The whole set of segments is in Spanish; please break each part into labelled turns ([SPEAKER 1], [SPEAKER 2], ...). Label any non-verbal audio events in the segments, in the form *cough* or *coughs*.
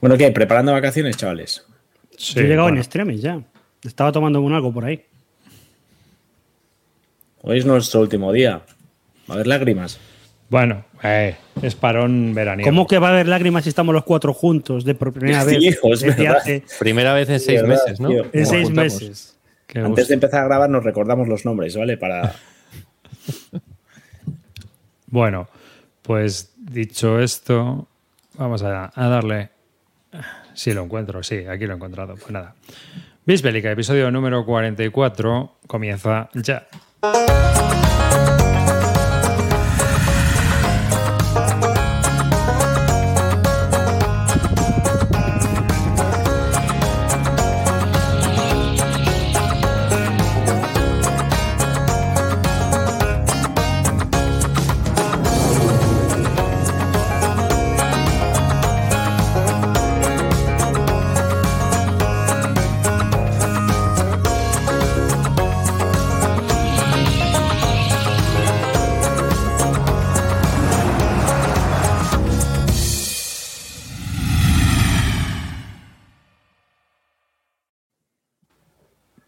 [SPEAKER 1] Bueno, ¿qué? ¿Preparando vacaciones, chavales?
[SPEAKER 2] Yo he llegado en extremis ya. Estaba tomando un algo por ahí.
[SPEAKER 1] Hoy es nuestro último día. Va a haber lágrimas.
[SPEAKER 3] Bueno, eh, es parón veraniego.
[SPEAKER 2] ¿Cómo que va a haber lágrimas si estamos los cuatro juntos de por primera
[SPEAKER 1] Sí,
[SPEAKER 2] vez?
[SPEAKER 1] hijo, es verdad.
[SPEAKER 2] hace-
[SPEAKER 4] Primera vez en seis
[SPEAKER 1] verdad,
[SPEAKER 4] meses, ¿no?
[SPEAKER 1] tío.
[SPEAKER 2] en seis
[SPEAKER 4] juntamos.
[SPEAKER 2] meses.
[SPEAKER 3] Qué
[SPEAKER 1] Antes
[SPEAKER 3] gusto.
[SPEAKER 1] de empezar a grabar nos recordamos los nombres, ¿vale? Para... *laughs*
[SPEAKER 3] Bueno, pues dicho esto, vamos a, a darle. Si lo encuentro, sí, aquí lo he encontrado. Pues nada. Bisbélica, episodio número 44, comienza ya.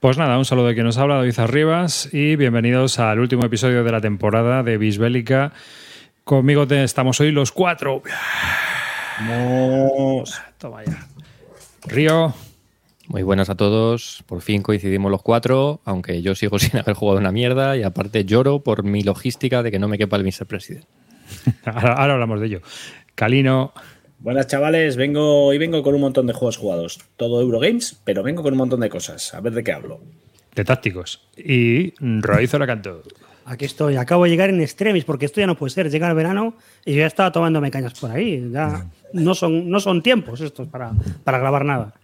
[SPEAKER 3] Pues nada, un saludo de quien nos habla, David Arribas, y bienvenidos al último episodio de la temporada de Bisbélica. Conmigo te- estamos hoy los cuatro.
[SPEAKER 1] Vamos.
[SPEAKER 3] Toma ya. Río,
[SPEAKER 4] Muy buenas a todos. Por fin coincidimos los cuatro, aunque yo sigo *laughs* sin haber jugado una mierda y aparte lloro por mi logística de que no me quepa el Mr. President. *laughs*
[SPEAKER 3] ahora, ahora hablamos de ello. Calino,
[SPEAKER 1] Buenas, chavales. Vengo, hoy vengo con un montón de juegos jugados. Todo Eurogames, pero vengo con un montón de cosas. A ver de qué hablo.
[SPEAKER 3] de tácticos. Y Roy Zoracanto.
[SPEAKER 2] Aquí estoy. Acabo de llegar en extremis porque esto ya no puede ser. Llega el verano y yo ya estaba tomándome cañas por ahí. Ya no son, no son tiempos estos para, para grabar nada.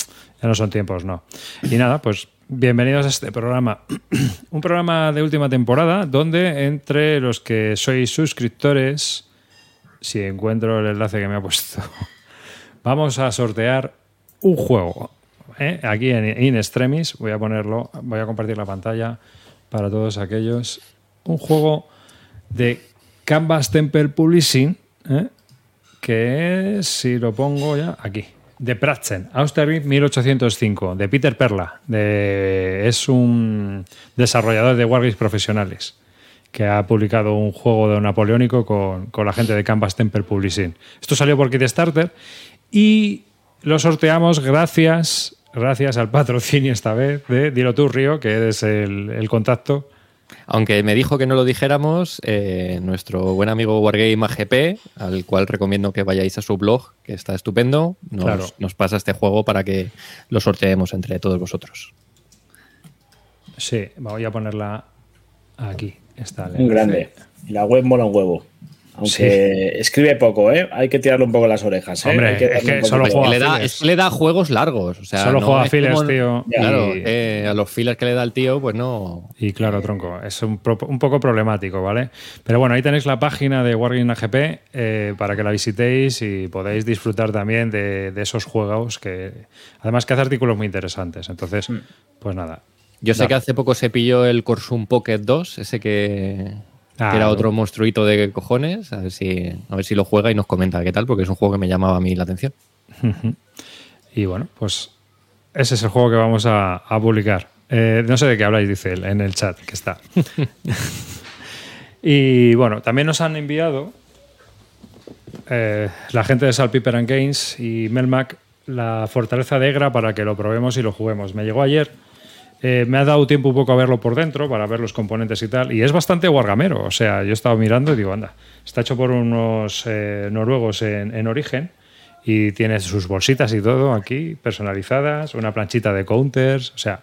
[SPEAKER 3] Ya no son tiempos, no. Y nada, pues bienvenidos a este programa. *clears throat* Un programa de última temporada donde entre los que sois suscriptores, si encuentro el enlace que me ha puesto, *laughs* vamos a sortear un juego. ¿eh? Aquí en In Extremis, voy a ponerlo, voy a compartir la pantalla para todos aquellos. Un juego de Canvas Temple Publishing, ¿eh? que es, si lo pongo ya, aquí. De Pratzen, Austerlitz 1805, de Peter Perla. De, es un desarrollador de Wargames profesionales que ha publicado un juego de napoleónico con, con la gente de Canvas Temple Publishing. Esto salió por Kickstarter y lo sorteamos gracias, gracias al patrocinio esta vez de Dilo tú, Río, que eres el, el contacto.
[SPEAKER 4] Aunque me dijo que no lo dijéramos, eh, nuestro buen amigo Wargame AGP, al cual recomiendo que vayáis a su blog, que está estupendo, nos,
[SPEAKER 3] Claro.
[SPEAKER 4] nos pasa este juego para que lo sorteemos entre todos vosotros.
[SPEAKER 3] Sí, voy a ponerla aquí. Está el
[SPEAKER 1] Un grande. Y la web mola un huevo. Aunque escribe poco, ¿eh? Hay que tirarle un poco las orejas, ¿eh?
[SPEAKER 3] Hombre, es que solo juega
[SPEAKER 4] le da,
[SPEAKER 3] fillers.
[SPEAKER 4] es que le da juegos largos. O sea,
[SPEAKER 3] Solo
[SPEAKER 4] no
[SPEAKER 3] juega fillers,
[SPEAKER 4] como-
[SPEAKER 3] tío,
[SPEAKER 4] Claro,
[SPEAKER 3] y-
[SPEAKER 4] eh, a los fillers que le da el tío, pues no.
[SPEAKER 3] Y claro, tronco, es un, pro- un poco problemático, ¿vale? Pero bueno, ahí tenéis la página de Wargame AGP eh, para que la visitéis y podáis disfrutar también de, de esos juegos que además que hace artículos muy interesantes. Entonces, pues nada.
[SPEAKER 4] Yo sé que hace poco se pilló el Corsum Pocket 2, ese que,
[SPEAKER 3] Ah,
[SPEAKER 4] que era
[SPEAKER 3] no.
[SPEAKER 4] otro monstruito de cojones. A ver, si, a ver si lo juega y nos comenta qué tal, porque es un juego que me llamaba a mí la atención.
[SPEAKER 3] Y bueno, pues ese es el juego que vamos a, a publicar. Eh, no sé de qué habláis, dice él en el chat que está. *laughs* y bueno, también nos han enviado eh, la gente de Saltpeter and Games y Melmac la fortaleza de Egra para que lo probemos y lo juguemos. Me llegó ayer. Eh, me ha dado tiempo un poco a verlo por dentro para ver los componentes y tal. Y es bastante wargamero. O sea, yo he estado mirando y digo, anda, está hecho por unos eh, noruegos en, en origen y tiene sus bolsitas y todo aquí personalizadas, una planchita de counters, o sea,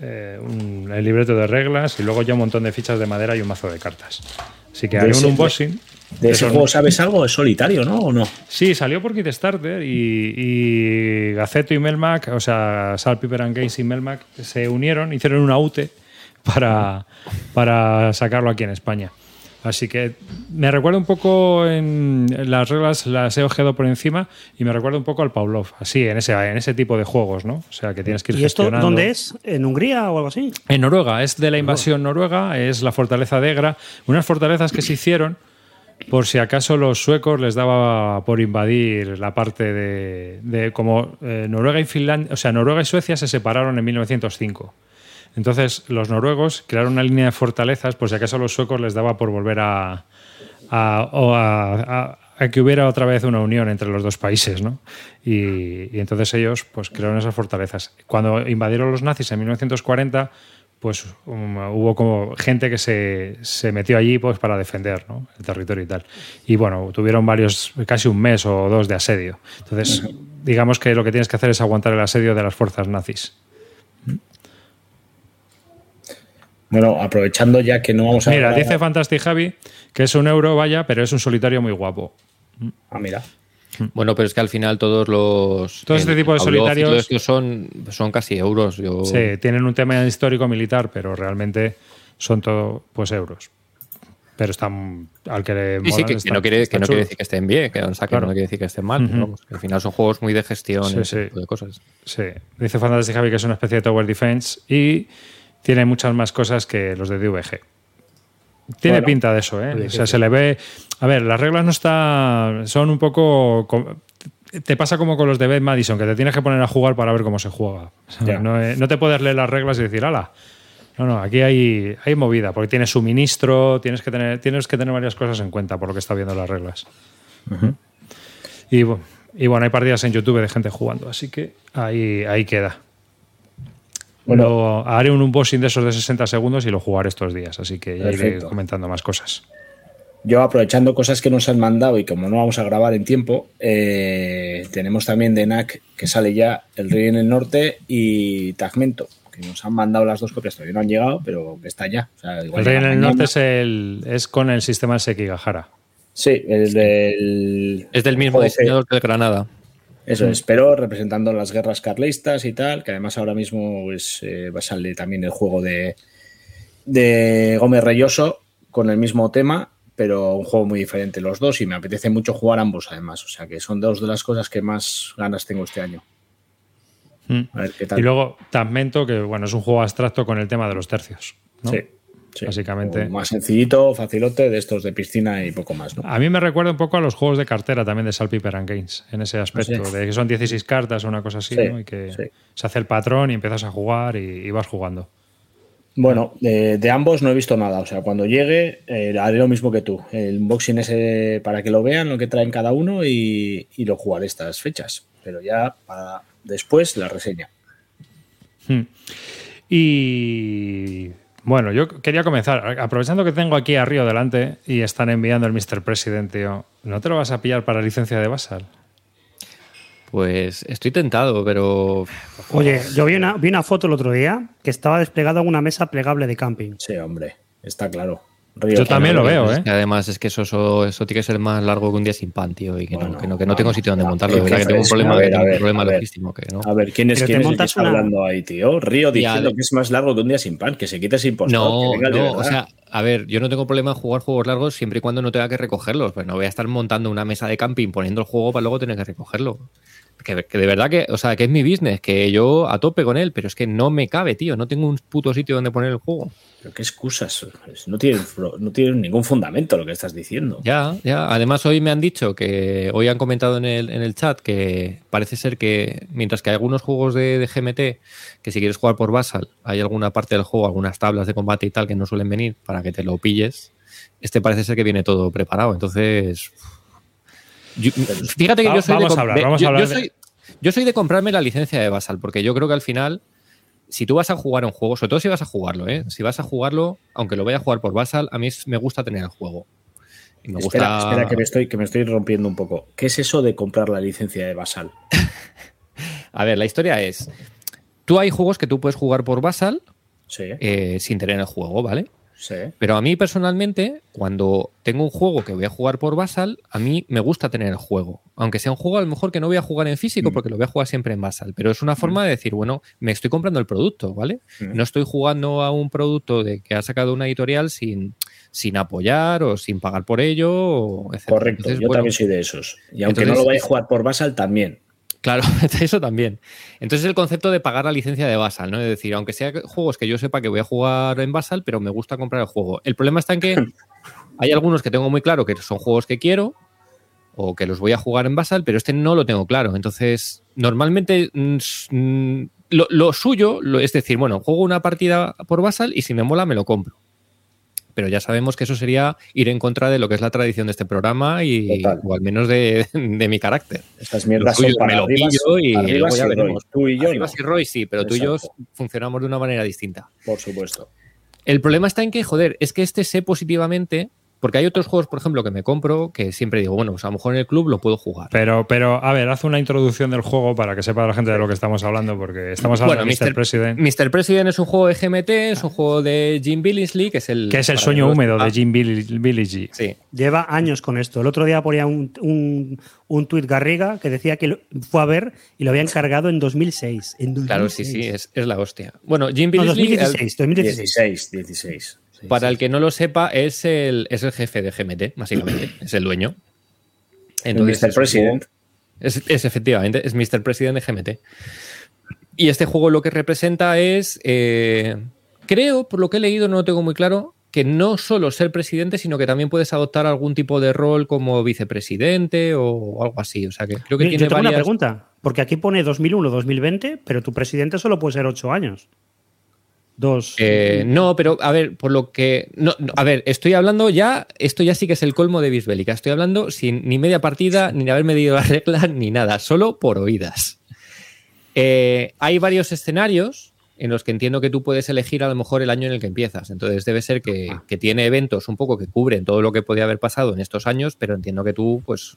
[SPEAKER 3] eh, un- el libreto de reglas y luego ya un montón de fichas de madera y un mazo de cartas. Así que haré un unboxing.
[SPEAKER 1] ¿De ese juego sabes algo? ¿Es solitario, no? ¿O no?
[SPEAKER 3] Sí, salió por Kickstarter y, y Gaceto y Melmac, o sea, Saltpeter and Games y Melmac se unieron, hicieron una UTE para, para sacarlo aquí en España. Así que me recuerda un poco en las reglas, las he ojeado por encima y me recuerda un poco al Pavlov, así, en ese, en ese tipo de juegos, ¿no? O sea, que tienes que ir
[SPEAKER 2] ¿Y esto
[SPEAKER 3] gestionando.
[SPEAKER 2] dónde es? ¿En Hungría o algo así?
[SPEAKER 3] En Noruega, es de la invasión noruega, es la fortaleza de Egra, unas fortalezas que se hicieron por si acaso los suecos les daba por invadir la parte de, como eh, Noruega y Finlandia, o sea, Noruega y Suecia se separaron en 1905. Entonces, los noruegos crearon una línea de fortalezas por si acaso los suecos les daba por volver a- a que hubiera otra vez una unión entre los dos países, ¿no? Y, y entonces ellos pues crearon esas fortalezas. Cuando invadieron los nazis en 1940, pues um, hubo como gente que se, se metió allí pues para defender ¿no? el territorio y tal. Y bueno, tuvieron varios, casi un mes o dos de asedio. Entonces, digamos que lo que tienes que hacer es aguantar el asedio de las fuerzas nazis.
[SPEAKER 1] Bueno, aprovechando ya que no vamos a.
[SPEAKER 3] Mira,
[SPEAKER 1] hablar-
[SPEAKER 3] dice Fantastic Javi que es un euro, vaya, pero es un solitario muy guapo.
[SPEAKER 1] Ah, mira.
[SPEAKER 4] Bueno, pero es que al final todos los.
[SPEAKER 3] Todo este tipo de solitarios-
[SPEAKER 4] todo esto son, son casi euros. Yo,
[SPEAKER 3] Sí, tienen un tema histórico militar, pero realmente son todo pues euros. Pero están al que le
[SPEAKER 4] Sí, sí,
[SPEAKER 3] molan,
[SPEAKER 4] que, que
[SPEAKER 3] están-
[SPEAKER 4] no, quiere, que no quiere decir que estén bien, que, o sea, que
[SPEAKER 3] Claro.
[SPEAKER 4] no quiere decir que estén mal. pero
[SPEAKER 3] Ujú.
[SPEAKER 4] vamos, que al final son juegos muy de gestión
[SPEAKER 3] Sí,
[SPEAKER 4] y ese
[SPEAKER 3] sí.
[SPEAKER 4] tipo de cosas.
[SPEAKER 3] Sí, dice Fantastic Javi que es una especie de Tower Defense y tiene muchas más cosas que los de DVG. Tiene
[SPEAKER 1] Bueno,
[SPEAKER 3] pinta de eso, ¿eh? O sea, se le ve. A ver, las reglas no están. Son un poco. co- Te pasa como con los de Beth Madison, que te tienes que poner a jugar para ver cómo se juega. No, eh, no te puedes leer las reglas y decir, ala. No, no, aquí hay, hay movida, porque tienes suministro, tienes que, tener, tienes que tener varias cosas en cuenta por lo que está viendo las reglas. y, y bueno, hay partidas en YouTube de gente jugando, así que ahí, ahí queda.
[SPEAKER 1] Bueno.
[SPEAKER 3] Lo- haré un unboxing de esos de 60 segundos y lo jugaré estos días, así que ya iré comentando más cosas.
[SPEAKER 1] Yo aprovechando cosas que nos han mandado y como no vamos a grabar en tiempo, eh, tenemos también de NAC que sale ya El Rey en el Norte y Tagmento, que nos han mandado las dos copias, todavía no han llegado, pero que está ya. O sea, igual
[SPEAKER 3] El Rey en el
[SPEAKER 1] mañana.
[SPEAKER 3] Norte es, el, es con el sistema Sekigahara.
[SPEAKER 1] Sí, el del...
[SPEAKER 4] Es del mismo diseñador que el Granada.
[SPEAKER 1] Eso es, pero representando las guerras carlistas y tal, que además ahora mismo pues, eh, va a salir también el juego de, de Gómez Reyoso con el mismo tema, pero un juego muy diferente los dos y me apetece mucho jugar ambos además, o sea que son dos de las cosas que más ganas tengo este año.
[SPEAKER 3] Mm.
[SPEAKER 1] A ver qué tal.
[SPEAKER 3] Y luego Tagmento, que bueno, es un juego abstracto con el tema de los tercios. ¿no?
[SPEAKER 1] Sí, sí.
[SPEAKER 3] Básicamente.
[SPEAKER 1] Más sencillito, facilote, de estos de piscina y poco más, ¿no?
[SPEAKER 3] A mí me recuerda un poco a los juegos de cartera también de Saltpaper and Games, en ese aspecto,
[SPEAKER 1] Ah, sí.
[SPEAKER 3] de que son 16 cartas o una cosa así,
[SPEAKER 1] Sí,
[SPEAKER 3] ¿no? y que se hace el patrón y empiezas a jugar y, y vas jugando.
[SPEAKER 1] Bueno, de, de ambos no he visto nada. O sea, cuando llegue eh, haré lo mismo que tú. El unboxing ese para que lo vean, lo que traen cada uno y, y lo jugaré estas fechas. Pero ya para después la reseña.
[SPEAKER 3] Hmm. Y bueno, yo quería comenzar, aprovechando que tengo aquí a Río delante y están enviando el Mr. President, tío, ¿no te lo vas a pillar para licencia de Basal?
[SPEAKER 4] Pues estoy tentado, pero
[SPEAKER 2] Oye, yo vi una, vi una foto el otro día que estaba desplegada en una mesa plegable de camping.
[SPEAKER 1] Sí, hombre, está claro. Río,
[SPEAKER 3] Yo también lo veo,
[SPEAKER 4] es
[SPEAKER 3] ¿eh?
[SPEAKER 4] que además es que eso, eso, eso tiene que ser más largo que un día sin pan, tío, y que
[SPEAKER 1] Bueno,
[SPEAKER 4] no, que no, que no tengo sitio donde montarlo. De
[SPEAKER 1] qué
[SPEAKER 4] verdad que tengo un problema,
[SPEAKER 1] A ver,
[SPEAKER 4] un
[SPEAKER 1] ver,
[SPEAKER 4] problema
[SPEAKER 1] a ver.
[SPEAKER 4] logístico. Que no.
[SPEAKER 1] A ver, ¿quién es, quién es el que está
[SPEAKER 2] una-
[SPEAKER 1] hablando ahí, tío? Río diciendo que es más largo que un día sin pan, que se quite ese impostor.
[SPEAKER 4] No,
[SPEAKER 1] que venga
[SPEAKER 4] no, o sea, a ver, yo no tengo problema en jugar juegos largos siempre y cuando no tenga que recogerlos. Pues no voy a estar montando una mesa de camping poniendo el juego para luego tener que recogerlo. Que, que de verdad que, o sea, que es mi business, que yo a tope con él, pero es que no me cabe, tío. No tengo un puto sitio donde poner el juego.
[SPEAKER 1] Pero qué excusas. No tienen, no tienen ningún fundamento lo que estás diciendo.
[SPEAKER 4] Ya, ya. Además, hoy me han dicho que, hoy han comentado en el, en el chat que parece ser que, mientras que hay algunos juegos de, de GMT, que si quieres jugar por Basal, hay alguna parte del juego, algunas tablas de combate y tal que no suelen venir para que te lo pilles. Este parece ser que viene todo preparado. Entonces. yo- fíjate que
[SPEAKER 3] Va-
[SPEAKER 4] yo soy
[SPEAKER 3] vamos
[SPEAKER 4] de,
[SPEAKER 3] a hablar,
[SPEAKER 4] de-
[SPEAKER 3] vamos a hablar
[SPEAKER 4] yo
[SPEAKER 3] de-
[SPEAKER 4] soy- yo soy de comprarme la licencia de Basal, porque yo creo que al final si tú vas a jugar un juego, sobre todo si vas a jugarlo, ¿eh? si vas a jugarlo, aunque lo vaya a jugar por Basal, a mí me gusta tener el juego. Y me
[SPEAKER 1] espera,
[SPEAKER 4] gusta...
[SPEAKER 1] espera que me, estoy, que me estoy rompiendo un poco. ¿Qué es eso de comprar la licencia de Basal? *laughs*
[SPEAKER 4] A ver, la historia es, tú hay juegos que tú puedes jugar por Basal
[SPEAKER 1] Sí,
[SPEAKER 4] eh, sin tener el juego, ¿vale?
[SPEAKER 1] Sí.
[SPEAKER 4] Pero a mí personalmente, cuando tengo un juego que voy a jugar por Basal, a mí me gusta tener el juego. Aunque sea un juego a lo mejor que no voy a jugar en físico,
[SPEAKER 1] Mm.
[SPEAKER 4] porque lo voy a jugar siempre en Basal. Pero es una forma de decir, bueno, me estoy comprando el producto, ¿vale?
[SPEAKER 1] Mm.
[SPEAKER 4] No estoy jugando a un producto de que ha sacado una editorial sin, sin apoyar o sin pagar por ello, etcétera.
[SPEAKER 1] Correcto,
[SPEAKER 4] Entonces,
[SPEAKER 1] yo
[SPEAKER 4] bueno,
[SPEAKER 1] también soy de esos. Y aunque
[SPEAKER 4] Entonces,
[SPEAKER 1] no lo vaya a jugar por Basal, también.
[SPEAKER 4] Claro, *laughs* eso también. Entonces el concepto de pagar la licencia de Basal, ¿no? Es decir, aunque sea juegos que yo sepa que voy a jugar en Basal, pero me gusta comprar el juego. El problema está en que *laughs* Hay algunos que tengo muy claro que son juegos que quiero o que los voy a jugar en Basal, pero este no lo tengo claro. Entonces, normalmente mm, mm, lo, lo suyo lo- es decir, bueno, juego una partida por Basal y si me mola me lo compro. Pero ya sabemos que eso sería ir en contra de lo que es la tradición de este programa y,
[SPEAKER 1] Total.
[SPEAKER 4] o al menos de, *laughs* de mi carácter.
[SPEAKER 1] Estas mierdas son para
[SPEAKER 4] me lo
[SPEAKER 1] arribas,
[SPEAKER 4] pillo y luego ya veremos.
[SPEAKER 1] Tú y yo
[SPEAKER 4] Arribas
[SPEAKER 1] no,
[SPEAKER 4] y Roy sí, pero tú y yo funcionamos de una manera distinta.
[SPEAKER 1] por supuesto.
[SPEAKER 4] El problema está en que, joder, es que este sé positivamente, porque hay otros juegos, por ejemplo, que me compro, que siempre digo, bueno, pues a lo mejor en el club lo puedo jugar.
[SPEAKER 3] Pero, pero, a ver, haz una introducción del juego para que sepa la gente de lo que estamos hablando, porque estamos hablando
[SPEAKER 4] Bueno,
[SPEAKER 3] de Mr. President,
[SPEAKER 4] Mr. President es un juego de GMT, es un juego de Jim Billingsley, que es el...
[SPEAKER 3] que es el sueño húmedo de Jim Bill- Billigi.
[SPEAKER 4] Sí,
[SPEAKER 2] Lleva años con esto. El otro día ponía un, un, un tuit Garriga que decía que fue a ver y lo habían cargado en 2006. En 2006.
[SPEAKER 4] claro, sí, sí, es, es la hostia. Bueno, Jim
[SPEAKER 2] No,
[SPEAKER 4] Billingsley, el-
[SPEAKER 2] 2016, 2016.
[SPEAKER 1] 16, 16. Sí,
[SPEAKER 4] para
[SPEAKER 1] sí.
[SPEAKER 4] el que no lo sepa, es el, es el jefe de GMT, básicamente, *clears throat* es el dueño.
[SPEAKER 1] El
[SPEAKER 4] Entonces,
[SPEAKER 1] Mr.
[SPEAKER 4] es un
[SPEAKER 1] President.
[SPEAKER 4] Es, es efectivamente, es Mr. President de GMT. Y este juego lo que representa es, eh, creo, por lo que he leído, no lo tengo muy claro, que no solo ser presidente, sino que también puedes adoptar algún tipo de rol como vicepresidente o algo así. O sea que creo que
[SPEAKER 2] Yo
[SPEAKER 4] tiene
[SPEAKER 2] tengo una pregunta, porque aquí pone 2001-2020, pero tu presidente solo puede ser 8 años. Dos.
[SPEAKER 4] Eh, no, pero a ver, por lo que. No, no, a ver, estoy hablando ya. Esto ya sí que es el colmo de Bisbélica. Estoy hablando sin ni media partida, ni de haber medido las reglas, *laughs* ni nada, solo por oídas. Eh, hay varios escenarios en los que entiendo que tú puedes elegir a lo mejor el año en el que empiezas. Entonces debe ser que, que tiene eventos un poco que cubren todo lo que podía haber pasado en estos años, pero entiendo que tú, pues,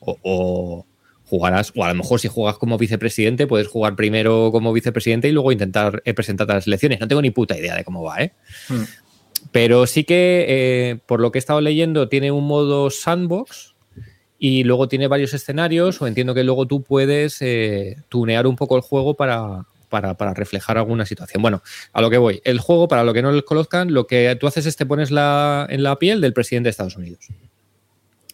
[SPEAKER 4] o, o jugarás, o a lo mejor si juegas como vicepresidente, puedes jugar primero como vicepresidente y luego intentar eh, presentarte a las elecciones. No tengo ni puta idea de cómo va, ¿eh?
[SPEAKER 1] Hmm.
[SPEAKER 4] Pero sí que, eh, por lo que he estado leyendo, tiene un modo sandbox y luego tiene varios escenarios, o entiendo que luego tú puedes eh, tunear un poco el juego para, para, para reflejar alguna situación. Bueno, a lo que voy. El juego, para lo que no lo conozcan, lo que tú haces es te pones la, en la piel del presidente de Estados Unidos.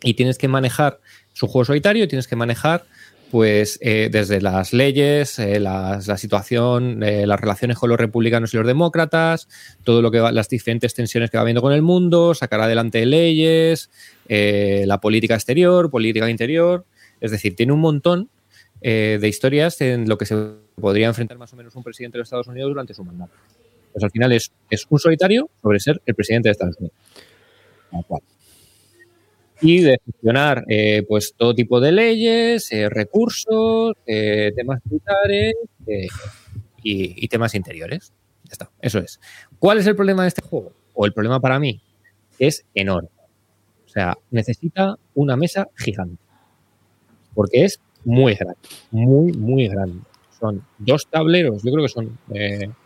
[SPEAKER 4] Y tienes que manejar, es un juego solitario, y tienes que manejar pues eh, desde las leyes, eh, la situación, eh, las relaciones con los republicanos y los demócratas, todo lo que va, las diferentes tensiones que va habiendo con el mundo, sacar adelante leyes, la política exterior, política interior, es decir, tiene un montón de historias en lo que se podría enfrentar más o menos un presidente de los Estados Unidos durante su mandato. Pues al final es, un solitario sobre ser el presidente de Estados Unidos. Y de gestionar eh, pues todo tipo de leyes, eh, recursos, eh, temas militares y, y temas interiores. Ya está, eso es. ¿Cuál es el problema de este juego? O el problema para mí es enorme. O sea, necesita una mesa gigante. Porque es muy grande, muy, muy grande. Son dos tableros, yo creo que son,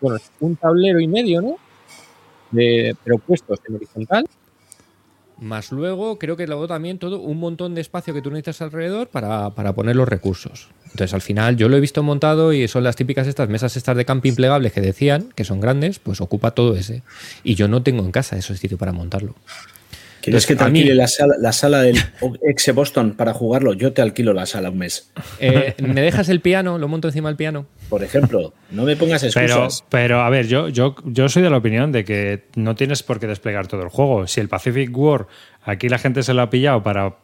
[SPEAKER 4] bueno, un tablero y medio, ¿no? De, pero puestos en horizontal más luego, creo que luego también todo un montón de espacio que tú necesitas alrededor para, para poner los recursos. Entonces, al final, yo lo he visto montado y son las típicas estas mesas estas de camping plegables que decían, que son grandes, pues ocupa todo ese. Y yo no tengo en casa ese sitio para montarlo.
[SPEAKER 1] ¿Quieres que te
[SPEAKER 4] mí-
[SPEAKER 1] alquile la sala, la sala del ex Boston para jugarlo? Yo te alquilo la sala un mes.
[SPEAKER 4] Eh, ¿Me dejas el piano? ¿Lo monto encima del piano?
[SPEAKER 1] Por ejemplo, no me pongas
[SPEAKER 3] Pero,
[SPEAKER 1] excusas.
[SPEAKER 3] pero, a ver, yo, yo, yo soy de la opinión de que no tienes por qué desplegar todo el juego. Si el Pacific War aquí la gente se lo ha pillado para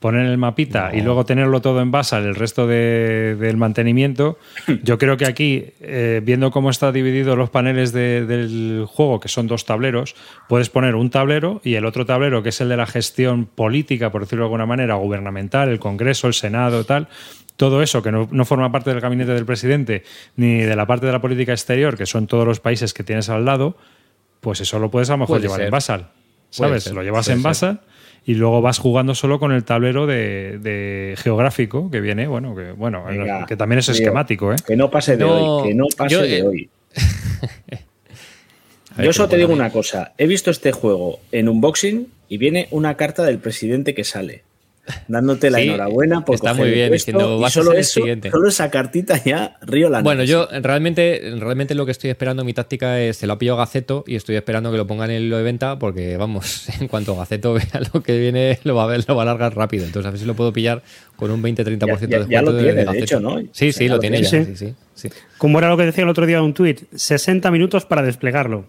[SPEAKER 3] poner el mapita y luego tenerlo todo en base el resto de- del mantenimiento, *clears throat* yo creo que aquí, eh, viendo cómo está dividido los paneles de- del juego, que son dos tableros, puedes poner un tablero y el otro tablero, que es el de la gestión política, por decirlo de alguna manera, gubernamental, el Congreso, el Senado, tal, todo eso que no, no forma parte del gabinete del presidente ni de la parte de la política exterior, que son todos los países que tienes al lado, pues eso lo puedes a lo mejor
[SPEAKER 4] Puede
[SPEAKER 3] llevar
[SPEAKER 4] ser.
[SPEAKER 3] en Basal. ¿Sabes? Lo llevas
[SPEAKER 4] puede
[SPEAKER 3] en
[SPEAKER 4] ser.
[SPEAKER 3] Y luego vas jugando solo con el tablero de, de geográfico que viene, bueno, que bueno,
[SPEAKER 1] Venga,
[SPEAKER 3] que también es
[SPEAKER 1] tío.
[SPEAKER 3] esquemático, ¿eh?
[SPEAKER 1] Que no pase de
[SPEAKER 4] No,
[SPEAKER 1] hoy, que no pase
[SPEAKER 4] yo,
[SPEAKER 1] de
[SPEAKER 4] eh,
[SPEAKER 1] hoy. *laughs* Yo solo te digo una cosa. He visto este juego en unboxing y viene una carta del presidente que sale. Dándote la
[SPEAKER 4] Sí,
[SPEAKER 1] enhorabuena por
[SPEAKER 4] está muy bien, diciendo, "Vas a
[SPEAKER 1] solo
[SPEAKER 4] ser el
[SPEAKER 1] eso-
[SPEAKER 4] siguiente".
[SPEAKER 1] Solo esa cartita ya río la
[SPEAKER 4] Bueno, yo realmente, realmente lo que estoy esperando, mi táctica es, se lo ha pillado Gaceto y estoy esperando que lo pongan en el hilo de venta porque, vamos, *laughs* en cuanto Gaceto vea lo que viene, lo va a ver, lo va a largar rápido. Entonces, a ver si lo puedo pillar con un 20-30%
[SPEAKER 1] Ya-
[SPEAKER 4] de descuento
[SPEAKER 1] ya lo
[SPEAKER 4] de-
[SPEAKER 1] tiene,
[SPEAKER 4] de
[SPEAKER 1] de
[SPEAKER 4] Gaceto.
[SPEAKER 1] hecho, ¿no?
[SPEAKER 4] Sí, sí,
[SPEAKER 1] Ya
[SPEAKER 4] lo
[SPEAKER 1] lo
[SPEAKER 4] tiene
[SPEAKER 2] tiene.
[SPEAKER 4] ya, sí, sí, sí.
[SPEAKER 2] Como era lo que decía el otro día en un tuit, 60 minutos para desplegarlo.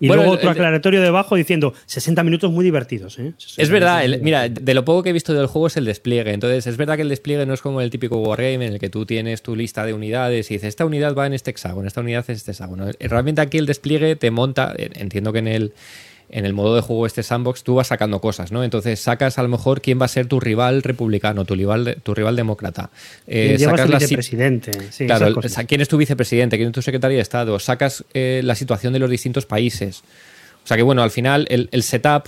[SPEAKER 2] Y
[SPEAKER 4] Bueno,
[SPEAKER 2] luego otro
[SPEAKER 4] el-
[SPEAKER 2] aclaratorio debajo diciendo 60 minutos muy divertidos. ¿eh? 60
[SPEAKER 4] Es verdad, el- mira, de lo poco que he visto del juego es el despliegue. Entonces, es verdad que el despliegue no es como el típico Wargame en el que tú tienes tu lista de unidades y dices, esta unidad va en este hexágono, esta unidad en este hexágono. Realmente aquí el despliegue te monta, entiendo que en el, en el modo de juego este sandbox tú vas sacando cosas, ¿no? Entonces sacas a lo mejor quién va a ser tu rival republicano, tu rival, tu rival demócrata. Eh, sacas si-
[SPEAKER 2] vicepresidente. Sí,
[SPEAKER 4] Claro, quién es tu vicepresidente, quién es tu secretario de Estado, sacas eh, la situación de los distintos países. O sea que bueno, al final el, el setup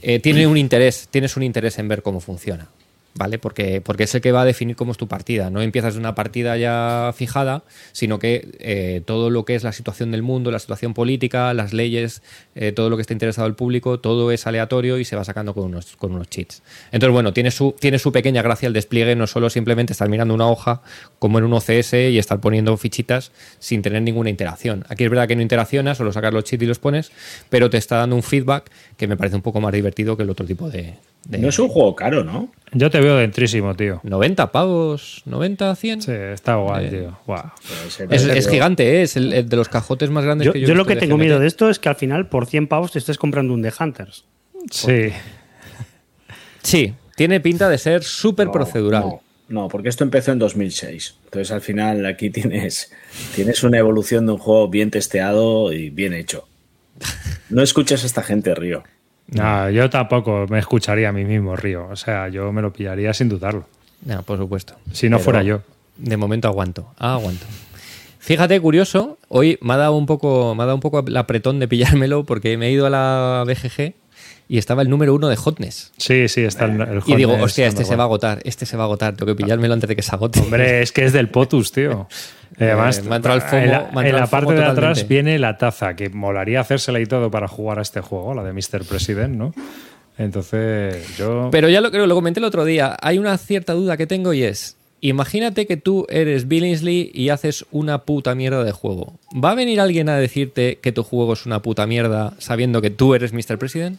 [SPEAKER 4] eh, tiene un interés, tienes un interés en ver cómo funciona. ¿Vale? Porque, porque es el que va a definir cómo es tu partida. No empiezas una partida ya fijada, sino que eh, todo lo que es la situación del mundo, la situación política, las leyes, eh, todo lo que está interesado el público, todo es aleatorio y se va sacando con unos, con unos cheats. Entonces, bueno, tiene su, tiene su pequeña gracia el despliegue, no solo simplemente estar mirando una hoja como en un OCS y estar poniendo fichitas sin tener ninguna interacción. Aquí es verdad que no interaccionas, solo sacas los cheats y los pones, pero te está dando un feedback que me parece un poco más divertido que el otro tipo de... de-
[SPEAKER 1] No es un juego caro, ¿no?
[SPEAKER 3] Yo te veo dentrísimo, tío.
[SPEAKER 4] 90 pavos, 90, 100.
[SPEAKER 3] Sí, está guay,
[SPEAKER 4] Eh,
[SPEAKER 3] tío. Guau.
[SPEAKER 4] Es, es gigante, ¿eh? es el, el de los cajotes más grandes
[SPEAKER 2] Yo,
[SPEAKER 4] que yo,
[SPEAKER 2] yo lo que tengo
[SPEAKER 4] GMT.
[SPEAKER 2] miedo de esto es que al final por 100 pavos te estés comprando un The Hunters.
[SPEAKER 3] Sí.
[SPEAKER 4] Sí, tiene pinta de ser súper
[SPEAKER 1] No,
[SPEAKER 4] procedural.
[SPEAKER 1] No, no, porque esto empezó en 2006. Entonces al final aquí tienes, tienes una evolución de un juego bien testeado y bien hecho. No escuches a esta gente, Río.
[SPEAKER 3] No, yo tampoco me escucharía a mí mismo, Río. O sea, yo me lo pillaría sin dudarlo.
[SPEAKER 4] No, por supuesto.
[SPEAKER 3] Si no
[SPEAKER 4] Pero
[SPEAKER 3] fuera yo.
[SPEAKER 4] De momento aguanto. Ah, aguanto. Fíjate, curioso, hoy me ha dado un poco, me ha dado un poco el apretón de pillármelo porque me he ido a la BGG y estaba el número uno de Hotness.
[SPEAKER 3] Sí, sí, está el, el
[SPEAKER 4] Y digo,
[SPEAKER 3] Hotness
[SPEAKER 4] hostia, este se va a agotar, este se va a agotar, tengo que pillármelo antes de que se agote.
[SPEAKER 3] Hombre, es que es del Potus, tío. Y *laughs* Además,
[SPEAKER 4] Eh, me el FOMO,
[SPEAKER 3] en la,
[SPEAKER 4] me
[SPEAKER 3] en parte de atrás viene la taza, que molaría hacérsela y todo para jugar a este juego, la de Mr. President, ¿no? Entonces, yo.
[SPEAKER 4] Pero ya lo creo, lo comenté el otro día. Hay una cierta duda que tengo y es: imagínate que tú eres Billingsley y haces una puta mierda de juego. ¿Va a venir alguien a decirte que tu juego es una puta mierda sabiendo que tú eres Mr. President?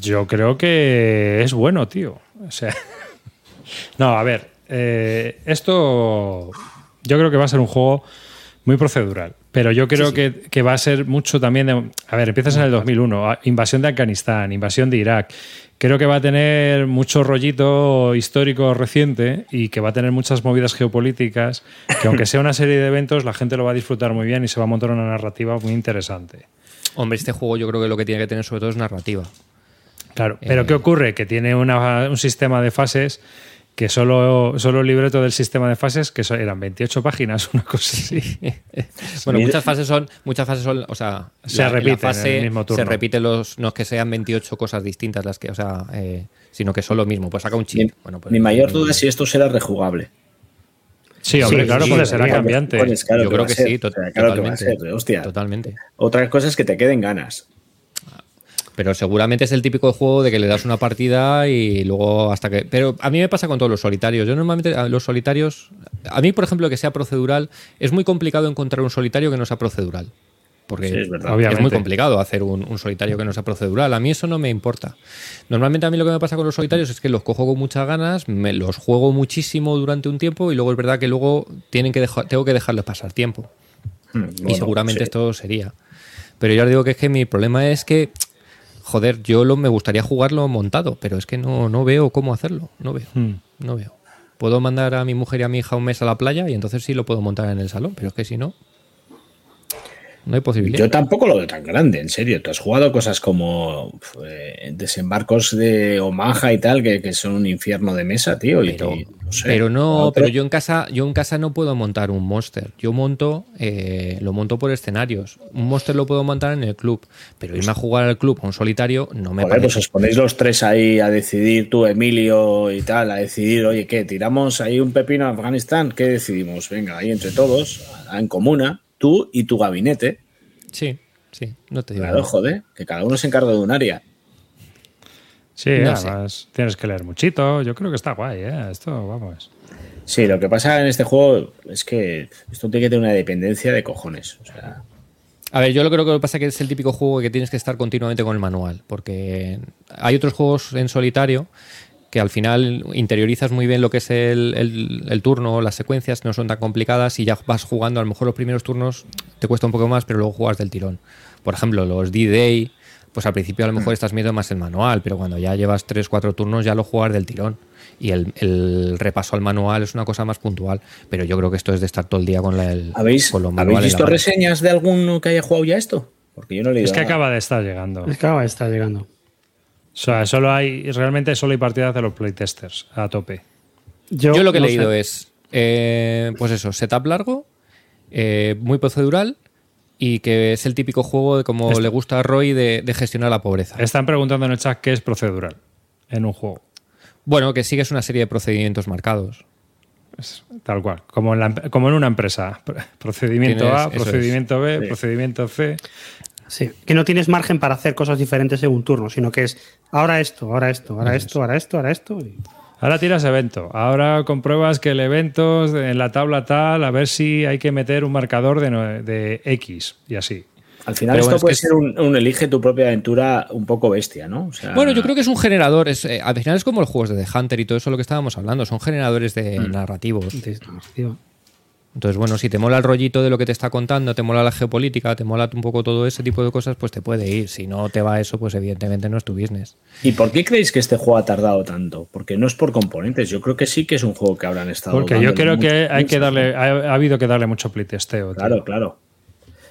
[SPEAKER 3] Yo creo que es bueno, tío. O sea. *laughs* no, a ver. eh, esto. Yo creo que va a ser un juego muy procedural. Pero yo creo Que, que va a ser mucho también de. A ver, empiezas en el 2001. a- Invasión de Afganistán, invasión de Irak. Creo que va a tener mucho rollito histórico reciente y que va a tener muchas movidas geopolíticas. Que aunque sea una serie de eventos, la gente lo va a disfrutar muy bien y se va a montar una narrativa muy interesante.
[SPEAKER 4] Hombre, este juego yo creo que lo que tiene que tener sobre todo es narrativa.
[SPEAKER 3] Claro, pero
[SPEAKER 4] Eh.
[SPEAKER 3] ¿qué ocurre? Que tiene una- un sistema de fases que solo, solo el libreto del sistema de fases, que so- eran 28 páginas, *laughs* una cosa así.
[SPEAKER 4] Bueno, muchas fases son, muchas fases son, o sea,
[SPEAKER 3] Se
[SPEAKER 4] la-
[SPEAKER 3] repiten en
[SPEAKER 4] fase
[SPEAKER 3] el mismo turno.
[SPEAKER 4] se repite los, no es que sean 28 cosas distintas las que, o sea, eh, sino que son lo mismo. Pues saca un
[SPEAKER 1] Mi,
[SPEAKER 4] chip. Bueno, pues,
[SPEAKER 1] mi mayor duda es si esto será rejugable.
[SPEAKER 3] Sí, hombre,
[SPEAKER 2] Sí,
[SPEAKER 3] claro,
[SPEAKER 2] sí,
[SPEAKER 3] porque
[SPEAKER 2] sí,
[SPEAKER 3] será
[SPEAKER 2] sí,
[SPEAKER 3] cambiante.
[SPEAKER 1] Pues claro
[SPEAKER 4] yo
[SPEAKER 1] que
[SPEAKER 4] creo que
[SPEAKER 1] ser,
[SPEAKER 4] sí,
[SPEAKER 1] o
[SPEAKER 4] to-
[SPEAKER 1] sea, claro que va a
[SPEAKER 4] totalmente.
[SPEAKER 1] ser, hostia.
[SPEAKER 4] Totalmente.
[SPEAKER 1] Otra cosa es que te queden ganas.
[SPEAKER 4] Pero seguramente es el típico juego de que le das una partida y luego hasta que. Pero a mí me pasa con todos los solitarios. Yo normalmente a los solitarios. A mí, por ejemplo, que sea procedural, es muy complicado encontrar un solitario que no sea procedural. Porque
[SPEAKER 1] Sí, es
[SPEAKER 4] muy complicado hacer un, un solitario que no sea procedural. A mí eso no me importa. Normalmente a mí lo que me pasa con los solitarios es que los cojo con muchas ganas, me los juego muchísimo durante un tiempo y luego es verdad que luego tienen que dejar- tengo que dejarles pasar tiempo.
[SPEAKER 1] Hmm,
[SPEAKER 4] y seguramente
[SPEAKER 1] sí.
[SPEAKER 4] esto sería. Pero yo os digo que es que mi problema es que, joder, yo lo, me gustaría jugarlo montado, pero es que no, no veo cómo hacerlo. No veo.
[SPEAKER 3] Hmm.
[SPEAKER 4] No veo. Puedo mandar a mi mujer y a mi hija un mes a la playa y entonces sí lo puedo montar en el salón, pero es que si no, no hay posibilidad.
[SPEAKER 1] Yo tampoco lo veo tan grande, en serio. Tú has jugado cosas como eh, desembarcos de Omaha y tal, que, que son un infierno de mesa, tío.
[SPEAKER 4] pero,
[SPEAKER 1] y no sé.
[SPEAKER 4] pero no, pero yo en casa, yo en casa no puedo montar un monster. Yo monto, eh, lo monto por escenarios. Un monster lo puedo montar en el club, pero irme a jugar al club a un solitario no me
[SPEAKER 1] Joder, pues
[SPEAKER 4] parece.
[SPEAKER 1] os ponéis los tres ahí a decidir, tú, Emilio y tal, a decidir, oye, ¿qué? ¿Tiramos ahí un pepino a Afganistán? ¿Qué decidimos? Venga, ahí entre todos, en comuna, tú y tu gabinete.
[SPEAKER 4] Sí, sí, no te digo.
[SPEAKER 1] Claro,
[SPEAKER 4] nada.
[SPEAKER 1] joder, que cada uno se encarga de un área.
[SPEAKER 3] Sí,
[SPEAKER 4] No sé.
[SPEAKER 3] además tienes que leer muchito. Yo creo que está guay, ¿eh? Esto, vamos.
[SPEAKER 1] Sí, lo que pasa en este juego es que esto tiene que tener una dependencia de cojones. O sea,
[SPEAKER 4] A ver, yo lo creo que lo que pasa es que es el típico juego que tienes que estar continuamente con el manual, porque hay otros juegos en solitario que al final interiorizas muy bien lo que es el, el- el turno, las secuencias no son tan complicadas y ya vas jugando, a lo mejor los primeros turnos te cuesta un poco más, pero luego juegas del tirón. Por ejemplo, los D-Day, pues al principio a lo mejor estás viendo más el manual, pero cuando ya llevas 3-4 turnos ya lo juegas del tirón. Y el, el repaso al manual es una cosa más puntual, pero yo creo que esto es de estar todo el día con, la, el,
[SPEAKER 1] ¿Habéis,
[SPEAKER 4] con los
[SPEAKER 1] ¿habéis
[SPEAKER 4] manuales.
[SPEAKER 1] visto reseñas de alguno que haya jugado ya esto? Porque yo no he leído
[SPEAKER 3] Es que
[SPEAKER 1] nada.
[SPEAKER 3] acaba de estar llegando.
[SPEAKER 2] Es que acaba de estar llegando.
[SPEAKER 3] O sea, solo hay, realmente solo hay partidas de los playtesters a tope.
[SPEAKER 2] Yo,
[SPEAKER 4] Yo lo que he leído
[SPEAKER 2] sé.
[SPEAKER 4] es, eh, pues eso, setup largo, eh, muy procedural y que es el típico juego de como
[SPEAKER 3] Este-
[SPEAKER 4] le gusta a Roy de, de gestionar la pobreza.
[SPEAKER 3] Están preguntando en el chat qué es procedural en un juego.
[SPEAKER 4] Bueno, que sigues una serie de procedimientos marcados.
[SPEAKER 3] Es tal cual, como en, la- como en una empresa. Pr- *laughs* Procedimiento
[SPEAKER 4] Tienes-
[SPEAKER 3] A, procedimiento B,
[SPEAKER 1] Sí.
[SPEAKER 3] procedimiento C.
[SPEAKER 2] Sí, que no tienes margen para hacer cosas diferentes en un turno, sino que es ahora esto, ahora esto, ahora esto, ahora esto, ahora esto. y-
[SPEAKER 3] Ahora tiras evento. Ahora compruebas que el evento en la tabla tal, a ver si hay que meter un marcador de, no- de X y así.
[SPEAKER 1] Al final
[SPEAKER 4] Pero
[SPEAKER 1] esto
[SPEAKER 4] bueno, es
[SPEAKER 1] puede
[SPEAKER 4] que
[SPEAKER 1] ser un, un elige tu propia aventura un poco bestia, ¿no? O sea,
[SPEAKER 4] Bueno, yo creo que es un generador. Es, eh, al final es como los juegos de The Hunter y todo eso lo que estábamos hablando. Son generadores de narrativos.
[SPEAKER 2] de- tío.
[SPEAKER 4] Entonces, bueno, si te mola el rollito de lo que te está contando, te mola la geopolítica, te mola un poco todo ese tipo de cosas, pues te puede ir. Si no te va eso, pues evidentemente no es tu business.
[SPEAKER 1] ¿Y por qué creéis que este juego ha tardado tanto? Porque no es por componentes. Yo creo que sí que es un juego que habrán estado.
[SPEAKER 3] Porque yo creo que hay que darle, ha, ha habido que darle mucho playtesteo. tío.
[SPEAKER 1] Claro, claro.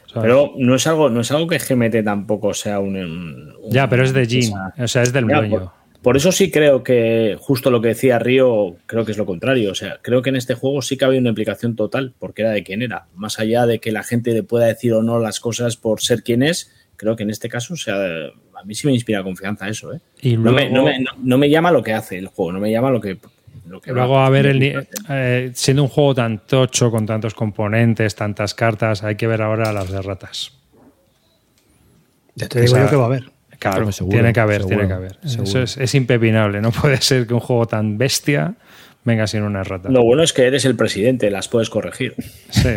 [SPEAKER 3] ¿Sabes?
[SPEAKER 1] Pero no es algo, no es algo que GMT tampoco sea un. un-
[SPEAKER 3] ya, pero es de Jin, o sea, es del
[SPEAKER 1] Ya,
[SPEAKER 3] dueño.
[SPEAKER 1] por, por eso sí creo que justo lo que decía Río, creo que es lo contrario. O sea, creo que en este juego sí que había una implicación total, porque era de quién era. Más allá de que la gente le pueda decir o no las cosas por ser quien es, creo que en este caso, o sea, a mí sí me inspira confianza eso, ¿eh?
[SPEAKER 3] Y
[SPEAKER 1] No, me,
[SPEAKER 3] luego-
[SPEAKER 1] no me- no- no me llama lo que hace el juego, no me llama lo que. Lo que
[SPEAKER 3] Luego,
[SPEAKER 1] va.
[SPEAKER 3] a ver, el, eh, siendo un juego tan tocho, con tantos componentes, tantas cartas, hay que ver ahora las de ratas.
[SPEAKER 2] Ya te digo yo que va a haber.
[SPEAKER 3] Claro,
[SPEAKER 4] Pero seguro,
[SPEAKER 3] tiene que haber,
[SPEAKER 4] seguro,
[SPEAKER 3] tiene que haber.
[SPEAKER 4] seguro.
[SPEAKER 3] Eso es, es impepinable. No *laughs* puede ser que un juego tan bestia venga sin una rata.
[SPEAKER 1] Lo bueno es que eres el presidente, las puedes corregir.
[SPEAKER 3] Sí,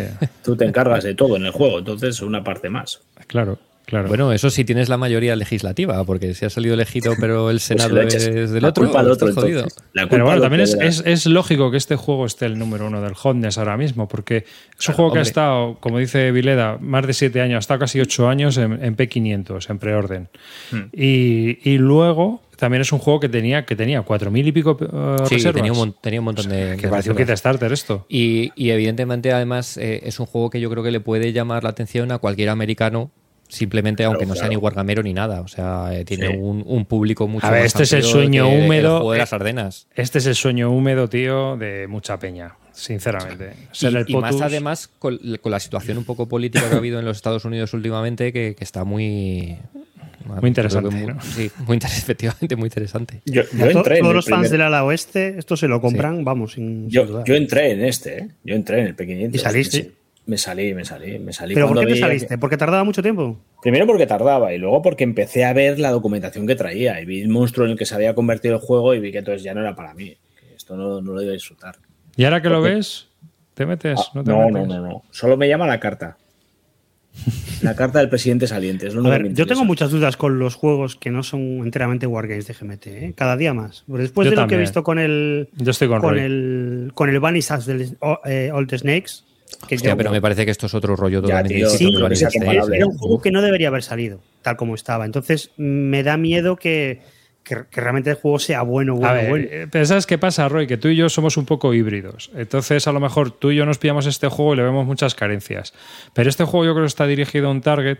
[SPEAKER 1] Tú te encargas de todo en el juego, entonces una parte más.
[SPEAKER 3] claro, claro.
[SPEAKER 4] Bueno, eso sí tienes la mayoría legislativa, porque si has salido elegido, pero el
[SPEAKER 1] Pues
[SPEAKER 4] Senado
[SPEAKER 1] echas.
[SPEAKER 4] es del
[SPEAKER 1] La
[SPEAKER 4] otro,
[SPEAKER 1] culpa al otro,
[SPEAKER 4] estás jodido.
[SPEAKER 1] La
[SPEAKER 3] Pero bueno, también es,
[SPEAKER 1] la-
[SPEAKER 3] es- es lógico que este juego esté el número uno del hotness ahora mismo, porque es un juego que ha estado, como dice Vileda, más de siete años, ha estado casi ocho años en, en P500, en preorden.
[SPEAKER 1] Hmm.
[SPEAKER 3] Y, y luego también es un juego que tenía que tenía cuatro mil y pico eh,
[SPEAKER 4] Sí,
[SPEAKER 3] reservas.
[SPEAKER 4] tenía un, mon- tenía un montón de.
[SPEAKER 3] que
[SPEAKER 4] de
[SPEAKER 3] pareció un starter esto.
[SPEAKER 4] Y, y evidentemente, además, eh, es un juego que yo creo que le puede llamar la atención a cualquier americano, simplemente aunque no sea
[SPEAKER 1] claro.
[SPEAKER 4] ni wargamero ni nada. O sea, eh, tiene
[SPEAKER 1] Sí.
[SPEAKER 4] un, un público mucho
[SPEAKER 3] A ver,
[SPEAKER 4] más
[SPEAKER 3] este es el sueño
[SPEAKER 4] que
[SPEAKER 3] húmedo.
[SPEAKER 4] juego de
[SPEAKER 3] Eh,
[SPEAKER 4] las Ardenas.
[SPEAKER 3] Este es el sueño húmedo, tío, de mucha peña, sinceramente.
[SPEAKER 4] Y, y más además con, con la situación un poco política que ha habido en los Estados Unidos últimamente, que, que está muy.
[SPEAKER 3] Muy interesante,
[SPEAKER 4] muy-
[SPEAKER 3] ¿no?
[SPEAKER 4] Sí, muy inter- *laughs* efectivamente, muy interesante.
[SPEAKER 1] Yo, yo entré en
[SPEAKER 2] todos
[SPEAKER 1] el
[SPEAKER 2] los fans del ala oeste, esto se lo compran, vamos, sin, sin
[SPEAKER 1] yo, yo entré en este, ¿eh? Yo entré en el P500.
[SPEAKER 2] ¿Y saliste?
[SPEAKER 1] Me salí, me salí, me salí.
[SPEAKER 2] ¿Pero por qué te
[SPEAKER 1] vi-
[SPEAKER 2] saliste? ¿Porque tardaba mucho tiempo?
[SPEAKER 1] Primero porque tardaba y luego porque empecé a ver la documentación que traía y vi el monstruo en el que se había convertido el juego y vi que entonces ya no era para mí. Que esto no, no lo iba a disfrutar.
[SPEAKER 3] ¿Y ahora que lo ves? ¿Te metes?
[SPEAKER 1] Ah,
[SPEAKER 3] ¿No te
[SPEAKER 1] no, no,
[SPEAKER 3] metes?
[SPEAKER 1] no, no. Solo me llama la carta. La carta del presidente saliente. Es lo
[SPEAKER 2] A ver, yo tengo muchas dudas con los juegos que no son enteramente wargames de GMT, ¿eh? cada día más. Pero después
[SPEAKER 3] Yo
[SPEAKER 2] de lo que he visto con el
[SPEAKER 3] Yo estoy con,
[SPEAKER 2] con el con el Sass del eh, Old Snakes, que
[SPEAKER 4] Hostia,
[SPEAKER 2] yo-
[SPEAKER 4] pero me parece que esto es otro rollo totalmente
[SPEAKER 1] tío,
[SPEAKER 4] distinto
[SPEAKER 2] sí,
[SPEAKER 1] es
[SPEAKER 2] era un juego que no debería haber salido tal como estaba. Entonces me da miedo que, que- que realmente el juego sea bueno, bueno,
[SPEAKER 3] A ver,
[SPEAKER 2] bueno.
[SPEAKER 3] eh, pero ¿sabes qué pasa, Roy? Que tú y yo somos un poco híbridos. Entonces, a lo mejor tú y yo nos pillamos este juego y le vemos muchas carencias. Pero este juego yo creo que está dirigido a un target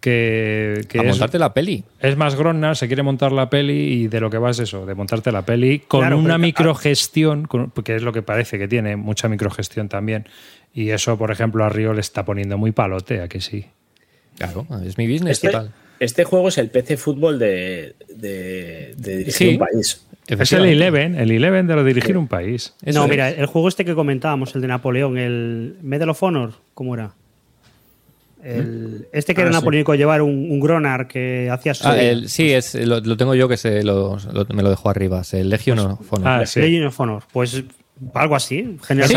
[SPEAKER 3] que, que
[SPEAKER 4] A
[SPEAKER 3] es,
[SPEAKER 4] montarte la peli.
[SPEAKER 3] es más gronna, se quiere montar la peli y de lo que va es eso, de montarte la peli con
[SPEAKER 2] Claro,
[SPEAKER 3] una microgestión, con- que es lo que parece que tiene, mucha microgestión también. Y eso, por ejemplo, a Río le está poniendo muy palote, ¿a que sí?
[SPEAKER 4] Claro, es mi business
[SPEAKER 1] Este,
[SPEAKER 4] total.
[SPEAKER 1] este juego es el PC fútbol de, de, de dirigir
[SPEAKER 4] Sí.
[SPEAKER 1] un país.
[SPEAKER 3] Es el
[SPEAKER 4] Efectivamente.
[SPEAKER 3] Eleven, el Eleven de lo dirigir un país.
[SPEAKER 4] Eso
[SPEAKER 2] no,
[SPEAKER 4] es.
[SPEAKER 2] mira, el juego este que comentábamos, el de Napoleón, el Medal of Honor, ¿cómo era? El- este que
[SPEAKER 1] Ah,
[SPEAKER 2] era
[SPEAKER 1] sí.
[SPEAKER 2] napoleónico llevar un, un Gronar que hacía su
[SPEAKER 4] Ah, el- sí, es, lo, lo tengo yo que se lo, lo- me lo dejó arriba. Es el Legion of Honor.
[SPEAKER 3] Ah, sí.
[SPEAKER 2] Legend of Honor. Pues algo así. Generar
[SPEAKER 4] Sí,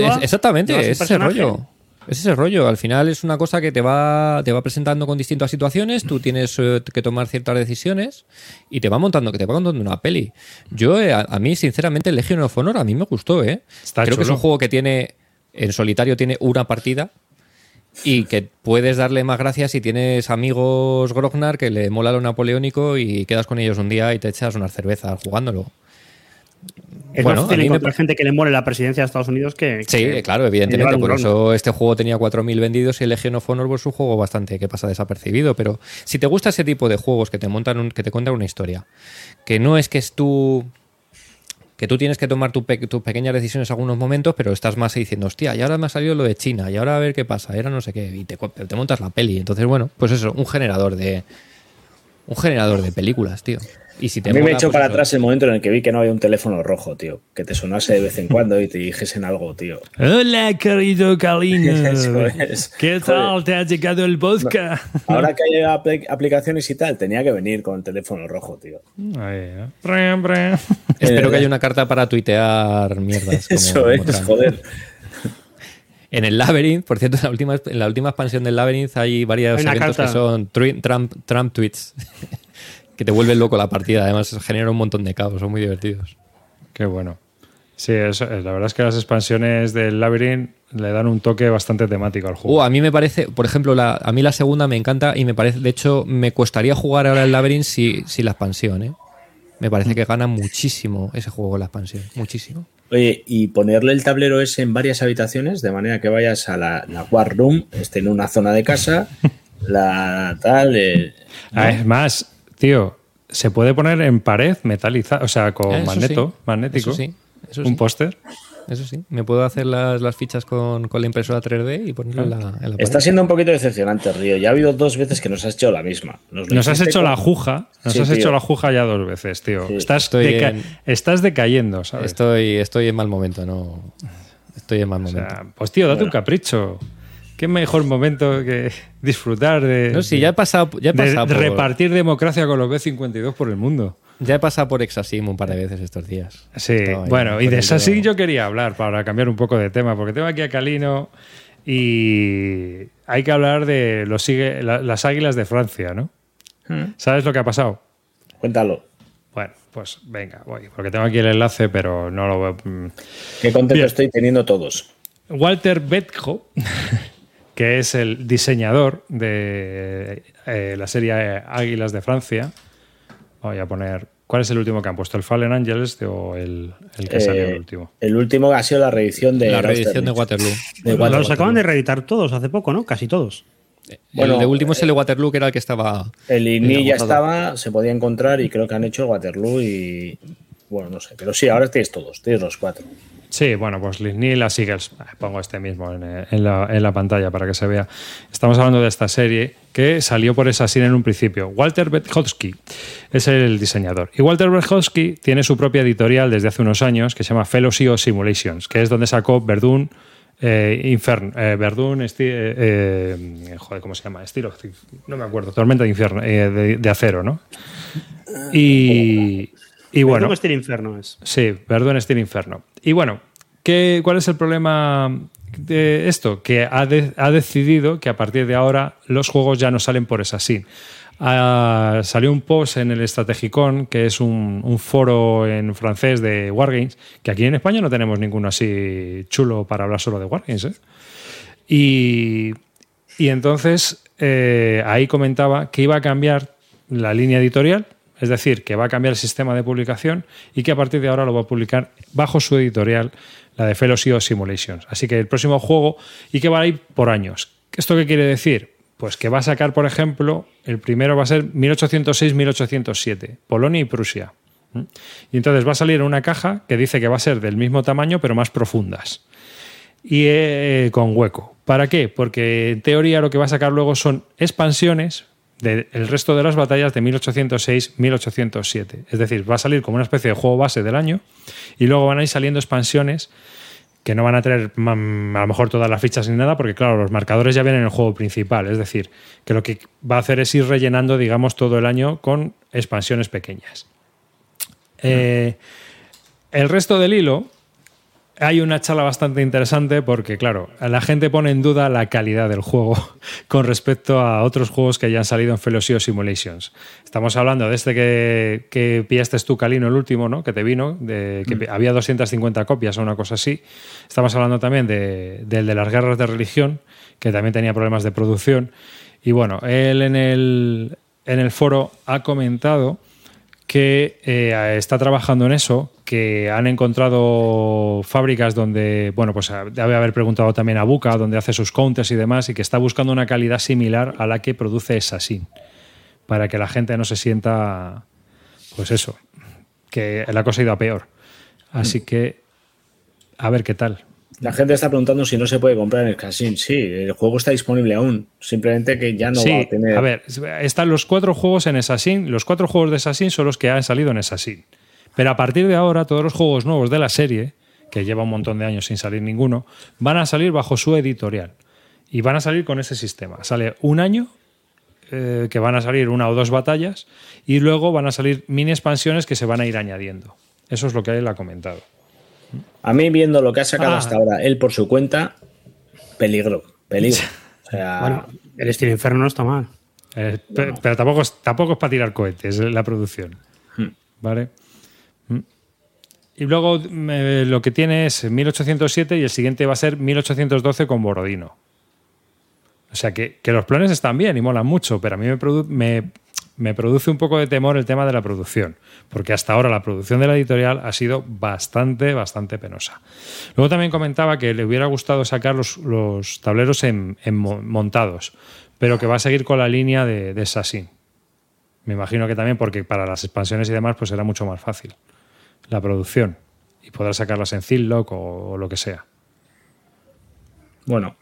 [SPEAKER 4] es- exactamente, es ese rollo. Es ese rollo. Al final es una cosa que te va, te va presentando con distintas situaciones. Tú tienes eh, que tomar ciertas decisiones y te va montando, que te va contando una peli. Yo, eh, a, a mí, sinceramente, Legion of Honor a mí me gustó, ¿eh?
[SPEAKER 3] Está
[SPEAKER 4] Creo que es un juego que tiene, en solitario tiene una partida y que puedes darle más gracias si tienes amigos Grognar que le mola lo napoleónico y quedas con ellos un día y te echas unas cervezas jugándolo.
[SPEAKER 2] Es
[SPEAKER 4] Bueno,
[SPEAKER 2] más fácil
[SPEAKER 4] me-
[SPEAKER 2] gente que le mole la presidencia de Estados Unidos que.
[SPEAKER 4] Sí,
[SPEAKER 2] que-
[SPEAKER 4] claro, evidentemente. Por eso este juego tenía 4.000 vendidos y el Legion of Honor es un juego bastante que pasa desapercibido. Pero si te gusta ese tipo de juegos que te montan un- que te cuentan una historia, que no es que es tú que tú tienes que tomar tu pe- tus pequeñas decisiones en algunos momentos, pero estás más ahí diciendo, hostia, y ahora me ha salido lo de China, y ahora a ver qué pasa, y ahora no sé qué, y te montas la peli. Entonces, bueno, pues eso, un generador de. Un generador de películas, tío. Y si te
[SPEAKER 1] A mí me echó
[SPEAKER 4] pues
[SPEAKER 1] para
[SPEAKER 4] eso.
[SPEAKER 1] atrás el momento en el que vi que no había un teléfono rojo, tío. Que te sonase de vez en cuando y te dijesen algo, tío.
[SPEAKER 3] Hola, querido Calino. *laughs*
[SPEAKER 1] Eso es.
[SPEAKER 3] ¿Qué
[SPEAKER 1] Joder.
[SPEAKER 3] tal? ¿Te ha llegado el vodka?
[SPEAKER 1] Ahora que hay apl- aplicaciones y tal, tenía que venir con el teléfono rojo, tío.
[SPEAKER 3] Ahí, ¿eh? Brum, brum. *laughs*
[SPEAKER 4] Espero que haya una carta para tuitear mierdas. como-
[SPEAKER 1] Eso
[SPEAKER 4] como
[SPEAKER 1] es,
[SPEAKER 4] Trump.
[SPEAKER 1] joder.
[SPEAKER 4] En el Labyrinth, por cierto, en la última, en la última expansión del Labyrinth hay varios
[SPEAKER 2] Hay
[SPEAKER 4] eventos
[SPEAKER 2] carta.
[SPEAKER 4] que son tru- Trump, Trump tweets que te vuelven loco la partida. Además, genera un montón de caos, son muy divertidos.
[SPEAKER 3] Qué bueno. Sí, eso- eh, la verdad es que las expansiones del Labyrinth le dan un toque bastante temático al juego.
[SPEAKER 4] Uh, a mí me parece, por ejemplo, la, a mí la segunda me encanta y me parece, de hecho, me costaría jugar ahora el Labyrinth si, si la expansión, ¿eh? Me parece que gana muchísimo ese juego la expansión, muchísimo.
[SPEAKER 1] Oye, y ponerle el tablero ese en varias habitaciones, de manera que vayas a la, la War Room, esté en una zona de casa, la tal. eh,
[SPEAKER 3] Ah, es más, tío, se puede poner en pared metalizada, o sea, con
[SPEAKER 4] Eso
[SPEAKER 3] magneto,
[SPEAKER 4] sí,
[SPEAKER 3] magnético.
[SPEAKER 4] eso sí, eso
[SPEAKER 3] un póster.
[SPEAKER 4] Eso sí, me puedo hacer las, las fichas con, con la impresora 3D y ponerlo en la, en la pared.
[SPEAKER 1] Está siendo un poquito decepcionante, Río. Ya ha habido dos veces que nos has hecho la misma.
[SPEAKER 3] Nos has hecho
[SPEAKER 1] con-
[SPEAKER 3] la juja, nos
[SPEAKER 1] Sí,
[SPEAKER 3] has
[SPEAKER 1] tío.
[SPEAKER 3] hecho la juja ya dos veces, tío.
[SPEAKER 1] Sí.
[SPEAKER 3] Estás,
[SPEAKER 4] Estoy
[SPEAKER 3] deca-
[SPEAKER 4] en-
[SPEAKER 3] estás decayendo, ¿sabes?
[SPEAKER 4] Estoy, estoy en mal momento, no. Estoy en mal
[SPEAKER 3] O
[SPEAKER 4] momento.
[SPEAKER 3] sea, pues tío, date un capricho. Qué mejor momento que disfrutar de,
[SPEAKER 4] no, sí, ya he pasado, ya he
[SPEAKER 3] de
[SPEAKER 4] pasado por,
[SPEAKER 3] repartir democracia con los B52 por el mundo.
[SPEAKER 4] ya he pasado por Exasim un par de veces estos días.
[SPEAKER 3] Sí,
[SPEAKER 4] Estaba ahí
[SPEAKER 3] bueno, y de
[SPEAKER 4] dedo-
[SPEAKER 3] yo quería hablar para cambiar un poco de tema, porque tengo aquí a Calino y hay que hablar de los sigue, la- las águilas de Francia, ¿no?
[SPEAKER 1] Mm,
[SPEAKER 3] ¿Sabes lo que ha pasado?
[SPEAKER 1] Cuéntalo.
[SPEAKER 3] Bueno, pues venga, voy, porque tengo aquí el enlace, pero no lo veo. mm.
[SPEAKER 1] Qué contento
[SPEAKER 3] Bien.
[SPEAKER 1] estoy teniendo todos.
[SPEAKER 3] Walter Betjo, *laughs* que es el diseñador de eh, la serie Águilas de Francia. Voy a poner. ¿Cuál es el último que han puesto? ¿El Fallen Angels o el, el que
[SPEAKER 1] Eh,
[SPEAKER 3] salió el último?
[SPEAKER 1] El último ha sido la reedición de
[SPEAKER 4] La reedición de. Waterloo.
[SPEAKER 1] De
[SPEAKER 2] Los acaban de reeditar todos hace poco, ¿no? Casi todos.
[SPEAKER 1] Bueno,
[SPEAKER 4] el de último es el de Waterloo, que era el que estaba.
[SPEAKER 1] El INI ya estaba, se podía encontrar y creo que han hecho el Waterloo y. Bueno, no sé. Pero sí, ahora tienes todos, tienes los cuatro.
[SPEAKER 3] Sí, bueno, pues y las Eagles. Ah, Pongo este mismo en, eh, en la, pantalla para que se vea. Estamos hablando de esta serie que salió por esa serie en un principio. Walter Betchowski es el diseñador. Y Walter Betchowski tiene su propia editorial desde hace unos años que se llama Fellowship of Simulations, que es donde sacó Verdun. Eh, Infern, eh, Verdun, eh, eh, joder, ¿cómo se llama? Estilo, no me acuerdo, Tormenta de Infierno, eh, de, de acero, ¿no? Y, y bueno,
[SPEAKER 2] ¿Cómo Steel Inferno es?
[SPEAKER 3] Sí, Steel Inferno. Y bueno, ¿qué, ¿cuál es el problema de esto? Que ha, de- ha decidido que a partir de ahora los juegos ya no salen por esa SIN. Ah, salió un post en el Strategicon, que es un, un foro en francés de Wargames, que aquí en España no tenemos ninguno así chulo para hablar solo de Wargames. ¿eh? Y, y entonces eh, ahí comentaba que iba a cambiar la línea editorial, es decir, que va a cambiar el sistema de publicación y que a partir de ahora lo va a publicar bajo su editorial, la de Fellowship of Simulations. Así que el próximo juego y que va a ir por años. ¿Esto qué quiere decir? Pues que va a sacar, por ejemplo, el primero va a ser 1806-1807, Polonia y Prusia. ¿Mm? Y entonces va a salir una caja que dice que va a ser del mismo tamaño pero más profundas y eh, con hueco. ¿Para qué? Porque en teoría lo que va a sacar luego son expansiones del resto de las batallas de 1806-1807. Es decir, va a salir como una especie de juego base del año y luego van a ir saliendo expansiones que no van a tener mm, a lo mejor todas las fichas ni nada, porque claro, los marcadores ya vienen en el juego principal. Es decir, que lo que va a hacer es ir rellenando, digamos, todo el año con expansiones pequeñas. Eh, el resto del hilo hay una charla bastante interesante porque, claro, la gente pone en duda la calidad del juego *laughs* con respecto a otros juegos que ya han salido en Fellowship Simulations. Estamos hablando de este que, que pillaste tú, Calino, el último, ¿no? Que te vino, de que
[SPEAKER 1] Mm.
[SPEAKER 3] había 250 copias o una cosa así. Estamos hablando también de- del de las guerras de religión, que también tenía problemas de producción. Y bueno, él en el, en el foro ha comentado que eh, está trabajando en eso, que han encontrado fábricas donde, bueno, pues debe haber preguntado también a Buca, donde hace sus counters y demás, y que está buscando una calidad similar a la que produce Assassin, para que la gente no se sienta, pues eso, que la cosa ha ido a peor. Así que, a ver qué tal.
[SPEAKER 1] La gente está preguntando si no se puede comprar en el casino. Sí, el juego está disponible aún. Simplemente que ya no
[SPEAKER 3] sí,
[SPEAKER 1] va a tener.
[SPEAKER 3] a ver, están los cuatro juegos en Assassin. Los cuatro juegos de Assassin son los que han salido en Assassin. Pero a partir de ahora, todos los juegos nuevos de la serie, que lleva un montón de años sin salir ninguno, van a salir bajo su editorial. Y van a salir con ese sistema. Sale un año, eh, que van a salir una o dos batallas, y luego van a salir mini expansiones que se van a ir añadiendo. Eso es lo que él ha comentado.
[SPEAKER 1] A mí, viendo lo que ha sacado
[SPEAKER 2] Ah.
[SPEAKER 1] hasta ahora, él por su cuenta, peligro. Peligro. O sea, *laughs*
[SPEAKER 2] Bueno, el estilo Inferno no está mal.
[SPEAKER 3] Eh, pe- Pero tampoco es, tampoco es para tirar cohetes la producción.
[SPEAKER 1] Hmm.
[SPEAKER 3] ¿Vale? Mm. Y luego me- lo que tiene es 1807 y el siguiente va a ser 1812 con Borodino. O sea que, que los planes están bien y molan mucho, pero a mí me, produ- me, produce un poco de temor el tema de la producción, porque hasta ahora la producción de la editorial ha sido bastante, bastante penosa. Luego también comentaba que le hubiera gustado sacar los, los tableros en, en mo- montados, pero que va a seguir con la línea de, de Assassin. Me imagino que también porque para las expansiones y demás pues será mucho más fácil la producción y podrá sacarlas en Zillock o, lo que sea.
[SPEAKER 1] Bueno,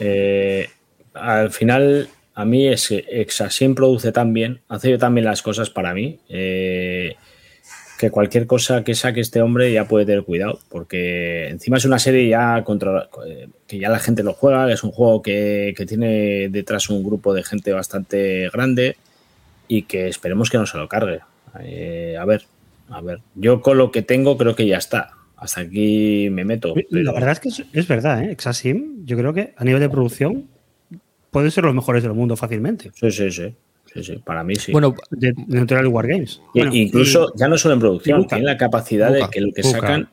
[SPEAKER 1] eh, al final a mí es que Exasin produce tan bien, hace tan bien las cosas para mí, eh, que cualquier cosa que saque este hombre ya puede tener cuidado, porque encima es una serie ya contra, eh, que ya la gente lo juega, es un juego que, que tiene detrás un grupo de gente bastante grande y que esperemos que no se lo cargue. Eh, a ver, a ver, yo con lo que tengo creo que ya está. Hasta aquí me meto.
[SPEAKER 2] La verdad es que es, es verdad, ¿eh? Exasim, yo creo que a nivel de producción pueden ser los mejores del mundo fácilmente.
[SPEAKER 1] Sí, sí, sí. sí, sí, Para mí sí.
[SPEAKER 4] Bueno,
[SPEAKER 2] De, de Natural Wargames.
[SPEAKER 1] Y-
[SPEAKER 2] Bueno,
[SPEAKER 1] incluso ya no solo en producción,
[SPEAKER 2] y Buca.
[SPEAKER 1] tiene la capacidad de que lo que
[SPEAKER 3] Buca.
[SPEAKER 1] sacan.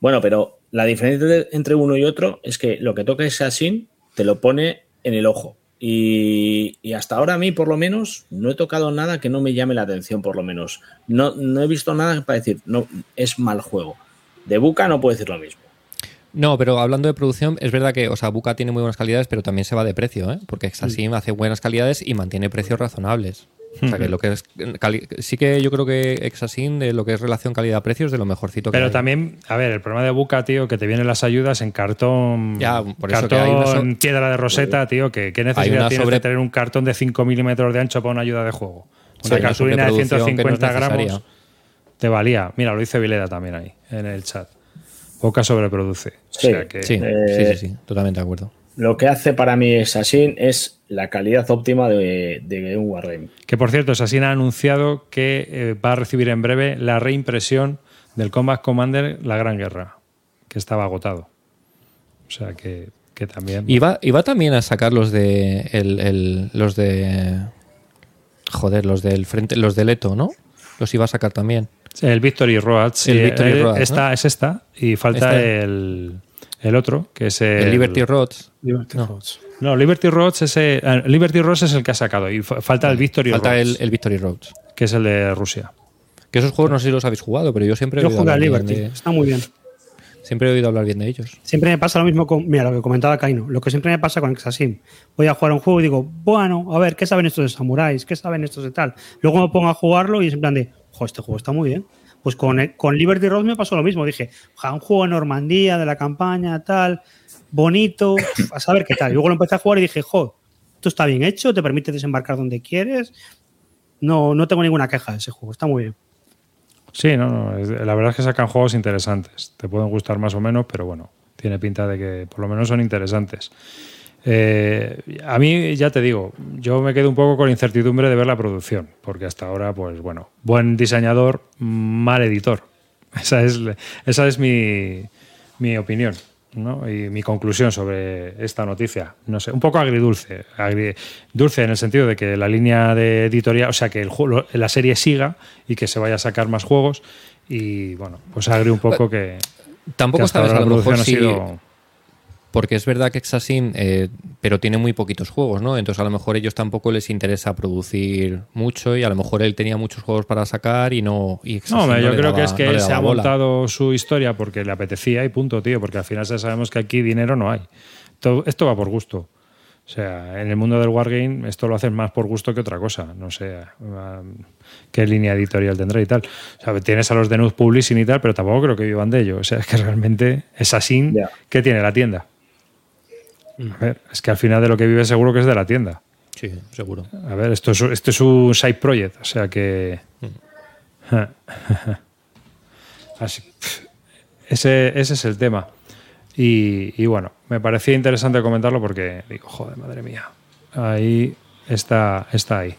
[SPEAKER 1] Bueno, pero la diferencia de- entre uno y otro es que lo que toca Assassin te lo pone en el ojo. Y, y hasta ahora a mí, por lo menos, no he tocado nada que no me llame la atención, por lo menos. No, no he visto nada para decir, no, es mal juego. De Buca no puedo decir lo mismo.
[SPEAKER 4] No, pero hablando de producción, es verdad que, o sea, Buca tiene muy buenas calidades, pero también se va de precio, ¿eh? Porque Exasim hace buenas calidades y mantiene precios razonables. O sea, que lo que es. cali- sí que yo creo que Exasim, de lo que es relación calidad-precio, es de lo mejorcito que
[SPEAKER 3] Pero
[SPEAKER 4] hay.
[SPEAKER 3] también, a ver, el problema de Buca, tío, que te vienen las ayudas en cartón,
[SPEAKER 4] Ya, por eso que
[SPEAKER 3] cartón
[SPEAKER 4] hay una so-
[SPEAKER 3] piedra de roseta, tío, que qué necesidad tienes
[SPEAKER 4] sobre-
[SPEAKER 3] de tener un cartón de 5 milímetros de ancho para una ayuda de juego.
[SPEAKER 4] Sí,
[SPEAKER 3] Una
[SPEAKER 4] una
[SPEAKER 3] cartulina de
[SPEAKER 4] sobreproducción que no es
[SPEAKER 3] 150 gramos te valía. Mira, lo dice Vileda también ahí, en el chat. Boca sobreproduce.
[SPEAKER 1] Sí,
[SPEAKER 3] o sea que,
[SPEAKER 4] Sí,
[SPEAKER 1] Eh,
[SPEAKER 4] sí, sí, sí, totalmente de acuerdo.
[SPEAKER 1] Lo que hace para mí Assassin es la calidad óptima de, de un Wargame.
[SPEAKER 3] que por cierto, Assassin ha anunciado que eh, va a recibir en breve la reimpresión del Combat Commander La Gran Guerra, que estaba agotado. O sea que, que también.
[SPEAKER 4] Iba, iba también a sacar los de. el- el- los de. Joder, los del frente, los del Eto, ¿no? Los iba a sacar también.
[SPEAKER 3] El Victory Road. sí,
[SPEAKER 4] El Victory
[SPEAKER 3] eh,
[SPEAKER 4] Road, ¿no?
[SPEAKER 3] Esta es esta. Y falta
[SPEAKER 4] Este.
[SPEAKER 3] el, el otro, que es el.
[SPEAKER 4] El Liberty Roads.
[SPEAKER 2] Liberty
[SPEAKER 4] no.
[SPEAKER 3] No, Liberty Roads es el, eh, Liberty Roads es el que ha sacado. Y fa- falta el Victory
[SPEAKER 4] Falta
[SPEAKER 3] Roads,
[SPEAKER 4] el, el Victory Roads.
[SPEAKER 3] que es el de Rusia.
[SPEAKER 4] Que esos juegos no sé si los habéis jugado, pero yo siempre he
[SPEAKER 2] Yo
[SPEAKER 4] oído
[SPEAKER 2] jugué a
[SPEAKER 4] hablar bien
[SPEAKER 2] Liberty,
[SPEAKER 4] de-
[SPEAKER 2] está muy bien.
[SPEAKER 4] siempre he oído hablar bien de ellos.
[SPEAKER 2] Siempre me pasa lo mismo con, mira, lo que comentaba Kaino, lo que siempre me pasa con Exasim. Voy a jugar un juego y digo, bueno, a ver, ¿qué saben estos de samuráis? ¿Qué saben estos de tal? Luego me pongo a jugarlo y es en plan de, jo, este juego está muy bien. Pues con, eh, con Liberty Road me pasó lo mismo. Dije, un juego en Normandía, de la campaña, tal, bonito, a saber qué tal. Y luego lo empecé a jugar y dije, jo, esto está bien hecho, te permite desembarcar donde quieres. No, no tengo ninguna queja de ese juego, está muy bien.
[SPEAKER 3] Sí, no, no. La verdad es que sacan juegos interesantes. Te pueden gustar más o menos, pero bueno, tiene pinta de que por lo menos son interesantes. Eh, a mí, ya te digo, yo me quedo un poco con incertidumbre de ver la producción, porque hasta ahora, pues bueno, buen diseñador, mal editor. *laughs* Esa es, esa es mi, mi opinión. ¿no? Y mi conclusión sobre esta noticia. No sé, un poco agridulce. agri- dulce en el sentido de que la línea de editorial, o sea, que el juego, la serie siga y que se vaya a sacar más juegos. Y bueno, pues agri un poco que, que
[SPEAKER 4] Tampoco
[SPEAKER 3] hasta
[SPEAKER 4] sabes
[SPEAKER 3] ahora
[SPEAKER 4] a
[SPEAKER 3] la
[SPEAKER 4] mejor
[SPEAKER 3] producción
[SPEAKER 4] si...
[SPEAKER 3] ha sido.
[SPEAKER 4] Porque es verdad que Exasin, eh, pero tiene muy poquitos juegos, ¿no? Entonces a lo mejor a ellos tampoco les interesa producir mucho y a lo mejor él tenía muchos juegos para sacar y no. Y
[SPEAKER 3] No,
[SPEAKER 4] Exasin
[SPEAKER 3] hombre, yo
[SPEAKER 4] le
[SPEAKER 3] creo
[SPEAKER 4] daba-
[SPEAKER 3] que es que
[SPEAKER 4] no
[SPEAKER 3] él se ha
[SPEAKER 4] bola.
[SPEAKER 3] montado su historia porque le apetecía y punto, tío, porque al final ya sabemos que aquí dinero no hay. Todo- esto va por gusto. O sea, en el mundo del wargame esto lo hacen más por gusto que otra cosa. No sé um, qué línea editorial tendrá y tal. O sea, tienes a los de Nud Publishing y tal, pero tampoco creo que vivan de ello. O sea, es que realmente es así que tiene la tienda. A ver, es que al final de lo que vive seguro que es de la tienda.
[SPEAKER 4] Sí, seguro.
[SPEAKER 3] A ver, esto es, esto es un side project, o sea que. *laughs* Así, ese, ese es el tema. Y, y bueno, me parecía interesante comentarlo porque digo, joder, madre mía. Ahí está, está ahí.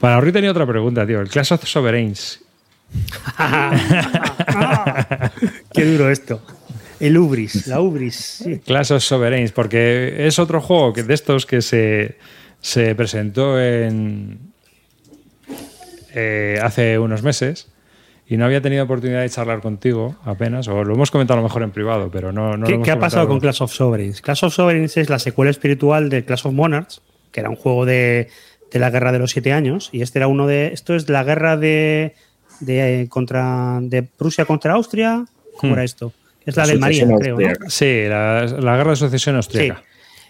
[SPEAKER 3] Para Henry tenía otra pregunta, tío. El Clash of Sovereigns. *laughs* *laughs*
[SPEAKER 2] Qué duro esto. El Ubris, la Ubris. sí.
[SPEAKER 3] Clash of Sovereigns, porque es otro juego que de estos que se, se presentó en eh, hace unos meses y no había tenido oportunidad de charlar contigo apenas, o lo hemos comentado a lo mejor en privado, pero no, no lo
[SPEAKER 2] ¿Qué,
[SPEAKER 3] hemos
[SPEAKER 2] qué ha pasado con. Clash of Sovereigns? Clash of Sovereigns es la secuela espiritual de Clash of Monarchs, que era un juego de, de la guerra de los siete años, y este era uno de. Esto es la guerra de, de, contra, de Prusia contra Austria. ¿Cómo
[SPEAKER 3] Hmm.
[SPEAKER 2] era esto? Es la
[SPEAKER 1] La
[SPEAKER 2] del María, creo. ¿no?
[SPEAKER 3] Sí, la, la guerra de sucesión
[SPEAKER 2] Sí.
[SPEAKER 3] austríaca.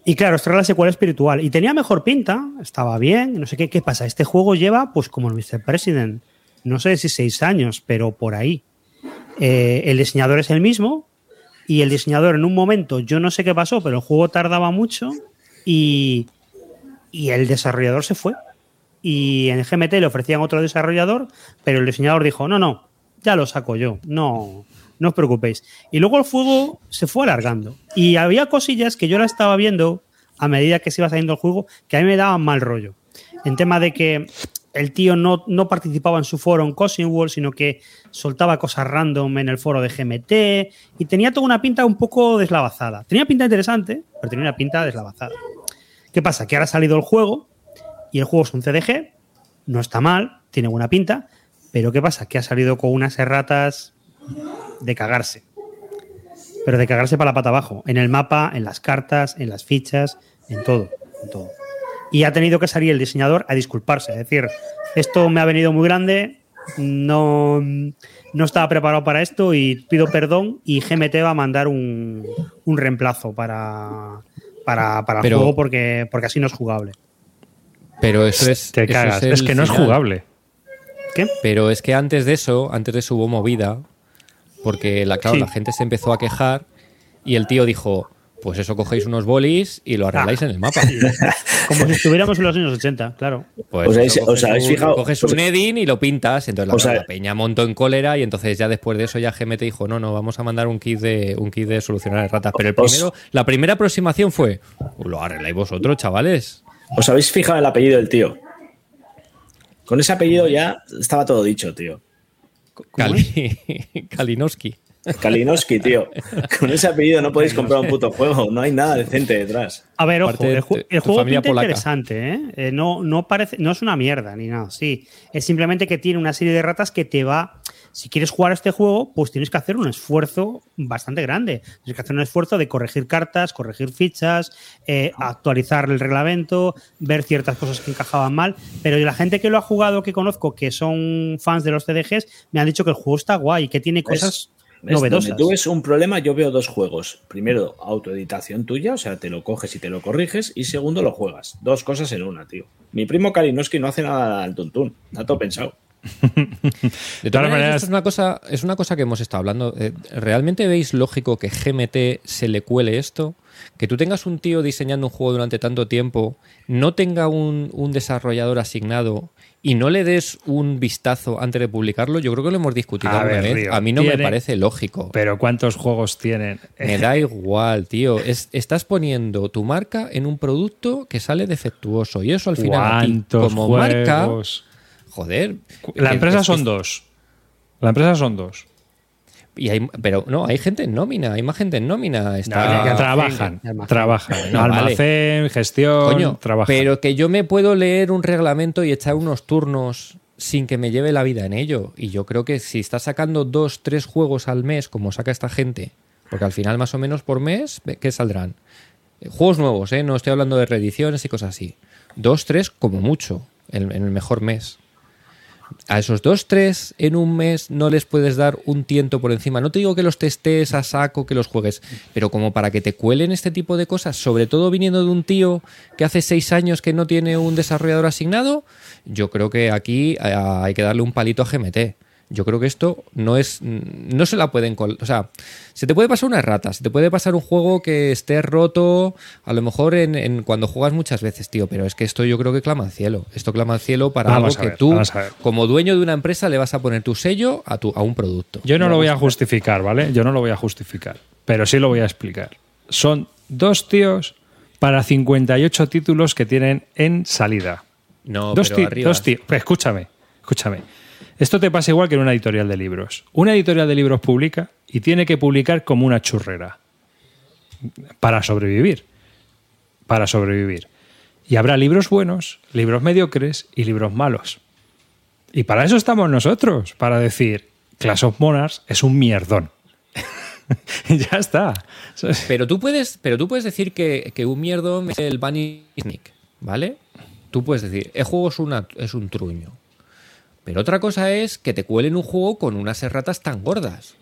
[SPEAKER 2] Y claro, esto era la secuela espiritual. Y tenía mejor pinta, estaba bien, no sé qué. ¿Qué pasa? Este juego lleva, pues como el Mr. President, no sé si seis años, pero por ahí. Eh, el diseñador es el mismo. Y el diseñador en un momento, yo no sé qué pasó, pero el juego tardaba mucho. Y, y el desarrollador se fue. Y en GMT le ofrecían otro desarrollador, pero el diseñador dijo: No, no, ya lo saco yo. No, no os preocupéis. Y luego el juego se fue alargando. Y había cosillas que yo la estaba viendo a medida que se iba saliendo el juego que a mí me daban mal rollo. En tema de que el tío no, no participaba en su foro en Cousin World, sino que soltaba cosas random en el foro de GMT y tenía toda una pinta un poco deslavazada. Tenía pinta interesante, pero tenía una pinta deslavazada. ¿Qué pasa? Que ahora ha salido el juego y el juego es un CDG, no está mal, tiene buena pinta, pero ¿qué pasa? Que ha salido con unas erratas de cagarse. Pero de cagarse para la pata abajo. En el mapa, en las cartas, en las fichas, en todo. En todo. Y ha tenido que salir el diseñador a disculparse. Es decir, esto me ha venido muy grande, no, no estaba preparado para esto y pido perdón y GMT va a mandar un, un reemplazo para, para, para el
[SPEAKER 4] Pero-
[SPEAKER 2] juego porque, porque así no es jugable.
[SPEAKER 4] Pero eso es.
[SPEAKER 3] Te
[SPEAKER 4] eso
[SPEAKER 3] cagas.
[SPEAKER 4] el
[SPEAKER 3] Es que no es jugable.
[SPEAKER 2] ¿Qué?
[SPEAKER 4] Pero es que antes de eso, antes de eso hubo movida, porque la, claro,
[SPEAKER 2] Sí.
[SPEAKER 4] la gente se empezó a quejar y el tío dijo, pues eso cogéis unos bolis y lo arregláis
[SPEAKER 2] Ah.
[SPEAKER 4] en el mapa.
[SPEAKER 2] Como si estuviéramos en los años 80, claro.
[SPEAKER 4] Pues
[SPEAKER 1] ¿Os habéis-
[SPEAKER 4] eso,
[SPEAKER 1] os
[SPEAKER 4] coges
[SPEAKER 1] habéis
[SPEAKER 4] un-
[SPEAKER 1] fijado?
[SPEAKER 4] Coges un Edin y lo pintas, entonces la,
[SPEAKER 1] O sea-
[SPEAKER 4] la peña montó en cólera y entonces ya después de eso ya GMT dijo, no, no, vamos a mandar un kit de un kit de solucionar ratas. Pero el
[SPEAKER 1] Os-
[SPEAKER 4] primero, la primera aproximación fue, lo arregláis vosotros, chavales.
[SPEAKER 1] ¿Os habéis fijado en el apellido del tío? Con ese apellido ya estaba todo dicho, tío.
[SPEAKER 4] Kali- *laughs* Kalinowski.
[SPEAKER 1] Kalinowski, tío. Con ese apellido no podéis comprar un puto juego. No hay nada decente detrás.
[SPEAKER 2] A ver, ojo, el, ju- juego pinta
[SPEAKER 4] polaca.
[SPEAKER 2] interesante, ¿eh? Eh, no, no, parece, no es una mierda ni nada, sí. Es simplemente que tiene una serie de ratas que te va. Si quieres jugar a este juego, pues tienes que hacer un esfuerzo bastante grande. Tienes que hacer un esfuerzo de corregir cartas, corregir fichas, eh, actualizar el reglamento, ver ciertas cosas que encajaban mal. Pero la gente que lo ha jugado, que conozco, que son fans de los CDGs, me han dicho que el juego está guay, que tiene cosas
[SPEAKER 1] ¿Ves?
[SPEAKER 2] novedosas.
[SPEAKER 1] Tú ves un problema, yo veo dos juegos. Primero, autoeditación tuya, o sea, te lo coges y te lo corriges. Y segundo, lo juegas. Dos cosas en una, tío. Mi primo Kalinowski no hace nada al tuntún. Está todo pensado.
[SPEAKER 4] De
[SPEAKER 3] todas
[SPEAKER 4] maneras,
[SPEAKER 3] maneras-
[SPEAKER 4] esto es una cosa, es una cosa que hemos estado hablando. Eh, ¿Realmente veis lógico que GMT se le cuele esto? Que tú tengas un tío diseñando un juego durante tanto tiempo, no tenga un, un desarrollador asignado y no le des un vistazo antes de publicarlo, yo creo que lo hemos discutido
[SPEAKER 3] A ver,
[SPEAKER 4] vez.
[SPEAKER 3] Río,
[SPEAKER 4] A mí no me parece lógico.
[SPEAKER 3] Pero ¿cuántos juegos tienen?
[SPEAKER 4] Me da *laughs* igual, tío. Es- estás poniendo tu marca en un producto que sale defectuoso. Y eso al final, a ti,
[SPEAKER 3] ¿Cuántos
[SPEAKER 4] como marca,
[SPEAKER 3] juegos?
[SPEAKER 4] Joder.
[SPEAKER 3] La empresa
[SPEAKER 4] es-
[SPEAKER 3] son dos. La empresa son dos.
[SPEAKER 4] Y hay, pero no, hay gente en nómina, hay más gente en nómina. Está,
[SPEAKER 3] No, que trabajan,
[SPEAKER 2] almacén.
[SPEAKER 3] trabajan.
[SPEAKER 4] No, vale.
[SPEAKER 3] Almacén, gestión,
[SPEAKER 4] Coño,
[SPEAKER 3] trabajan.
[SPEAKER 4] pero que yo me puedo leer un reglamento y echar unos turnos sin que me lleve la vida en ello. Y yo creo que si estás sacando dos, tres juegos al mes, como saca esta gente, porque al final más o menos por mes, ¿qué saldrán? Eh, Juegos nuevos, ¿eh? No estoy hablando de reediciones y cosas así. Dos, tres como mucho, en, en el mejor mes. A esos dos, tres en un mes no les puedes dar un tiento por encima. No te digo que los testes a saco, que los juegues, pero como para que te cuelen este tipo de cosas, sobre todo viniendo de un tío que hace seis años que no tiene un desarrollador asignado, yo creo que aquí eh, hay que darle un palito a GMT. Yo creo que esto no es. No se la pueden. O sea, se te puede pasar una errata, se te puede pasar un juego que esté roto, a lo mejor en, en cuando juegas muchas veces, tío. Pero es que esto yo creo que clama al cielo. Esto clama al cielo para
[SPEAKER 3] Vamos
[SPEAKER 4] algo que tú, como dueño de una empresa, le vas a poner tu sello a, tu, a un producto.
[SPEAKER 3] Yo no lo voy a justificar, ¿vale? Yo no lo voy a justificar, pero sí lo voy a explicar. Son dos tíos para 58 títulos que tienen en salida.
[SPEAKER 4] No,
[SPEAKER 3] dos,
[SPEAKER 4] pero arriba.
[SPEAKER 3] dos tíos. Escúchame, escúchame. Esto te pasa igual que en una editorial de libros. Una editorial de libros publica y tiene que publicar como una churrera para sobrevivir. Para sobrevivir. Y habrá libros buenos, libros mediocres y libros malos. Y para eso estamos nosotros, para decir, Clash of Monarchs es un mierdón. *laughs* Ya está.
[SPEAKER 4] Pero tú puedes, pero tú puedes decir que, que un mierdo es el Bunny Sneak, ¿vale? Tú puedes decir, el juego es, una, es un truño. Pero otra cosa es que te cuelen un juego con unas erratas tan gordas.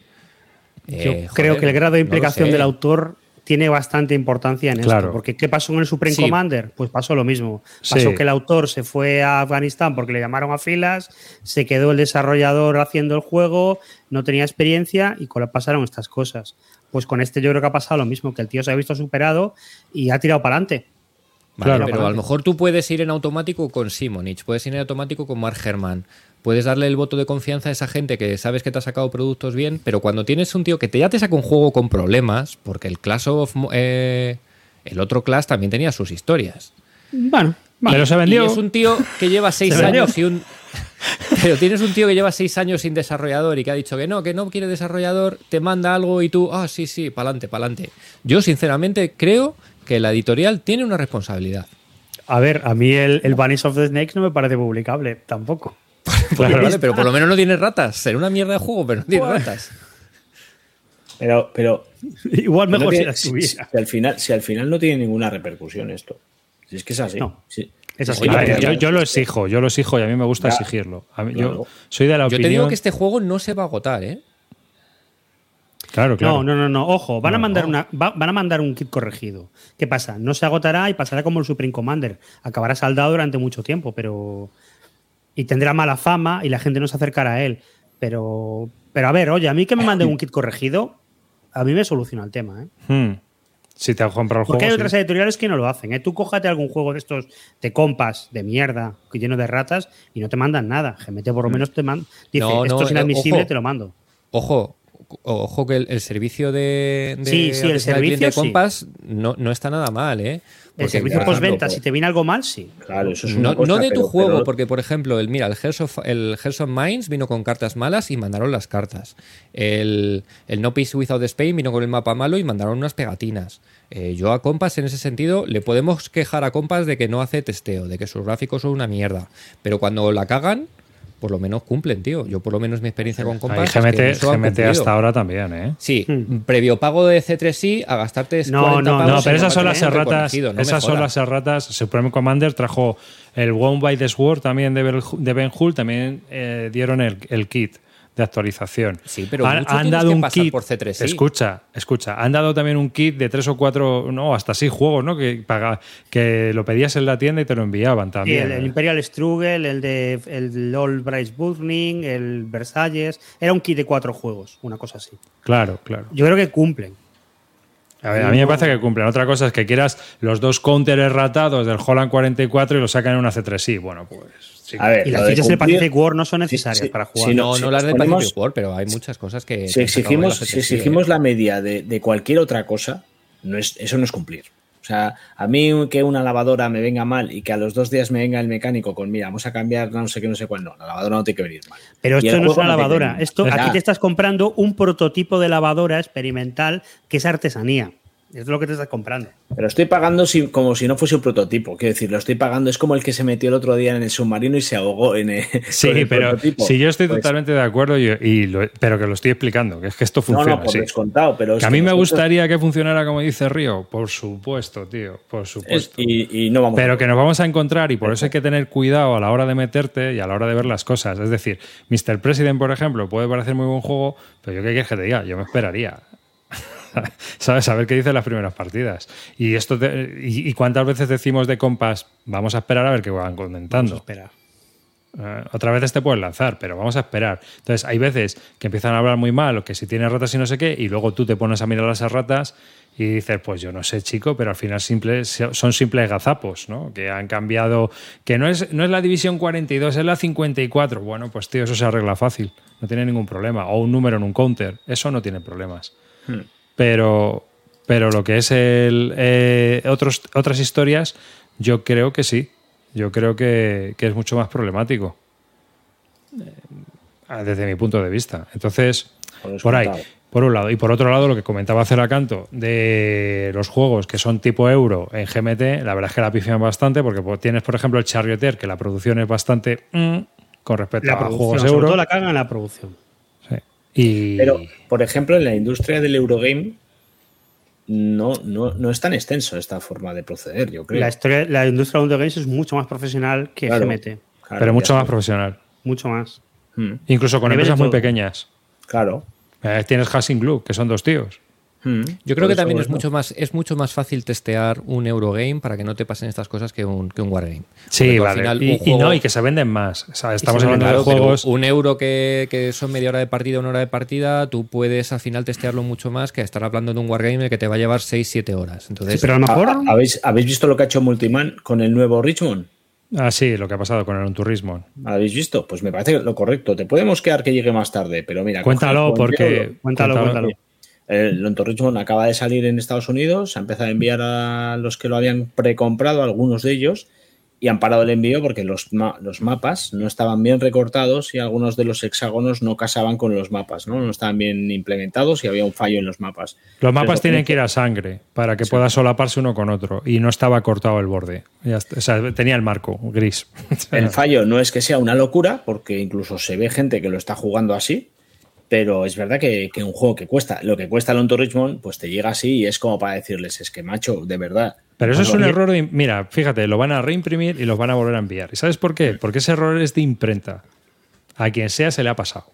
[SPEAKER 2] Yo
[SPEAKER 4] Eh,
[SPEAKER 2] creo que el grado de implicación del autor tiene bastante importancia en
[SPEAKER 3] Claro.
[SPEAKER 2] esto. Porque ¿qué pasó con el Supreme
[SPEAKER 4] Sí.
[SPEAKER 2] Commander? Pues pasó lo mismo. Pasó
[SPEAKER 3] Sí.
[SPEAKER 2] que el autor se fue a Afganistán porque le llamaron a filas, se quedó el desarrollador haciendo el juego, no tenía experiencia y con- pasaron estas cosas. Pues con este yo creo que ha pasado lo mismo, que el tío se ha visto superado y ha tirado para adelante.
[SPEAKER 4] Vale,
[SPEAKER 3] Claro.
[SPEAKER 4] pero a lo mejor tú puedes ir en automático con Simonich, puedes ir en automático con Mark Herman, puedes darle el voto de confianza a esa gente que sabes que te ha sacado productos bien, pero cuando tienes un tío que te, ya te saca un juego con problemas, porque el Clash of... Mo- eh, el otro Clash también tenía sus historias.
[SPEAKER 2] Bueno,
[SPEAKER 3] Pero se vendió.
[SPEAKER 4] Y es un tío que lleva seis *laughs*
[SPEAKER 2] Se
[SPEAKER 4] años y un... *laughs* Pero tienes un tío que lleva seis años sin desarrollador y que ha dicho que no, que no quiere desarrollador, te manda algo y tú, ah, sí, sí, pa'lante, pa'lante. Yo, sinceramente, creo que la editorial tiene una responsabilidad.
[SPEAKER 2] a ver, a mí el, el Vanish of the Snakes no me parece publicable tampoco. *laughs*
[SPEAKER 4] Vale, vale, pero por lo menos no tiene ratas. Será una mierda de juego, pero no tiene ratas.
[SPEAKER 1] Pero, pero *laughs*
[SPEAKER 2] Igual mejor si
[SPEAKER 1] tiene-
[SPEAKER 2] las
[SPEAKER 1] si,
[SPEAKER 2] tuviera.
[SPEAKER 1] si al final, si al final no tiene ninguna repercusión esto. Si es que es así.
[SPEAKER 2] No. Es así.
[SPEAKER 3] A
[SPEAKER 1] Oye,
[SPEAKER 3] ver,
[SPEAKER 1] pero-
[SPEAKER 3] yo, yo lo exijo, yo lo exijo y a mí me gusta
[SPEAKER 1] Ya.
[SPEAKER 3] exigirlo. A mí-
[SPEAKER 1] Claro.
[SPEAKER 3] Yo soy de la
[SPEAKER 4] Yo
[SPEAKER 3] opinión.
[SPEAKER 4] te digo que este juego no se va a agotar, ¿eh?
[SPEAKER 3] Claro, claro.
[SPEAKER 2] No, no, no, no. Ojo, van, a
[SPEAKER 3] No,
[SPEAKER 2] mandar
[SPEAKER 3] no.
[SPEAKER 2] una, va- van a mandar un kit corregido. ¿Qué pasa? No se agotará y pasará como el Supreme Commander. Acabará saldado durante mucho tiempo, pero. Y tendrá mala fama y la gente no se acercará a él. Pero. Pero a ver, oye, a mí que me manden un kit corregido, a mí me soluciona el tema, ¿eh?
[SPEAKER 3] Hmm. Si te has comprado el
[SPEAKER 2] Porque hay otras
[SPEAKER 3] sí.
[SPEAKER 2] editoriales que no lo hacen. ¿eh? Tú cójate algún juego de estos de compas, de mierda, lleno de ratas, y no te mandan nada. GMT por lo menos te manda. Dice,
[SPEAKER 4] No,
[SPEAKER 2] esto es inadmisible,
[SPEAKER 4] ojo.
[SPEAKER 2] te lo mando.
[SPEAKER 4] Ojo, ojo que el, el servicio de, de
[SPEAKER 2] Sí, sí, el
[SPEAKER 4] atención al
[SPEAKER 2] servicio
[SPEAKER 4] cliente de
[SPEAKER 2] sí.
[SPEAKER 4] Compass no, no está nada mal, ¿eh?
[SPEAKER 2] El
[SPEAKER 4] Porque,
[SPEAKER 2] servicio postventa, si te viene algo mal, sí.
[SPEAKER 1] Claro, eso es una
[SPEAKER 4] No,
[SPEAKER 1] cosa,
[SPEAKER 4] no de tu
[SPEAKER 1] pero-
[SPEAKER 4] juego,
[SPEAKER 1] pero-
[SPEAKER 4] porque por ejemplo, el mira, el Hearts of, el Hearts of Minds vino con cartas malas y mandaron las cartas. El, el No Peace Without Spain vino con el mapa malo y mandaron unas pegatinas. Eh, yo a Compass en ese sentido le podemos quejar a Compass de que no hace testeo, de que sus gráficos son una mierda. Pero cuando la cagan, por lo menos cumplen, tío. Yo por lo menos mi experiencia con
[SPEAKER 3] Ahí
[SPEAKER 4] Compass. es
[SPEAKER 3] GMT,
[SPEAKER 4] que
[SPEAKER 3] GMT hasta ahora también, ¿eh?
[SPEAKER 4] Sí,
[SPEAKER 2] Hmm.
[SPEAKER 4] previo pago de C3I a gastarte
[SPEAKER 2] No,
[SPEAKER 4] 40
[SPEAKER 2] no,
[SPEAKER 4] pavos
[SPEAKER 3] No, pero esas son las erratas.
[SPEAKER 4] no
[SPEAKER 3] esas son las erratas. Supreme Commander trajo el One by the Sword también de Ben Hull. También eh, dieron el, el kit de actualización.
[SPEAKER 4] Sí, pero mucho tienes que pasar por C3I.
[SPEAKER 3] Escucha, escucha. Han dado también un kit de tres o cuatro, no, hasta seis juegos, ¿no? Que, paga, que lo pedías en la tienda y te lo enviaban
[SPEAKER 2] Sí,
[SPEAKER 3] también.
[SPEAKER 2] el, el Imperial Struggle, el de el Old Bryce Burning, el Versalles. Era un kit de cuatro juegos, una cosa así.
[SPEAKER 3] Claro, claro.
[SPEAKER 2] Yo creo que cumplen.
[SPEAKER 3] A, ver, a mí me parece que cumplen. Otra cosa es que quieras los dos counters ratados del Holland 44 y los sacan en una C3I. Bueno, pues. sí.
[SPEAKER 1] A ver,
[SPEAKER 2] Y las
[SPEAKER 1] lo de
[SPEAKER 2] fichas del
[SPEAKER 1] cumplir-
[SPEAKER 2] Pacific War no son necesarias
[SPEAKER 1] Sí, sí,
[SPEAKER 2] para jugar.
[SPEAKER 1] sí,
[SPEAKER 4] No,
[SPEAKER 1] si
[SPEAKER 4] no las del
[SPEAKER 1] ponemos-
[SPEAKER 4] Pacific War, pero hay muchas cosas que.
[SPEAKER 1] Si
[SPEAKER 4] de
[SPEAKER 1] exigimos,
[SPEAKER 4] la
[SPEAKER 1] si exigimos la media de, de cualquier otra cosa, no es, eso no es cumplir. O sea, a mí que una lavadora me venga mal y que a los dos días me venga el mecánico con, mira, vamos a cambiar no sé qué, no sé cuál, no, la lavadora no tiene que venir mal.
[SPEAKER 2] Pero
[SPEAKER 1] Y
[SPEAKER 2] esto no es una lavadora. Esto, aquí te estás comprando un prototipo de lavadora experimental que es artesanía. Es lo que te estás comprando.
[SPEAKER 1] Pero estoy pagando si- como si no fuese un prototipo. Quiero decir, lo estoy pagando. Es como el que se metió el otro día en el submarino y se ahogó en el, *laughs*
[SPEAKER 3] Sí,
[SPEAKER 1] el
[SPEAKER 3] pero
[SPEAKER 1] prototipo.
[SPEAKER 3] si yo estoy
[SPEAKER 1] Pues,
[SPEAKER 3] totalmente de acuerdo, y, y lo- pero que lo estoy explicando, que es que esto
[SPEAKER 1] No,
[SPEAKER 3] funciona
[SPEAKER 1] no, por
[SPEAKER 3] así.
[SPEAKER 1] descontado, pero
[SPEAKER 3] Que a mí me gustaría que funcionara como dice Río, por supuesto, tío, por
[SPEAKER 1] es-
[SPEAKER 3] supuesto.
[SPEAKER 1] y, y no vamos
[SPEAKER 3] Pero
[SPEAKER 1] a-
[SPEAKER 3] que nos vamos a encontrar y por eso hay que tener cuidado a la hora de meterte y a la hora de ver las cosas. Es decir, Mr. President, por ejemplo, puede parecer muy buen juego, pero yo qué quieres que te diga, yo me esperaría. *laughs* ¿Sabes? A ver qué dicen las primeras partidas. Y esto te- y, y cuántas veces decimos de compas, vamos a esperar a ver qué van comentando.
[SPEAKER 2] Espera.
[SPEAKER 3] Eh, otra vez te puedes lanzar, pero vamos a esperar. Entonces, hay veces que empiezan a hablar muy mal o que si tienes ratas y no sé qué, y luego tú te pones a mirar a esas ratas y dices, pues yo no sé, chico, pero al final son simples gazapos, ¿no? Que han cambiado, que no es, no es la división 42, es la 54. Bueno, pues tío, eso se arregla fácil, no tiene ningún problema. O un número en un counter, eso no tiene problemas. Pero, pero lo que es el, eh, otros, otras historias, yo creo que sí. Yo creo que, que es mucho más problemático. Eh, Desde mi punto de vista. Entonces,
[SPEAKER 1] Por
[SPEAKER 3] por ahí, por un lado. Y por otro lado, lo que comentaba Ceracanto de los juegos que son tipo euro en GMT, la verdad es que la pifian bastante, porque pues, tienes, por ejemplo, el Charioteer, que la producción es bastante mm, con respecto
[SPEAKER 2] La
[SPEAKER 3] a juegos
[SPEAKER 2] sobre
[SPEAKER 3] euro.
[SPEAKER 2] todo la cagan en la producción.
[SPEAKER 3] Y
[SPEAKER 1] Pero, por ejemplo, en la industria del Eurogame no, no, no es tan extenso esta forma de proceder, yo creo.
[SPEAKER 2] La, historia, la industria de games es mucho más profesional que
[SPEAKER 1] Claro.
[SPEAKER 2] GMT.
[SPEAKER 1] Claro,
[SPEAKER 3] pero mucho más profesional.
[SPEAKER 2] Mucho más.
[SPEAKER 1] Mm,
[SPEAKER 3] Incluso con empresas muy pequeñas.
[SPEAKER 1] Claro.
[SPEAKER 3] Eh, tienes Hashing Glue, que son dos tíos.
[SPEAKER 1] Mm.
[SPEAKER 4] Yo creo que también es mucho más es mucho más fácil testear un Eurogame para que no te pasen estas cosas que un, que un Wargame.
[SPEAKER 3] Sí,
[SPEAKER 4] Porque tú al
[SPEAKER 3] vale.
[SPEAKER 4] final,
[SPEAKER 3] y, no, y que se venden más. O sea, estamos hablando de juegos.
[SPEAKER 4] un euro que, que son media hora de partida, una hora de partida, tú puedes al final testearlo mucho más que estar hablando de un Wargame que te va a llevar 6-7 horas. Entonces,
[SPEAKER 2] Sí, pero a lo mejor.
[SPEAKER 1] ¿Ha- ha- ¿Habéis, ¿Habéis visto lo que ha hecho Multiman con el nuevo Richmond?
[SPEAKER 3] Ah, sí, lo que ha pasado con el Unturismo.
[SPEAKER 1] ¿Habéis visto? Pues me parece lo correcto. Te podemos quedar que llegue más tarde, pero mira.
[SPEAKER 3] Cuéntalo, porque.
[SPEAKER 2] Cuéntalo, cuéntalo.
[SPEAKER 1] El Lonto Richmond acaba de salir en Estados Unidos, se ha empezado a enviar a los que lo habían precomprado, algunos de ellos, y han parado el envío porque los, ma- los mapas no estaban bien recortados y algunos de los hexágonos no casaban con los mapas, ¿no? No estaban bien implementados y había un fallo en los mapas.
[SPEAKER 3] Los mapas
[SPEAKER 1] Entonces,
[SPEAKER 3] tienen que ir a sangre para que pueda solaparse uno con otro. Y no estaba cortado el borde. O sea, tenía el marco gris. *laughs*
[SPEAKER 1] El fallo no es que sea una locura, porque incluso se ve gente que lo está jugando así, pero es verdad que, que un juego que cuesta lo que cuesta el Onto Richmond, pues te llega así y es como para decirles, es que macho, de verdad.
[SPEAKER 3] Pero eso es un
[SPEAKER 1] Oye,
[SPEAKER 3] error de. Mira, fíjate, lo van a reimprimir y los van a volver a enviar. ¿Y sabes por qué? Porque ese error es de imprenta. A quien sea se le ha pasado.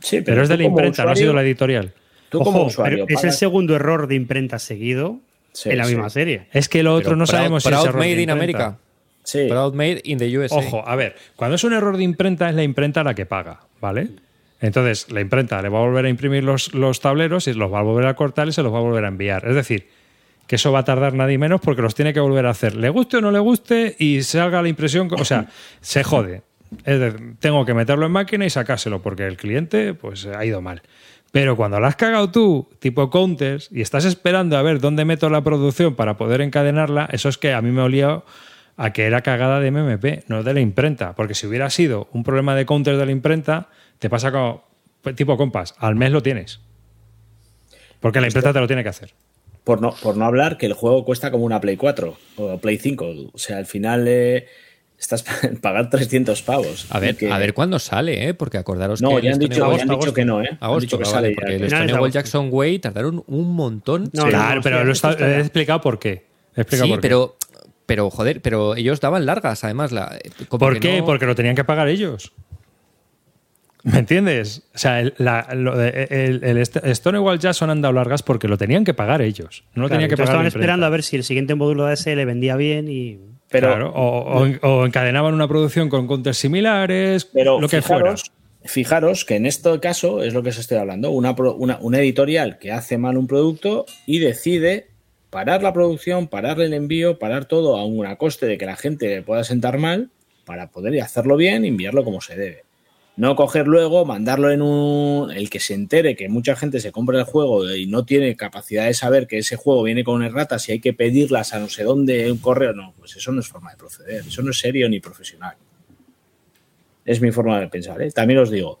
[SPEAKER 1] Sí,
[SPEAKER 3] Pero, es de la imprenta, no ha sido la editorial.
[SPEAKER 1] Tú como
[SPEAKER 2] Ojo,
[SPEAKER 1] usuario.
[SPEAKER 2] pero es el segundo error de imprenta seguido
[SPEAKER 1] Sí,
[SPEAKER 2] en la
[SPEAKER 1] sí.
[SPEAKER 2] misma serie.
[SPEAKER 3] Es que lo otro
[SPEAKER 4] pero
[SPEAKER 3] no
[SPEAKER 4] proud-
[SPEAKER 3] sabemos si es
[SPEAKER 4] proud
[SPEAKER 3] error de
[SPEAKER 4] made in. America.
[SPEAKER 1] Sí.
[SPEAKER 4] Proud made in the USA.
[SPEAKER 3] Ojo, a ver, cuando es un error de imprenta es la imprenta la que paga, ¿vale? Entonces, la imprenta le va a volver a imprimir los, los tableros y los va a volver a cortar y se los va a volver a enviar. Es decir, que eso va a tardar nadie menos porque los tiene que volver a hacer. Le guste o no le guste y salga la impresión, o sea, *laughs* se jode. Es decir, tengo que meterlo en máquina y sacárselo porque el cliente pues ha ido mal. Pero cuando la has cagado tú, tipo counters, y estás esperando a ver dónde meto la producción para poder encadenarla, eso es que a mí me olía a que era cagada de MMP, no de la imprenta. Porque si hubiera sido un problema de counter de la imprenta, te pasa como tipo compas, al mes lo tienes. Porque la imprenta te lo tiene que hacer.
[SPEAKER 1] Por no, por no hablar que el juego cuesta como una Play 4 o Play 5. O sea, al final eh, estás *laughs* pagar 300 pavos.
[SPEAKER 4] A ver,
[SPEAKER 1] que-
[SPEAKER 4] a ver cuándo sale, ¿eh? Porque acordaros
[SPEAKER 1] No,
[SPEAKER 4] que
[SPEAKER 1] ya han
[SPEAKER 4] Stonewall-
[SPEAKER 1] dicho, ya han
[SPEAKER 2] agosto,
[SPEAKER 1] dicho que no, ¿eh? Han
[SPEAKER 4] Agosto,
[SPEAKER 1] dicho que
[SPEAKER 4] vale,
[SPEAKER 1] sale
[SPEAKER 4] porque
[SPEAKER 1] ya.
[SPEAKER 4] el Stonewall. Jackson Way tardaron un montón.
[SPEAKER 2] No,
[SPEAKER 3] claro,
[SPEAKER 2] no,
[SPEAKER 3] pero lo está- he explicado por qué. He explicado
[SPEAKER 4] Sí,
[SPEAKER 3] por qué.
[SPEAKER 4] pero, pero joder, pero ellos daban largas, además. La, como
[SPEAKER 3] ¿Por qué?
[SPEAKER 4] no-
[SPEAKER 3] Porque lo tenían que pagar ellos. ¿Me entiendes? O sea, el, la- lo de- el, el Stonewall Jackson han dado largas porque lo tenían que pagar ellos. No lo
[SPEAKER 2] Claro,
[SPEAKER 3] tenían que pagar.
[SPEAKER 2] estaban esperando a ver si el siguiente módulo de AS le vendía bien y.
[SPEAKER 1] Pero,
[SPEAKER 3] Claro, o, o- o encadenaban una producción con counters similares,
[SPEAKER 1] pero
[SPEAKER 3] lo que fuera.
[SPEAKER 1] fijaros, fijaros que en este caso es lo que os estoy hablando. Una, pro- una, una editorial que hace mal un producto y decide parar la producción, parar el envío, parar todo a un a coste de que la gente le pueda sentar mal para poder hacerlo bien y enviarlo como se debe. No coger luego, mandarlo en un. El que se entere que mucha gente se compra el juego y no tiene capacidad de saber que ese juego viene con erratas y hay que pedirlas a no sé dónde, un correo. No, pues eso no es forma de proceder. Eso no es serio ni profesional. Es mi forma de pensar. ¿eh? También os digo,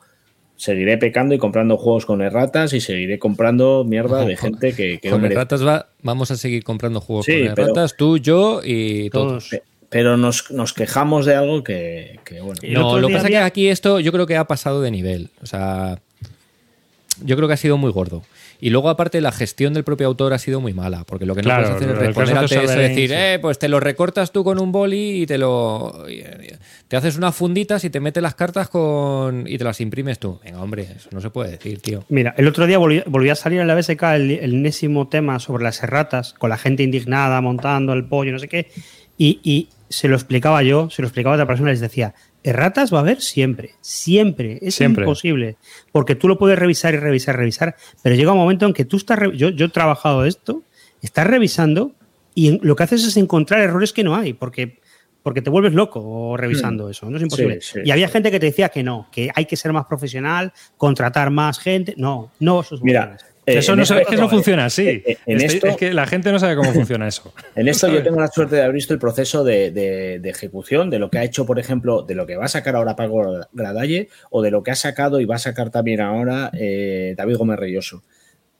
[SPEAKER 1] seguiré pecando y comprando juegos con erratas y seguiré comprando mierda de *laughs* gente que,
[SPEAKER 4] Con erratas va, vamos a seguir comprando juegos
[SPEAKER 1] Sí,
[SPEAKER 4] con
[SPEAKER 1] pero-
[SPEAKER 4] erratas, tú, yo y todos.
[SPEAKER 2] Todos.
[SPEAKER 1] Pero nos, nos quejamos de algo que, que, bueno.
[SPEAKER 4] No, lo que pasa es que aquí esto yo creo que ha pasado de nivel. O sea, yo creo que ha sido muy gordo. Y luego, aparte, la gestión del propio autor ha sido muy mala, porque lo que no
[SPEAKER 3] Claro,
[SPEAKER 4] puedes hacer es responder eso,
[SPEAKER 3] Sovereign,
[SPEAKER 4] decir,
[SPEAKER 3] sí.
[SPEAKER 4] eh, pues te lo recortas tú con un boli y te lo. Te haces unas funditas y te metes las cartas con y te las imprimes tú. Venga, hombre, eso no se puede decir, tío.
[SPEAKER 2] Mira, el otro día volvió, volvió a salir en la BSK el, el enésimo tema sobre las erratas, con la gente indignada montando el pollo, no sé qué, y, y se lo explicaba yo, se lo explicaba a otra persona les decía, erratas va a haber siempre, siempre, es
[SPEAKER 3] Siempre.
[SPEAKER 2] imposible, porque tú lo puedes revisar y revisar, revisar, pero llega un momento en que tú estás, yo, yo he trabajado esto, estás revisando y lo que haces es encontrar errores que no hay, porque... Porque te vuelves loco revisando eso, no es imposible.
[SPEAKER 1] Sí, sí,
[SPEAKER 2] y había gente que te decía que no, que hay que ser más profesional, contratar más gente. No, no, eso es
[SPEAKER 1] Mira,
[SPEAKER 2] buenas.
[SPEAKER 1] Eh,
[SPEAKER 3] Eso no,
[SPEAKER 1] esto-
[SPEAKER 3] es que no funciona así.
[SPEAKER 1] eh, En esto,
[SPEAKER 3] es que la gente no sabe cómo funciona eso. *laughs*
[SPEAKER 1] En esto yo tengo la suerte de haber visto el proceso de, de- de ejecución de lo que ha hecho, por ejemplo, de lo que va a sacar ahora Paco Gradalle o de lo que ha sacado y va a sacar también ahora eh, David Gómez Reyoso.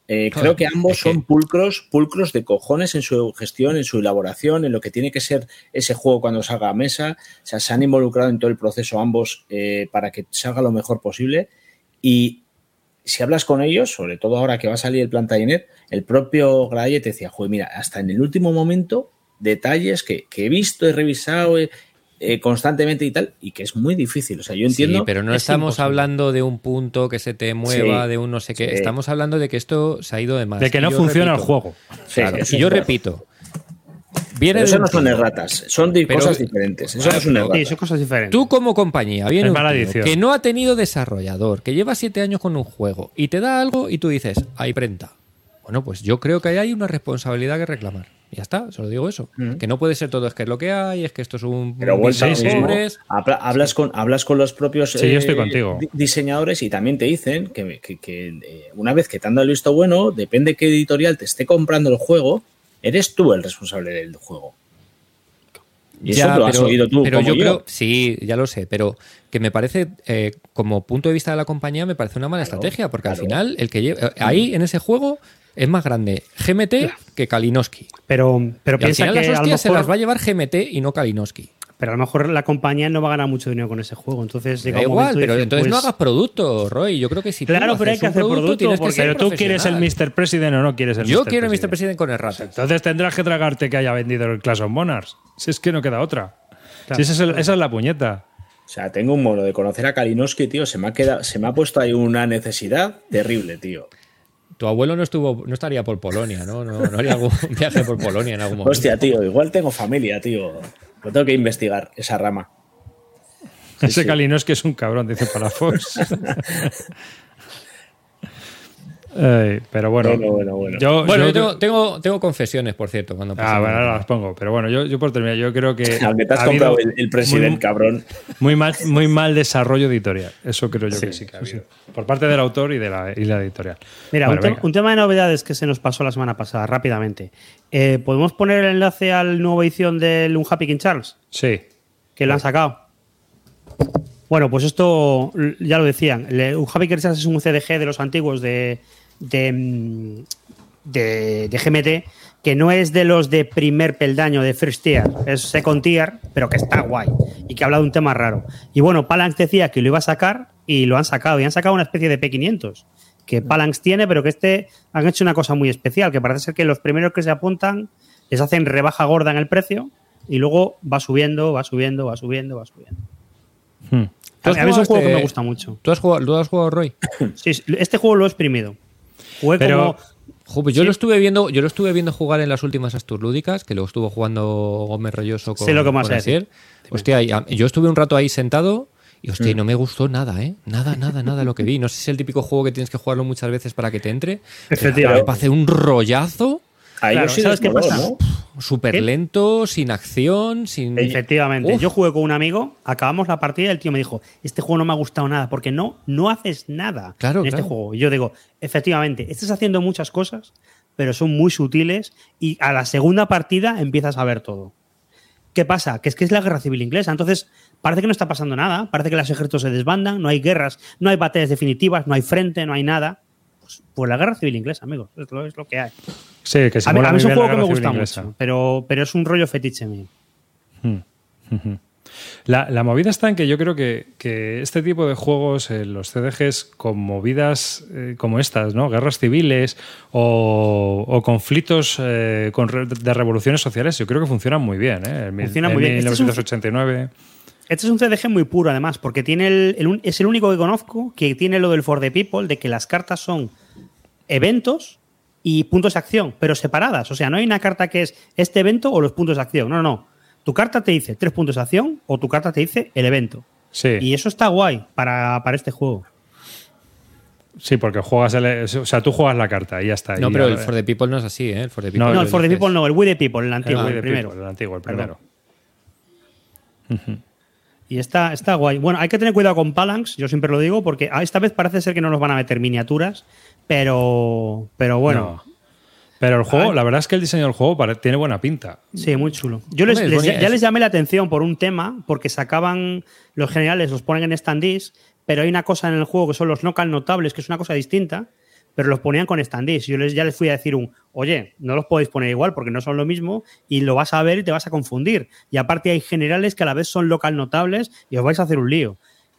[SPEAKER 1] Eh, creo que ambos
[SPEAKER 4] es que-
[SPEAKER 1] son pulcros, pulcros de cojones en su gestión, en su elaboración, en lo que tiene que ser ese juego cuando salga a mesa. O sea, se han involucrado en todo el proceso ambos eh, para que salga lo mejor posible. Y si hablas con ellos, sobre todo ahora que va a salir el Plantagenet, el propio Gradalle te decía, joder, mira, hasta en el último momento, detalles que, que he visto, he revisado eh, eh, constantemente y tal, y que es muy difícil. O sea, yo entiendo.
[SPEAKER 4] Sí, pero no
[SPEAKER 2] es
[SPEAKER 4] estamos
[SPEAKER 2] imposible.
[SPEAKER 4] hablando de un punto que se te mueva,
[SPEAKER 1] Sí,
[SPEAKER 4] de un no sé qué.
[SPEAKER 1] sí.
[SPEAKER 4] Estamos hablando de que esto se ha ido de más.
[SPEAKER 3] De que no funciona el juego.
[SPEAKER 1] Sí,
[SPEAKER 4] claro, y yo repito. Viene
[SPEAKER 1] eso no son erratas, son
[SPEAKER 4] Pero-
[SPEAKER 1] cosas diferentes. Eso no es un
[SPEAKER 2] Sí, son cosas diferentes.
[SPEAKER 4] Tú como compañía, viene un tío que no ha tenido desarrollador, que lleva siete años con un juego y te da algo y tú dices, ahí prenta. Bueno, pues yo creo que ahí hay una responsabilidad que reclamar. Y ya está, solo digo eso. Que no puede ser todo es que es lo que hay, es que esto es un
[SPEAKER 1] Pero vuelta a
[SPEAKER 4] pobres.
[SPEAKER 1] Hablas con, hablas con los propios eh,
[SPEAKER 3] Sí, yo estoy contigo.
[SPEAKER 1] di- diseñadores y también te dicen que, que- que, eh, una vez que te han dado el visto bueno, depende qué editorial te esté comprando el juego, eres tú el responsable del juego. Y eso
[SPEAKER 4] Ya,
[SPEAKER 1] lo has
[SPEAKER 4] pero-
[SPEAKER 1] oído tú.
[SPEAKER 4] Pero
[SPEAKER 1] como
[SPEAKER 4] yo,
[SPEAKER 1] yo.
[SPEAKER 4] creo, sí, ya lo sé, pero que me parece, eh, como punto de vista de la compañía, me parece una mala
[SPEAKER 1] Claro,
[SPEAKER 4] estrategia, porque al final, el que lleva, ahí en ese juego es más grande GMT que Kalinowski.
[SPEAKER 2] Pero, pero
[SPEAKER 4] Y al
[SPEAKER 2] piensa
[SPEAKER 4] final
[SPEAKER 2] que
[SPEAKER 4] las
[SPEAKER 2] a lo,
[SPEAKER 4] hostias se las va a llevar GMT y no Kalinowski.
[SPEAKER 2] Pero a lo mejor la compañía no va a ganar mucho dinero con ese juego. Entonces llega
[SPEAKER 4] Da
[SPEAKER 2] un
[SPEAKER 4] igual, pero entonces no
[SPEAKER 2] pues,
[SPEAKER 4] hagas producto, Roy. Yo creo que si tú
[SPEAKER 2] Claro, pero hay que hacer producto
[SPEAKER 4] tienes que
[SPEAKER 2] porque-
[SPEAKER 4] ser
[SPEAKER 3] Pero tú quieres el. Mr. President o no quieres el
[SPEAKER 4] Yo
[SPEAKER 3] Mr.
[SPEAKER 4] quiero el Mr.
[SPEAKER 3] President.
[SPEAKER 4] Con erratas.
[SPEAKER 3] Entonces tendrás que tragarte que haya vendido el Clash of Monarchs. Si es que no queda otra. Si esa, es el- esa es la puñeta.
[SPEAKER 1] O sea, tengo un mono de conocer a Kalinowski, tío. Se me ha quedado, se me ha puesto ahí una necesidad terrible, tío.
[SPEAKER 4] Tu abuelo no estuvo, no estaría por Polonia, ¿no? No, no haría algún *laughs* viaje por Polonia en algún momento.
[SPEAKER 1] Hostia, tío, igual tengo familia, tío. Lo tengo que investigar, esa rama.
[SPEAKER 3] Ese
[SPEAKER 1] sí.
[SPEAKER 3] Kalinowski es un cabrón, dice Palafox. *laughs* Ay, pero bueno,
[SPEAKER 1] Bueno, bueno, bueno.
[SPEAKER 3] Yo,
[SPEAKER 4] Bueno,
[SPEAKER 3] yo-
[SPEAKER 4] yo tengo, tengo, tengo confesiones, por cierto, cuando
[SPEAKER 3] Ah, bueno, ahora las pongo. Pero bueno, yo, yo por terminar, yo creo que.
[SPEAKER 1] Aunque te has
[SPEAKER 3] ha
[SPEAKER 1] comprado el, el presidente,
[SPEAKER 3] muy-
[SPEAKER 1] cabrón.
[SPEAKER 3] Muy mal, muy mal desarrollo editorial. Eso creo yo que sí que ha. Por parte del autor y de la, y la editorial.
[SPEAKER 2] Mira,
[SPEAKER 3] Bueno,
[SPEAKER 2] un, te-
[SPEAKER 3] venga.
[SPEAKER 2] un tema de novedades que se nos pasó la semana pasada, rápidamente. Eh, ¿Podemos poner el enlace al nuevo edición del Un Happy King Charles?
[SPEAKER 3] Sí.
[SPEAKER 2] Que lo han sacado. Bueno, pues esto ya lo decían. Un Happy King Charles es un CDG de los antiguos de, de, de, de GMT, que no es de los de primer peldaño, de first tier, es second tier, pero que está guay y que habla de un tema raro. Y bueno, Palanx decía que lo iba a sacar y lo han sacado. Y han sacado una especie de P500 que Palanx tiene, pero que este han hecho una cosa muy especial, que parece ser que los primeros que se apuntan les hacen rebaja gorda en el precio y luego va subiendo, va subiendo, va subiendo, va subiendo.
[SPEAKER 3] Hmm.
[SPEAKER 2] A
[SPEAKER 4] ¿Tú
[SPEAKER 2] mí es un juego que
[SPEAKER 4] este-
[SPEAKER 2] me gusta mucho.
[SPEAKER 4] ¿Tú has jugado, tú has jugado Roy?
[SPEAKER 2] Sí, este juego lo he exprimido.
[SPEAKER 3] Pero-
[SPEAKER 2] como
[SPEAKER 4] Jo, pues yo
[SPEAKER 2] Sí.
[SPEAKER 4] lo estuve viendo, yo lo estuve viendo jugar en las últimas Astur lúdicas, que luego estuvo jugando Gómez Rolloso con,
[SPEAKER 2] Sé lo que vas
[SPEAKER 4] con
[SPEAKER 2] decir.
[SPEAKER 4] Hostia, yo estuve un rato ahí sentado y hostia, y no me gustó nada, ¿eh? Nada, nada, nada lo que vi. No sé si es el típico juego que tienes que jugarlo muchas veces para que te entre. *laughs*
[SPEAKER 2] Efectivamente.
[SPEAKER 4] Para hacer un rollazo.
[SPEAKER 1] Ahí
[SPEAKER 2] Claro,
[SPEAKER 1] sí
[SPEAKER 2] ¿sabes qué pasa?
[SPEAKER 1] ¿no?
[SPEAKER 4] súper lento, sin acción, sin.
[SPEAKER 2] Efectivamente.
[SPEAKER 4] Uf.
[SPEAKER 2] Yo jugué con un amigo, acabamos la partida y el tío me dijo, este juego no me ha gustado nada, porque no, no haces nada
[SPEAKER 4] Claro,
[SPEAKER 2] en este juego. Y yo digo, efectivamente, estás haciendo muchas cosas, pero son muy sutiles y a la segunda partida empiezas a ver todo. ¿Qué pasa? Que es que es la guerra civil inglesa. Entonces, parece que no está pasando nada. Parece que los ejércitos se desbandan, no hay guerras, no hay batallas definitivas, no hay frente, no hay nada. Pues, pues la guerra civil inglesa, amigos. Es lo, es lo que hay.
[SPEAKER 3] Sí, que se
[SPEAKER 2] A mí, a mí es un juego que me gusta
[SPEAKER 3] inglesa.
[SPEAKER 2] mucho, pero, pero es un rollo fetiche mío.
[SPEAKER 3] La, la movida está en que yo creo que, que este tipo de juegos, eh, los CDGs, con movidas eh, como estas, ¿no? Guerras civiles o, o conflictos eh, con re- de revoluciones sociales, yo creo que funcionan muy bien. ¿eh?
[SPEAKER 2] Funcionan
[SPEAKER 3] en
[SPEAKER 2] muy bien. Este es un-
[SPEAKER 3] 1989.
[SPEAKER 2] Este es un CDG muy puro, además, porque tiene el, el es el único que conozco que tiene lo del For the People, de que las cartas son eventos y puntos de acción, pero separadas. O sea, no hay una carta que es este evento o los puntos de acción. No, no, no. Tu carta te dice tres puntos de acción o tu carta te dice el evento.
[SPEAKER 3] Sí,
[SPEAKER 2] Y eso está guay para, para este juego.
[SPEAKER 3] sí, porque juegas el- o sea, tú juegas la carta y ya está.
[SPEAKER 4] No, pero el For the People no es así, ¿eh? El For the
[SPEAKER 3] No,
[SPEAKER 2] No,
[SPEAKER 4] People
[SPEAKER 2] el For the. People no, el We the People, el antiguo,
[SPEAKER 3] Ah,
[SPEAKER 2] el primero.
[SPEAKER 3] People, el antiguo, el primero.
[SPEAKER 2] Y está, está guay. Bueno, hay que tener cuidado con Palanx, yo siempre lo digo, porque esta vez parece ser que no nos van a meter miniaturas, pero, pero bueno.
[SPEAKER 3] No. Pero el juego, la verdad es que el diseño del juego tiene buena pinta.
[SPEAKER 2] Sí, muy chulo. Yo les, ya
[SPEAKER 4] es-
[SPEAKER 2] les llamé la atención por un tema, porque sacaban los generales, los ponen en standees, pero hay una cosa en el juego que son los local notables, que es una cosa distinta, pero los ponían con standees. Yo les, ya les fui a decir un, oye, no los podéis poner igual porque no son lo mismo y lo vas a ver y te vas a confundir. Y aparte hay generales que a la vez son local notables y os vais a hacer un lío.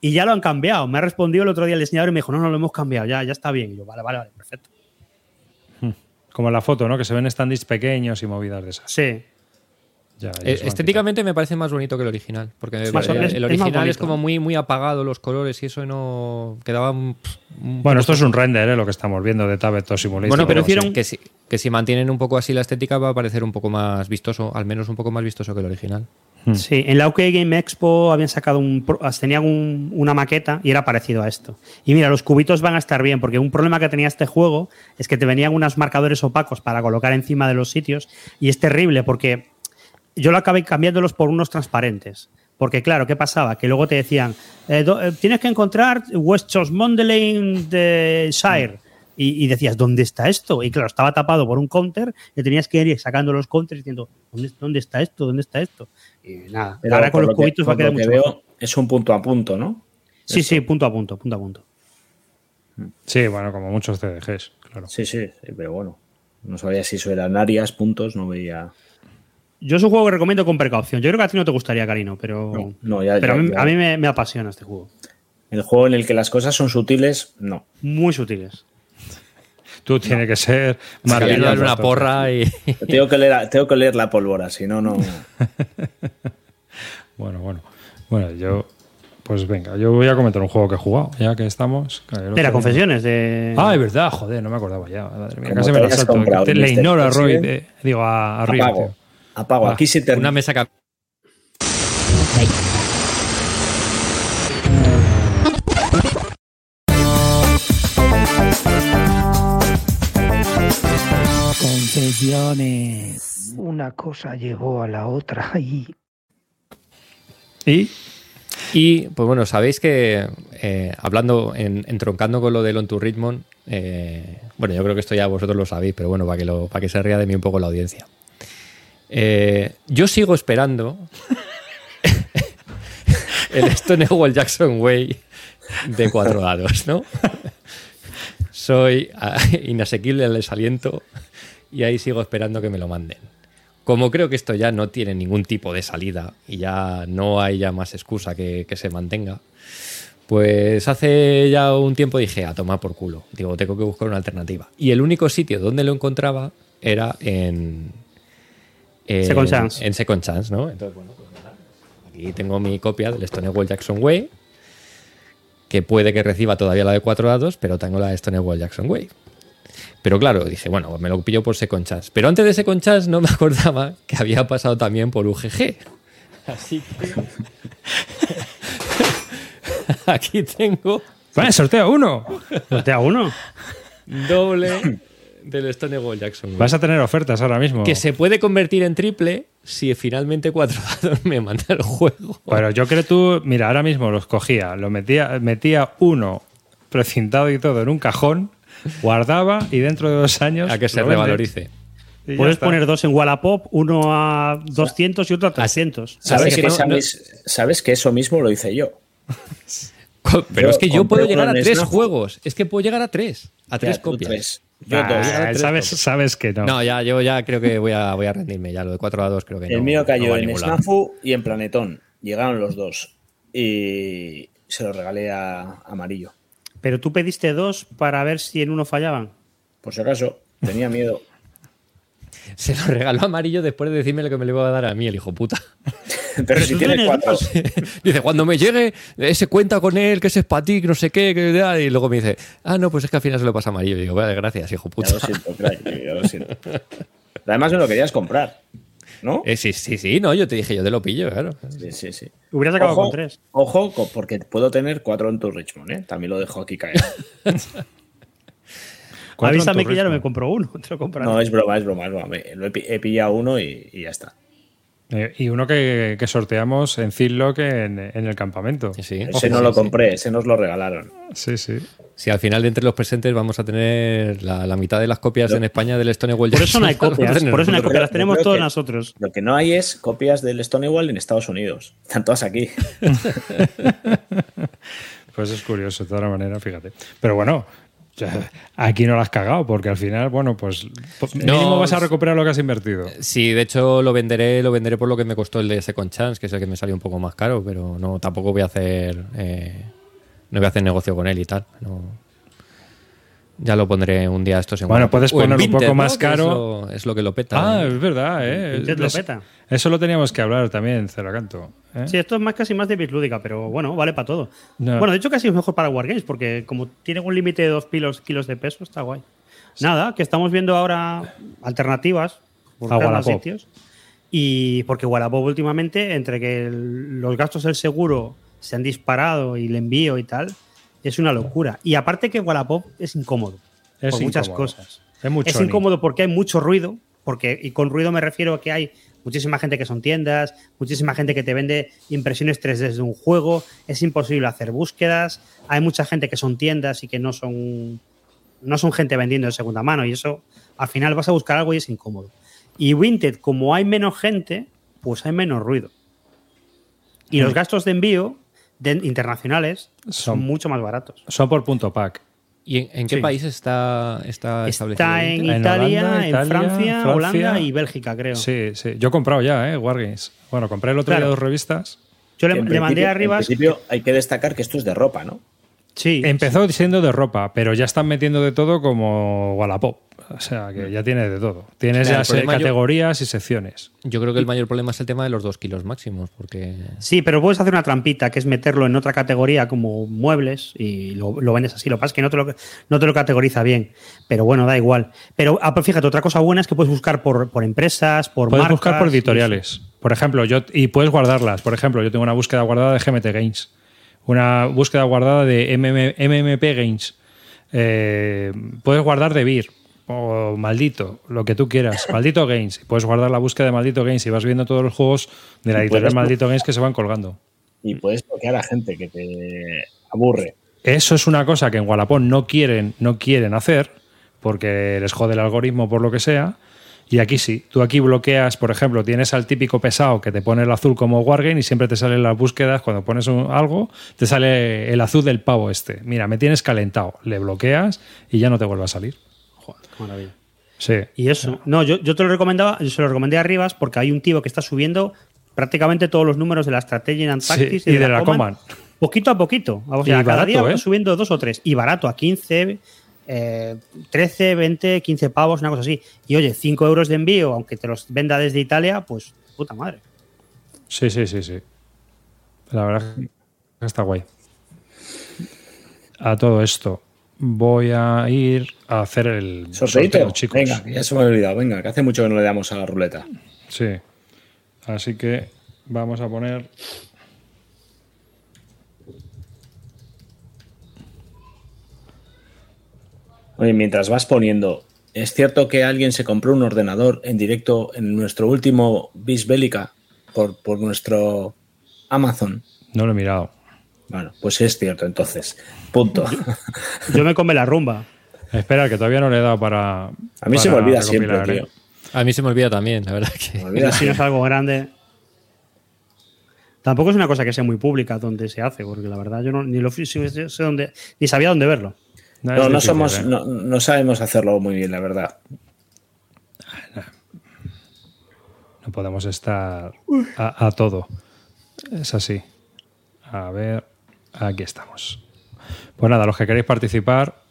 [SPEAKER 2] Y ya lo han cambiado. Me ha respondido el otro día el diseñador y me dijo, no, no lo hemos cambiado, ya, ya está bien. Y yo, vale, vale, vale, perfecto.
[SPEAKER 3] Como en la foto, ¿no? Que se ven standees pequeños y movidas de esas.
[SPEAKER 2] Sí,
[SPEAKER 3] Ya,
[SPEAKER 4] Eh, Estéticamente me parece más bonito que el original. Porque el, original es, como muy, muy apagado los colores y eso no quedaba un, un
[SPEAKER 3] Bueno, esto es un render, ¿eh? lo que estamos viendo de Tabletop Simulator.
[SPEAKER 4] Bueno, pero
[SPEAKER 2] Pero hicieron-
[SPEAKER 4] que, si, que si mantienen un poco así la estética va a parecer un poco más vistoso, al menos un poco más vistoso que el original.
[SPEAKER 2] Sí, en la OK Game Expo habían sacado un. pro- tenían un- una maqueta y era parecido a esto. Y mira, los cubitos van a estar bien, porque un problema que tenía este juego es que te venían unos marcadores opacos para colocar encima de los sitios y es terrible porque yo lo acabé cambiándolos por unos transparentes. Porque claro, ¿qué pasaba? Que luego te decían, eh, do- eh, tienes que encontrar West Mondelein de Shire. Y, y decías, ¿dónde está esto? Y claro, estaba tapado por un counter y tenías que ir sacando los counters diciendo, ¿dónde, dónde está esto? ¿Dónde está esto? Y nada,
[SPEAKER 1] Pero
[SPEAKER 2] ahora con los
[SPEAKER 1] lo que-
[SPEAKER 2] cubitos va a quedar
[SPEAKER 1] lo que
[SPEAKER 2] mucho
[SPEAKER 1] veo,
[SPEAKER 2] mejor.
[SPEAKER 1] es un punto a punto, ¿no?
[SPEAKER 2] Sí, sí, punto a punto, punto a punto.
[SPEAKER 3] Sí, bueno, como muchos CDGs, claro.
[SPEAKER 1] Sí, sí, sí, pero bueno. No sabía si eso eran áreas, puntos, no veía.
[SPEAKER 2] Yo es un juego que recomiendo con precaución. Yo creo que a ti no te gustaría, Karino, pero,
[SPEAKER 1] No, no, ya-
[SPEAKER 2] pero
[SPEAKER 1] ya-
[SPEAKER 2] a mí,
[SPEAKER 1] ya.
[SPEAKER 2] a mí me, me apasiona este juego.
[SPEAKER 1] El juego en el que las cosas son sutiles, no.
[SPEAKER 2] Muy sutiles.
[SPEAKER 3] Tú tienes que ser
[SPEAKER 4] darle una porra y.
[SPEAKER 1] Tengo que leer, tengo que leer la pólvora, si no, no. *laughs*
[SPEAKER 3] Bueno, bueno. Bueno, yo. Pues venga, yo voy a comentar un juego que he jugado, ya que estamos.
[SPEAKER 2] De las
[SPEAKER 3] que-
[SPEAKER 2] confesiones de.
[SPEAKER 3] Ah, es verdad, joder, no me acordaba ya. Madre mía, casi me la
[SPEAKER 1] hayas
[SPEAKER 3] salto. Te- Le ignoro a Roy,
[SPEAKER 1] President.
[SPEAKER 3] eh, digo a, a
[SPEAKER 1] Apago. Apago.
[SPEAKER 3] Ah,
[SPEAKER 1] Aquí se termina.
[SPEAKER 4] Una mesa cap-
[SPEAKER 5] Confesiones. Una cosa llevó a la otra y
[SPEAKER 3] Y
[SPEAKER 4] Y, pues bueno, sabéis que eh, hablando, en, entroncando con lo del On to Richmond, eh, bueno, yo creo que esto ya vosotros lo sabéis, pero bueno, para que, lo, para que se ría de mí un poco la audiencia. Eh, yo sigo esperando *laughs* el Stonewall Jackson Way de cuatro dados, ¿no? Soy ah, *laughs* inasequible al desaliento y ahí sigo esperando que me lo manden. Como creo que esto ya no tiene ningún tipo de salida y ya no hay ya más excusa que, que se mantenga, pues hace ya un tiempo dije, a tomar por culo. Digo, tengo que buscar una alternativa. Y el único sitio donde lo encontraba era en... en-
[SPEAKER 2] Second Chance.
[SPEAKER 4] En Second Chance, ¿no? Entonces, bueno, pues nada. Aquí tengo mi copia del Stonewall Jackson Way, que puede que reciba todavía la de cuatro dados, pero tengo la de Stonewall Jackson Way. Pero claro, dije, bueno, me lo pillo por Second Chance. Pero antes de Second Chance no me *laughs* acordaba que había pasado también por UGG. Así que... *laughs* Aquí tengo
[SPEAKER 3] ¡Vale, sorteo uno!
[SPEAKER 2] Sortea uno.
[SPEAKER 4] doble, del Stonewall Jackson.
[SPEAKER 3] Vas a tener ofertas ahora mismo.
[SPEAKER 4] Que se puede convertir en triple si finalmente cuatro *laughs* dados me manda el juego.
[SPEAKER 3] Pero yo creo tú, mira, ahora mismo los cogía, lo metía, metía uno precintado y todo en un cajón, guardaba y dentro de dos años.
[SPEAKER 4] A que se
[SPEAKER 3] lo vende.
[SPEAKER 4] revalorice.
[SPEAKER 2] Puedes
[SPEAKER 3] está.
[SPEAKER 2] poner dos en Wallapop, uno a 200 y otro a 300.
[SPEAKER 1] ¿Sabes,
[SPEAKER 4] que
[SPEAKER 1] que
[SPEAKER 4] no-
[SPEAKER 1] sabes- sabes que eso mismo lo hice yo? *laughs*
[SPEAKER 4] Pero
[SPEAKER 1] Yo
[SPEAKER 4] es que yo puedo llegar a tres juegos. Es que puedo llegar a tres. A tres
[SPEAKER 1] Ya,
[SPEAKER 4] copias.
[SPEAKER 1] tres. Yo
[SPEAKER 3] Ah,
[SPEAKER 1] dos.
[SPEAKER 4] tres
[SPEAKER 3] sabes,
[SPEAKER 4] copias.
[SPEAKER 3] sabes que no.
[SPEAKER 4] No, ya, yo ya creo que voy a, voy a rendirme. Ya lo de 4 a 2 creo que no.
[SPEAKER 1] El mío cayó en. Snafu y en Planetón. Llegaron los dos. Y se los regalé a Amarillo.
[SPEAKER 2] Pero tú pediste dos para ver si en uno fallaban.
[SPEAKER 1] Por si acaso, tenía miedo. *laughs*
[SPEAKER 4] Se lo regaló amarillo después de decirme lo que me le iba a dar a mí, el hijo puta. *laughs*
[SPEAKER 1] Pero si tienes cuatro. *laughs*
[SPEAKER 4] dice, cuando me llegue, ese cuenta con él, que ese es para ti, que no sé qué, que da", y luego me dice, ah, no, pues es que al final se lo pasa a amarillo. Y digo, vale, gracias, hijo
[SPEAKER 1] Ya
[SPEAKER 4] puta.
[SPEAKER 1] lo siento, crack, ya lo siento. Además me lo querías comprar. ¿No?
[SPEAKER 4] Eh, sí, sí, sí, no, yo te dije, yo te lo pillo, claro.
[SPEAKER 1] Sí, sí, sí.
[SPEAKER 2] Hubieras acabado
[SPEAKER 1] Ojo,
[SPEAKER 2] con tres.
[SPEAKER 1] Ojo, porque puedo tener cuatro en tu Richmond, ¿eh? También lo dejo aquí caer. *laughs*
[SPEAKER 2] Avísame que ya no me compro uno. *laughs* Te lo compraré.
[SPEAKER 1] No, es broma, es broma, es broma. Me- Lo he, pi- he pillado uno y, y ya está.
[SPEAKER 3] Eh, y uno que, que sorteamos en Zillock en, en el campamento.
[SPEAKER 4] Sí.
[SPEAKER 1] Ese
[SPEAKER 4] Ojo,
[SPEAKER 1] no
[SPEAKER 4] sí,
[SPEAKER 1] lo
[SPEAKER 4] sí.
[SPEAKER 1] compré, ese nos lo regalaron.
[SPEAKER 3] Sí, sí.
[SPEAKER 4] Si al final de entre los presentes vamos a tener la, la mitad de las copias en España del Stonewall
[SPEAKER 2] Por eso no hay *laughs* copias. Por eso no hay copias. Las tenemos todos
[SPEAKER 1] que-
[SPEAKER 2] nosotros.
[SPEAKER 1] Lo que no hay es copias del Stonewall en Estados Unidos. *laughs* Están todas aquí. *laughs*
[SPEAKER 3] Pues es curioso, de todas maneras, fíjate. Pero bueno, ya, aquí no lo has cagado, porque al final, bueno, pues pues, mínimo vas a recuperar lo que has invertido.
[SPEAKER 4] Sí, de hecho lo venderé, lo venderé por lo que me costó el de Second Chance, que es el que me salió un poco más caro, pero no, tampoco voy a hacer eh, no voy a hacer negocio con él y tal. no. Ya lo pondré un día estos en
[SPEAKER 3] Bueno, puedes ponerlo un poco más
[SPEAKER 4] es
[SPEAKER 3] caro.
[SPEAKER 4] lo- Es lo, que lo peta.
[SPEAKER 3] Ah, es verdad, ¿eh?
[SPEAKER 2] Vinted lo
[SPEAKER 3] Es-
[SPEAKER 2] peta.
[SPEAKER 3] Eso lo teníamos que hablar también, Ceracanto. ¿eh?
[SPEAKER 2] Sí, esto es más casi más de bislúdica, pero bueno, vale para todo.
[SPEAKER 3] No.
[SPEAKER 2] Bueno, de hecho casi es mejor para Wargames, porque como tiene un límite de dos kilos, kilos de peso, está guay. Nada, que estamos viendo ahora alternativas por
[SPEAKER 3] A
[SPEAKER 2] sitios. Y porque Wallapop últimamente, entre que el- los gastos del seguro se han disparado y el envío y tal, es una locura. Y aparte que Wallapop es incómodo.
[SPEAKER 3] Es
[SPEAKER 2] por muchas
[SPEAKER 3] incómodo.
[SPEAKER 2] cosas.
[SPEAKER 3] Es
[SPEAKER 2] incómodo porque hay mucho ruido, porque, y con ruido me refiero a que hay muchísima gente que son tiendas, muchísima gente que te vende impresiones 3D de un juego, es imposible hacer búsquedas, hay mucha gente que son tiendas y que no son, no son gente vendiendo de segunda mano, y eso al final vas a buscar algo y es incómodo. Y Vinted, como hay menos gente, pues hay menos ruido. Y los gastos de envío de- internacionales son,
[SPEAKER 3] Son-
[SPEAKER 2] mucho más baratos.
[SPEAKER 3] Son por punto pack.
[SPEAKER 4] ¿Y en, en qué
[SPEAKER 2] Sí.
[SPEAKER 4] país está, está, establecido?
[SPEAKER 2] Está en
[SPEAKER 3] En
[SPEAKER 2] Italia,
[SPEAKER 3] Holanda,
[SPEAKER 2] en
[SPEAKER 3] Italia,
[SPEAKER 2] Francia,
[SPEAKER 3] Francia.
[SPEAKER 2] Holanda y Bélgica, creo.
[SPEAKER 3] Sí, sí. Yo he comprado ya, ¿eh? Wargames. Bueno, compré el otro
[SPEAKER 2] Claro.
[SPEAKER 3] día dos revistas.
[SPEAKER 2] Yo le, le mandé a Rivas.
[SPEAKER 1] En principio hay que destacar que esto es de ropa, ¿no?
[SPEAKER 2] Sí,
[SPEAKER 3] Empezó siendo de ropa, pero ya están metiendo de todo como Wallapop. O sea, que ya tiene de todo. Tienes
[SPEAKER 4] Claro,
[SPEAKER 3] ya
[SPEAKER 4] yo-
[SPEAKER 3] categorías y secciones.
[SPEAKER 4] Yo creo que el mayor problema es el tema de los dos kilos máximos, porque
[SPEAKER 2] Sí, pero puedes hacer una trampita, que es meterlo en otra categoría como muebles y lo, lo vendes así. Lo que pasa es que no te lo, no te lo categoriza bien. Pero bueno, da igual. Pero ah, pues fíjate, otra cosa buena es que puedes buscar por, por empresas, por
[SPEAKER 3] Puedes
[SPEAKER 2] marcas.
[SPEAKER 3] buscar por
[SPEAKER 2] y
[SPEAKER 3] editoriales. Por ejemplo, yo y puedes guardarlas. Por ejemplo, yo tengo una búsqueda guardada de GMT Games, una búsqueda guardada de MM MMP Games. Eh, puedes guardar de Beer o Maldito, lo que tú quieras. *laughs* Maldito Games. Puedes guardar la búsqueda de Maldito Games y vas viendo todos los juegos de la editorial Maldito Games que se van colgando.
[SPEAKER 1] Y puedes bloquear a la gente que te aburre.
[SPEAKER 3] Eso es una cosa que en Wallapop no quieren, no quieren hacer porque les jode el algoritmo por lo que sea. Y aquí sí, tú aquí bloqueas, por ejemplo, tienes al típico pesado que te pone el azul como Wargame y siempre te salen las búsquedas, cuando pones un- algo, te sale el azul del pavo este. Mira, me tienes calentado, le bloqueas y ya no te vuelve a salir.
[SPEAKER 2] Maravilla.
[SPEAKER 3] Sí.
[SPEAKER 2] Y eso. No, yo, yo te lo recomendaba, yo se lo recomendé a Rivas porque hay un tío que está subiendo prácticamente todos los números de la Strategy and
[SPEAKER 3] Sí,
[SPEAKER 2] Tactics
[SPEAKER 3] y de la Command.
[SPEAKER 2] Poquito a poquito. O
[SPEAKER 3] Y
[SPEAKER 2] sea, cada
[SPEAKER 3] barato,
[SPEAKER 2] día
[SPEAKER 3] ¿eh?
[SPEAKER 2] subiendo dos o tres. Y barato, a 15, eh, 13, 20, 15 pavos, una cosa así. Y oye, 5 euros de envío, aunque te los venda desde Italia, pues puta madre.
[SPEAKER 3] Sí, sí, sí, sí. La verdad que está guay. A todo esto, voy a ir a hacer el
[SPEAKER 1] Sorteito.
[SPEAKER 3] sorteo, chicos.
[SPEAKER 1] Venga, ya se me ha olvidado. Venga, que hace mucho que no le damos a la ruleta.
[SPEAKER 3] Sí. Así que vamos a poner.
[SPEAKER 1] Oye, mientras vas poniendo, ¿Es cierto que alguien se compró un ordenador en directo en nuestro último Bis Bélica por, por nuestro Amazon?
[SPEAKER 3] No lo he mirado.
[SPEAKER 1] Bueno, pues es cierto, entonces. Punto.
[SPEAKER 2] Yo *laughs* me come la rumba.
[SPEAKER 3] Espera, que todavía no le he dado para.
[SPEAKER 1] A mí se me olvida siempre, tío.
[SPEAKER 3] ¿eh?
[SPEAKER 4] A mí se me olvida también, la verdad
[SPEAKER 1] Me
[SPEAKER 4] que.
[SPEAKER 1] olvida.
[SPEAKER 2] Si no es algo grande. Tampoco es una cosa que sea muy pública donde se hace, porque la verdad yo no, ni lo fui- sé dónde, ni sabía dónde verlo.
[SPEAKER 3] No,
[SPEAKER 1] No, somos,
[SPEAKER 3] ¿eh?
[SPEAKER 1] no, no sabemos hacerlo muy bien, la verdad.
[SPEAKER 3] No podemos estar a, a todo. Es así. A ver, aquí estamos. Pues nada, los que queréis participar,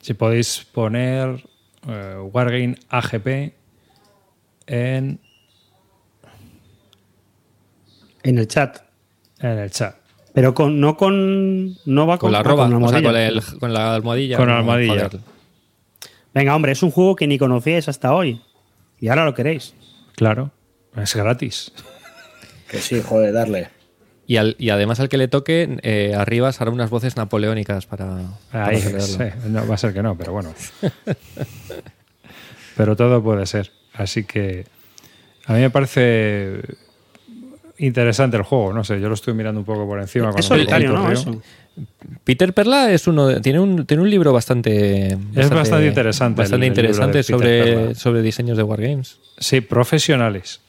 [SPEAKER 3] si podéis poner eh, Wargame AGP en,
[SPEAKER 2] En el chat.
[SPEAKER 3] en el chat.
[SPEAKER 2] Pero con, no con. No va con,
[SPEAKER 4] Con la
[SPEAKER 2] ah,
[SPEAKER 4] arroba,
[SPEAKER 2] con la
[SPEAKER 4] o sea,
[SPEAKER 2] almohadilla.
[SPEAKER 4] con, el- con la almohadilla.
[SPEAKER 3] Con la almohadilla.
[SPEAKER 2] Venga, hombre, es un juego que ni conocíais hasta hoy. Y ahora lo queréis.
[SPEAKER 3] Claro, es gratis.
[SPEAKER 1] Que sí, joder, darle.
[SPEAKER 4] Y, al- y además al que le toque, eh, arriba se harán unas voces napoleónicas para, para
[SPEAKER 3] Ahí, sí, no, va a ser que no, pero bueno. *laughs* pero todo puede ser. Así que a mí me parece interesante el juego. No sé, yo lo estoy mirando un poco por encima.
[SPEAKER 2] Es solitario, ¿no? Eso.
[SPEAKER 4] Peter Perla es uno de- tiene un tiene un libro bastante
[SPEAKER 3] bastante interesante
[SPEAKER 4] bastante
[SPEAKER 3] el-
[SPEAKER 4] interesante sobre, sobre diseños de wargames.
[SPEAKER 3] Sí, profesionales.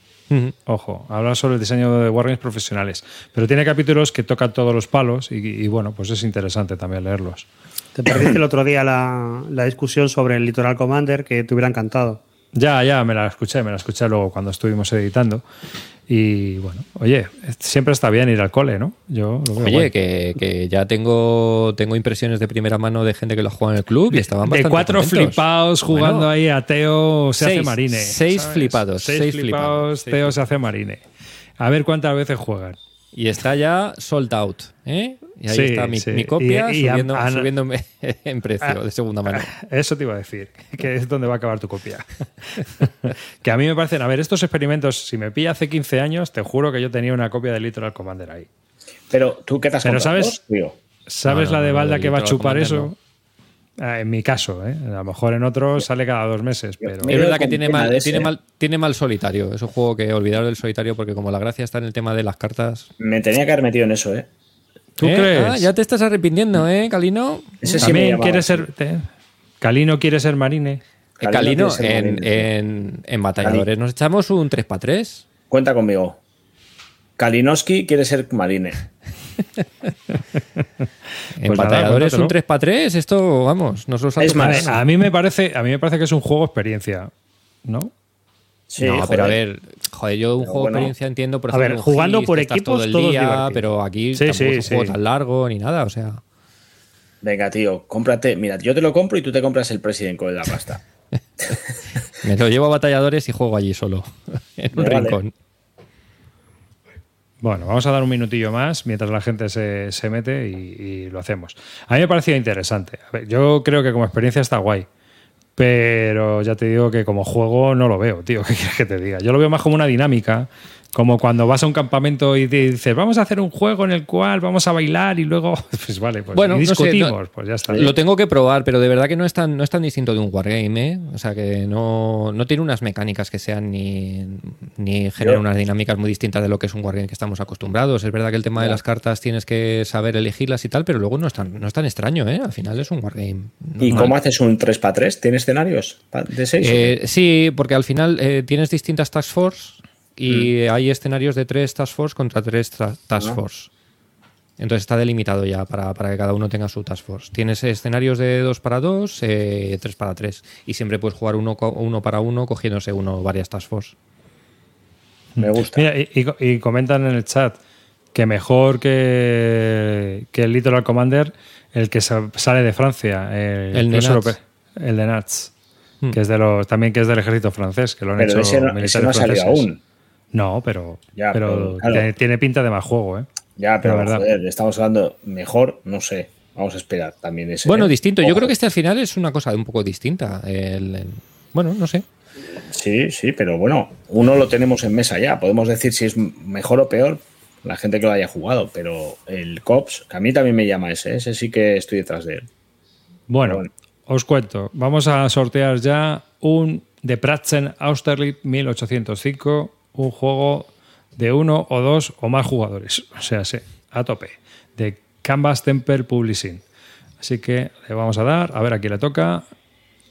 [SPEAKER 3] Ojo, habla sobre el diseño de wargames profesionales. Pero tiene capítulos que tocan todos los palos y, y, bueno, pues es interesante también leerlos.
[SPEAKER 2] Te perdiste el otro día la, la discusión sobre el Litoral Commander que te hubiera encantado.
[SPEAKER 3] Ya, ya, me la escuché, me la escuché luego cuando estuvimos editando. Y bueno, oye, siempre está bien ir al cole, ¿no? Yo lo veo
[SPEAKER 4] Oye, que, que ya tengo tengo impresiones de primera mano de gente que lo juega en el club y estaban
[SPEAKER 3] de
[SPEAKER 4] bastante
[SPEAKER 3] cuatro
[SPEAKER 4] contentos.
[SPEAKER 3] flipados jugando
[SPEAKER 4] Bueno,
[SPEAKER 3] ahí a Teo se hace marine.
[SPEAKER 4] seis flipados,
[SPEAKER 3] Seis,
[SPEAKER 4] seis
[SPEAKER 3] flipados,
[SPEAKER 4] flipados, seis
[SPEAKER 3] Teo se hace marine. A ver cuántas veces juegan.
[SPEAKER 4] Y está ya sold out, ¿eh? Y ahí
[SPEAKER 3] Sí,
[SPEAKER 4] está mi,
[SPEAKER 3] sí.
[SPEAKER 4] mi copia
[SPEAKER 3] Y-
[SPEAKER 4] subiendo,
[SPEAKER 3] a-
[SPEAKER 4] subiéndome *laughs* en precio de segunda mano.
[SPEAKER 3] Eso te iba a decir, que es donde va a acabar tu copia. *laughs* que a mí me parecen, a ver, estos experimentos, si me pilla hace 15 años, te juro que yo tenía una copia de Literal Commander ahí.
[SPEAKER 1] Pero tú, ¿qué te has
[SPEAKER 3] Pero
[SPEAKER 1] comprado?
[SPEAKER 3] ¿sabes? ¿Sabes
[SPEAKER 4] No, no,
[SPEAKER 3] la de
[SPEAKER 4] no,
[SPEAKER 3] balda que va a chupar eso? Ah, en mi caso, ¿eh? a lo mejor en otros sale cada dos meses, pero...
[SPEAKER 4] Es verdad que tiene mal, tiene, mal, tiene mal solitario. Es un juego que olvidar del solitario porque como la gracia está en el tema de las cartas.
[SPEAKER 1] Me tenía que haber metido en eso, ¿eh?
[SPEAKER 3] ¿Tú
[SPEAKER 4] ¿Eh?
[SPEAKER 3] crees?
[SPEAKER 4] Ah, ya te estás arrepintiendo, ¿eh, Calino?
[SPEAKER 1] Ese sí me
[SPEAKER 3] También quiere ser... te- Calino quiere ser marine.
[SPEAKER 4] Eh,
[SPEAKER 1] Calino
[SPEAKER 4] Calino,
[SPEAKER 1] quiere ser
[SPEAKER 4] en,
[SPEAKER 1] marine,
[SPEAKER 4] en, en batalladores nos echamos un 3x3.
[SPEAKER 1] Cuenta conmigo. Kalinowski quiere ser marine.
[SPEAKER 4] En *laughs*
[SPEAKER 3] Pues nada,
[SPEAKER 4] batalladores un
[SPEAKER 3] cuéntatelo.
[SPEAKER 4] 3x3, esto, vamos, nos lo
[SPEAKER 1] Es más,
[SPEAKER 3] A mí me parece, a mí me parece que es un juego experiencia, ¿no?
[SPEAKER 1] Sí,
[SPEAKER 4] no, pero a ver, joder, yo un
[SPEAKER 1] Pero
[SPEAKER 4] juego de
[SPEAKER 1] bueno.
[SPEAKER 4] experiencia entiendo, por
[SPEAKER 2] A
[SPEAKER 4] ejemplo,
[SPEAKER 2] ver,
[SPEAKER 4] un
[SPEAKER 2] jugando
[SPEAKER 4] Gis,
[SPEAKER 2] por equipos,
[SPEAKER 4] todo el día,
[SPEAKER 2] divertido.
[SPEAKER 4] pero aquí
[SPEAKER 3] Sí,
[SPEAKER 4] tampoco
[SPEAKER 3] sí,
[SPEAKER 4] es un juego
[SPEAKER 3] sí.
[SPEAKER 4] tan largo ni nada, o sea.
[SPEAKER 1] Venga, tío, cómprate. Mira, yo te lo compro y tú te compras el President con la pasta. *laughs*
[SPEAKER 4] Me lo llevo a batalladores y juego allí solo, *laughs* en un
[SPEAKER 1] vale.
[SPEAKER 4] rincón.
[SPEAKER 3] Bueno, vamos a dar un minutillo más mientras la gente se, se mete y, lo hacemos. A mí me parecía interesante. Yo creo que como experiencia está guay. Pero ya te digo que como juego no lo veo, tío. *laughs* ¿Qué quieres que te diga? Yo lo veo más como una dinámica. Como cuando vas a un campamento y te dices, vamos a hacer un juego en el cual vamos a bailar y luego, *laughs* pues vale, pues
[SPEAKER 4] Bueno,
[SPEAKER 3] y
[SPEAKER 4] no sé,
[SPEAKER 3] discutimos,
[SPEAKER 4] no-
[SPEAKER 3] pues ya está.
[SPEAKER 4] Lo tengo que probar, pero de verdad que no es tan, no es tan distinto de un wargame, ¿eh? O sea que no, no tiene unas mecánicas que sean ni, ni generan unas dinámicas muy distintas de lo que es un wargame que estamos acostumbrados. Es verdad que el tema de las cartas tienes que saber elegirlas y tal, pero luego no es tan, no es tan extraño, ¿eh? Al final es un wargame.
[SPEAKER 1] ¿Y
[SPEAKER 4] normal.
[SPEAKER 1] cómo haces un 3x3? ¿Tiene escenarios de 6?
[SPEAKER 4] Eh, sí, porque al final eh, tienes distintas task force y hay escenarios de tres task force contra tres task
[SPEAKER 1] Ah.
[SPEAKER 4] force. Entonces está delimitado ya para, para que cada uno tenga su task force. Tienes escenarios de 2 para 2, 3 para 3. Y siempre puedes jugar uno, uno para uno cogiéndose uno varias task force.
[SPEAKER 1] Me gusta.
[SPEAKER 3] Mira, y, y- y comentan en el chat que mejor que, que el Litoral Commander, el que sa- sale de Francia, el,
[SPEAKER 4] El de Nats.
[SPEAKER 3] europeo, el de Nats,
[SPEAKER 4] Hmm.
[SPEAKER 3] que es de los, también que es del ejército francés, que lo han
[SPEAKER 1] Pero
[SPEAKER 3] hecho
[SPEAKER 1] ese no,
[SPEAKER 3] militares
[SPEAKER 1] ese no ha salido
[SPEAKER 3] franceses.
[SPEAKER 1] aún.
[SPEAKER 3] No, pero,
[SPEAKER 1] Ya,
[SPEAKER 3] pero
[SPEAKER 1] pero, claro.
[SPEAKER 3] tiene, tiene pinta de más juego, ¿eh?
[SPEAKER 1] Ya, pero
[SPEAKER 3] La verdad.
[SPEAKER 1] joder, estamos hablando mejor, no sé. Vamos a esperar también ese.
[SPEAKER 4] Bueno, distinto. Yo creo que este al final es una cosa un poco distinta. El- el- bueno, no sé.
[SPEAKER 1] Sí, sí, pero bueno, uno lo tenemos en mesa ya. Podemos decir si es mejor o peor la gente que lo haya jugado, pero el COPS, que a mí también me llama ese, ese sí que estoy detrás de él.
[SPEAKER 3] Bueno,
[SPEAKER 1] Bueno.
[SPEAKER 3] os cuento. Vamos a sortear ya un The Pratzen Austerlitz 1805, un juego de uno o dos o más jugadores. O sea, sí, a tope. De Canvas Temper Publishing. Así que le vamos a dar, a ver a quién le toca.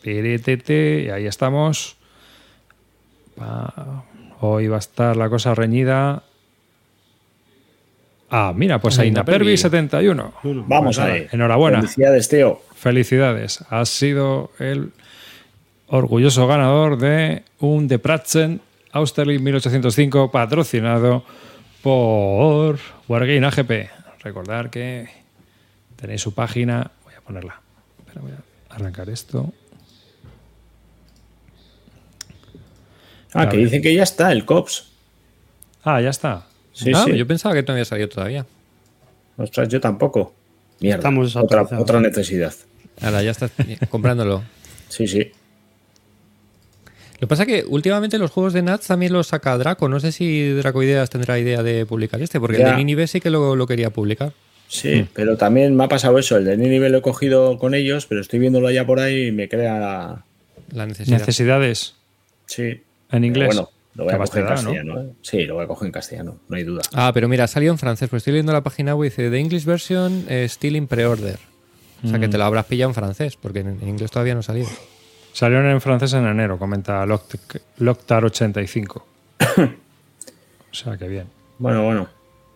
[SPEAKER 3] Y ahí estamos. Hoy va a estar la cosa reñida. Ah, mira, pues a. Inapervi 71.
[SPEAKER 1] Vamos
[SPEAKER 3] Pues
[SPEAKER 1] a ver.
[SPEAKER 3] Enhorabuena.
[SPEAKER 1] Felicidades, Teo.
[SPEAKER 3] Felicidades. Has sido el orgulloso ganador de un De Pratzen Austerlitz 1805 patrocinado por Wargame AGP. Recordar que tenéis su página. Voy a ponerla. Espera, voy a arrancar esto.
[SPEAKER 1] Ah, que dicen que ya está el COPS.
[SPEAKER 3] Ah, ya está.
[SPEAKER 1] Sí,
[SPEAKER 4] Ah,
[SPEAKER 1] sí.
[SPEAKER 4] Yo pensaba que no había salido todavía.
[SPEAKER 1] Ostras, yo tampoco. Mierda.
[SPEAKER 2] Estamos
[SPEAKER 1] otra, otra necesidad.
[SPEAKER 4] Ahora ya estás *laughs* comprándolo.
[SPEAKER 1] Sí, sí.
[SPEAKER 4] Lo que pasa es que últimamente los juegos de Nats también los saca Draco. No sé si Draco Ideas tendrá idea de publicar este, porque
[SPEAKER 1] Ya.
[SPEAKER 4] el de Ninive sí que lo, lo quería publicar.
[SPEAKER 1] Sí, pero también me ha pasado eso. El de Ninive lo he cogido con ellos, pero estoy viéndolo allá por ahí y me crea.
[SPEAKER 4] La necesidad.
[SPEAKER 3] Necesidades
[SPEAKER 1] Sí.
[SPEAKER 3] en inglés.
[SPEAKER 1] Pero bueno, lo voy
[SPEAKER 3] ¿Qué
[SPEAKER 1] a coger en
[SPEAKER 3] no?
[SPEAKER 1] castellano. ¿eh? Sí, lo voy a coger en castellano, no hay duda.
[SPEAKER 4] Ah, pero mira, salió en francés. Pues estoy leyendo la página web y dice The English version eh, still in pre-order. O sea que te lo habrás pillado en francés, porque en, en inglés todavía no ha salido.
[SPEAKER 3] Salieron en francés en enero, comenta Loct- Loctar85. *coughs* o sea, que bien.
[SPEAKER 1] Bueno, bueno.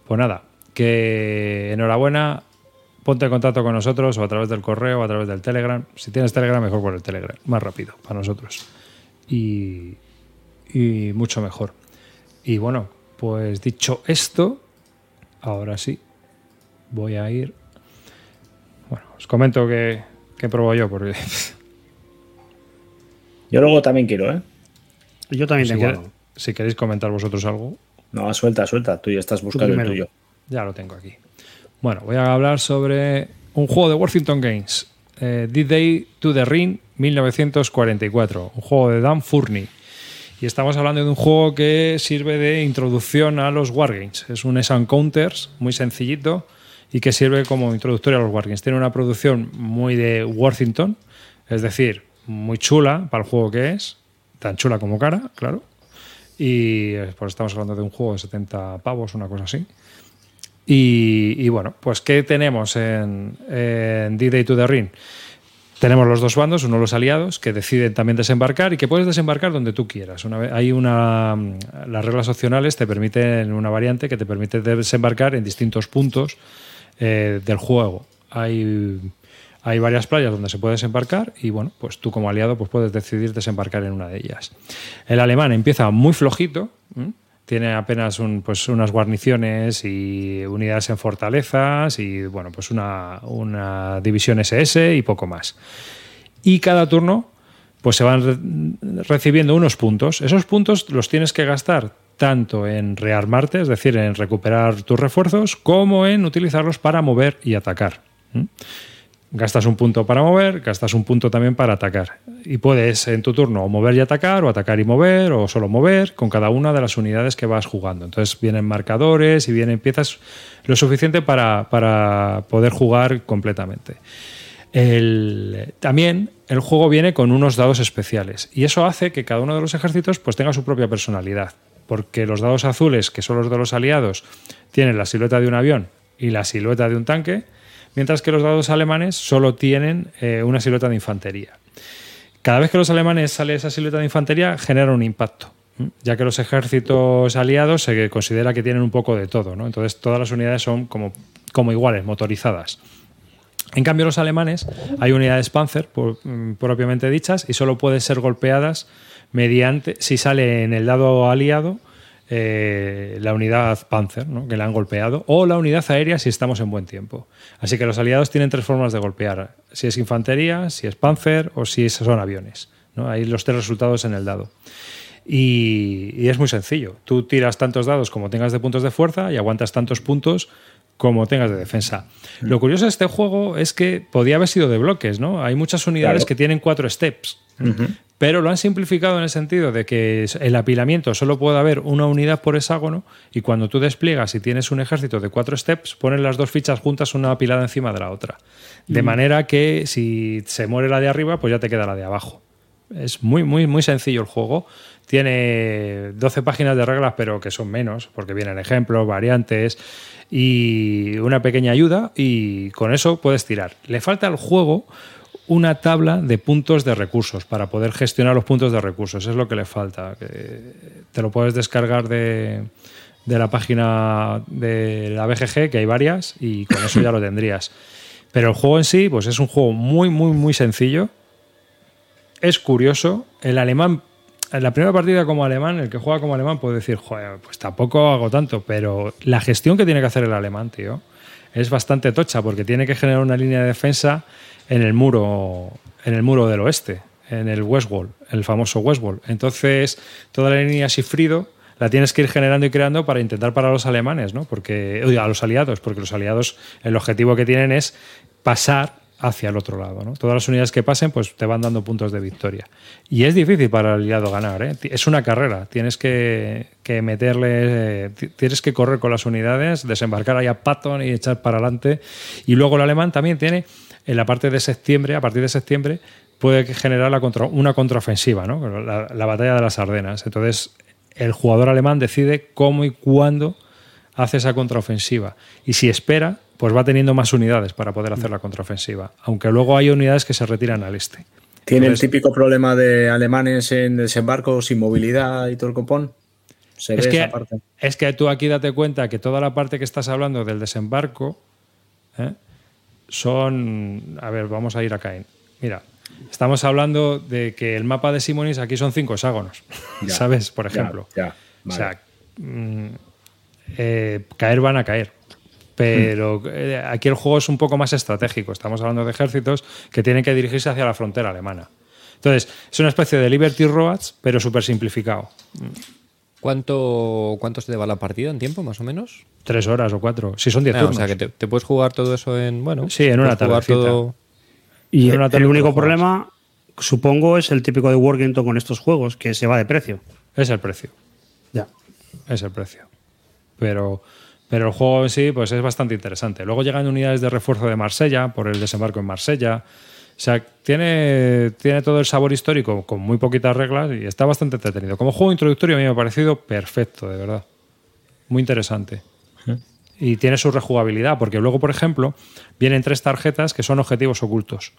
[SPEAKER 3] Pues nada, que enhorabuena. Ponte en contacto con nosotros o a través del correo o a través del Telegram. Si tienes Telegram, mejor por el Telegram. Más rápido para nosotros. Y, y mucho mejor. Y bueno, pues dicho esto, ahora sí, voy a ir. Bueno, os comento que, que pruebo yo, porque *laughs*
[SPEAKER 1] Yo luego también quiero, ¿eh?
[SPEAKER 2] Yo también
[SPEAKER 3] si,
[SPEAKER 2] tengo algo.
[SPEAKER 3] si queréis comentar vosotros algo,
[SPEAKER 1] No, suelta, suelta. Tú ya estás buscando el tuyo.
[SPEAKER 3] Ya lo tengo aquí. Bueno, voy a hablar sobre un juego de Worthington Games. Eh, D-Day to the Ring 1944. Un juego de Dan Furney. Y estamos hablando de un juego que sirve de introducción a los Wargames. Es un S-Counters muy sencillito y que sirve como introductorio a los Wargames. Tiene una producción muy de Worthington, es decir, muy chula para el juego que es. Tan chula como cara, claro. Y eh, pues estamos hablando de un juego de 70 pavos, una cosa así. Y, bueno, pues ¿qué tenemos en, D-Day to the Ring? Tenemos los dos bandos, uno los aliados, que deciden también desembarcar y que puedes desembarcar donde tú quieras. Una hay una. Las reglas opcionales te permiten una variante que te permite desembarcar en distintos puntos eh, del juego. Hay, hay varias playas donde se puede desembarcar y bueno, pues tú como aliado pues puedes decidir desembarcar en una de ellas. El alemán empieza muy flojito. Tiene apenas pues unas guarniciones y unidades en fortalezas y bueno, pues una, división SS y poco más. Y cada turno pues se van re- recibiendo unos puntos. Esos puntos los tienes que gastar tanto en rearmarte, es decir, en recuperar tus refuerzos, como en utilizarlos para mover y atacar. Gastas un punto para mover, gastas un punto también para atacar. Y puedes en tu turno mover y atacar, o atacar y mover, o solo mover, con cada una de las unidades que vas jugando. Entonces vienen marcadores y vienen piezas lo suficiente para, para poder jugar completamente. El- también el juego viene con unos dados especiales y eso hace que cada uno de los ejércitos pues tenga su propia personalidad, porque los dados azules, que son los de los aliados, tienen la silueta de un avión y la silueta de un tanque, mientras que los dados alemanes solo tienen eh, una silueta de infantería. Cada vez que los alemanes sale esa silueta de infantería genera un impacto, ¿m? ya que los ejércitos aliados se considera que tienen un poco de todo, ¿no? entonces todas las unidades son como, como iguales, motorizadas. En cambio, los alemanes hay unidades Panzer por- mm, propiamente dichas y solo pueden ser golpeadas mediante si sale en el dado aliado eh, la unidad Panzer, ¿no? que la han golpeado, o la unidad aérea si estamos en buen tiempo. Así que los aliados tienen tres formas de golpear: si es infantería, si es Panzer o si son aviones. Hay los tres resultados en el dado. Y es muy sencillo. Tú tiras tantos dados como tengas de puntos de fuerza y aguantas tantos puntos como tengas de defensa. Lo curioso de este juego es que podía haber sido de bloques, ¿no? Hay muchas unidades
[SPEAKER 1] Claro.
[SPEAKER 3] que tienen cuatro steps, pero lo han simplificado en el sentido de que el apilamiento solo puede haber una unidad por hexágono y cuando tú despliegas y tienes un ejército de cuatro steps, ponen las dos fichas juntas una apilada encima de la otra. De manera que si se muere la de arriba, pues ya te queda la de abajo. Es muy, muy, muy sencillo el juego. Tiene 12 páginas de reglas, pero que son menos, porque vienen ejemplos, variantes y una pequeña ayuda, y con eso puedes tirar. Le falta al juego una tabla de puntos de recursos para poder gestionar los puntos de recursos. Es lo que le falta. te lo puedes descargar de, de la página de la BGG, que hay varias, y con eso ya lo tendrías. Pero el juego en sí, pues es un juego muy, muy, muy sencillo. Es curioso. El alemán, en la primera partida como alemán, el que juega como alemán puede decir, joder, pues tampoco hago tanto, pero la gestión que tiene que hacer el alemán, tío, es bastante tocha, porque tiene que generar una línea de defensa en el muro, en el muro del oeste, en el West Wall, el famoso West Wall. Entonces, toda la línea Sifrido la tienes que ir generando y creando para intentar parar los alemanes, ¿no? Porque, a los aliados, porque los aliados, el objetivo que tienen es pasar hacia el otro lado. ¿no? Todas las unidades que pasen, pues te van dando puntos de victoria. Y es difícil para el aliado ganar. ¿eh? Es una carrera. Tienes que, que meterle, eh, tienes que correr con las unidades, desembarcar ahí a Patton y echar para adelante. Y luego el alemán también tiene, en la parte de septiembre, a partir de septiembre, puede generar la contra- una contraofensiva, ¿no? la, la batalla de las Ardenas. Entonces, el jugador alemán decide cómo y cuándo hace esa contraofensiva. Y si espera, pues va teniendo más unidades para poder hacer la contraofensiva. Aunque luego hay unidades que se retiran al este.
[SPEAKER 1] ¿Tiene el típico problema de alemanes en desembarco sin movilidad y todo el copón? Se
[SPEAKER 3] Es
[SPEAKER 1] ve
[SPEAKER 3] que,
[SPEAKER 1] esa parte.
[SPEAKER 3] es que tú aquí date cuenta que toda la parte que estás hablando del desembarco ¿eh? son. A ver, vamos a ir a Caen. Mira, estamos hablando de que el mapa de Simonis aquí son cinco hexágonos.
[SPEAKER 1] Ya, *laughs*
[SPEAKER 3] ¿Sabes? Por ejemplo.
[SPEAKER 1] ya,
[SPEAKER 3] O
[SPEAKER 1] vale.
[SPEAKER 3] sea, mm, eh, caer van a caer. Pero eh, aquí el juego es un poco más estratégico. Estamos hablando de ejércitos que tienen que dirigirse hacia la frontera alemana. Entonces, es una especie de Liberty Roads, pero súper simplificado.
[SPEAKER 4] ¿Cuánto, ¿Cuánto se te va la partida en tiempo, más o menos?
[SPEAKER 3] Tres horas o cuatro. Si son diez
[SPEAKER 4] Ah, o
[SPEAKER 3] turnos.
[SPEAKER 4] sea, que te, te puedes jugar todo eso en. Bueno,
[SPEAKER 3] Sí, en una tardecita.
[SPEAKER 4] todo-
[SPEAKER 2] Y
[SPEAKER 3] Pero una
[SPEAKER 2] el
[SPEAKER 3] tarde
[SPEAKER 2] único problema, supongo, es el típico de Workington con estos juegos, que se va de precio.
[SPEAKER 3] Es el precio.
[SPEAKER 2] Ya.
[SPEAKER 3] Es el precio. Pero, pero el juego en sí pues es bastante interesante. Luego llegan unidades de refuerzo de Marsella por el desembarco en Marsella. O sea, tiene, tiene todo el sabor histórico con muy poquitas reglas y está bastante entretenido. Como juego introductorio a mí me ha parecido perfecto, de verdad. Muy interesante. Y tiene su rejugabilidad, porque luego, por ejemplo, vienen tres tarjetas que son objetivos ocultos.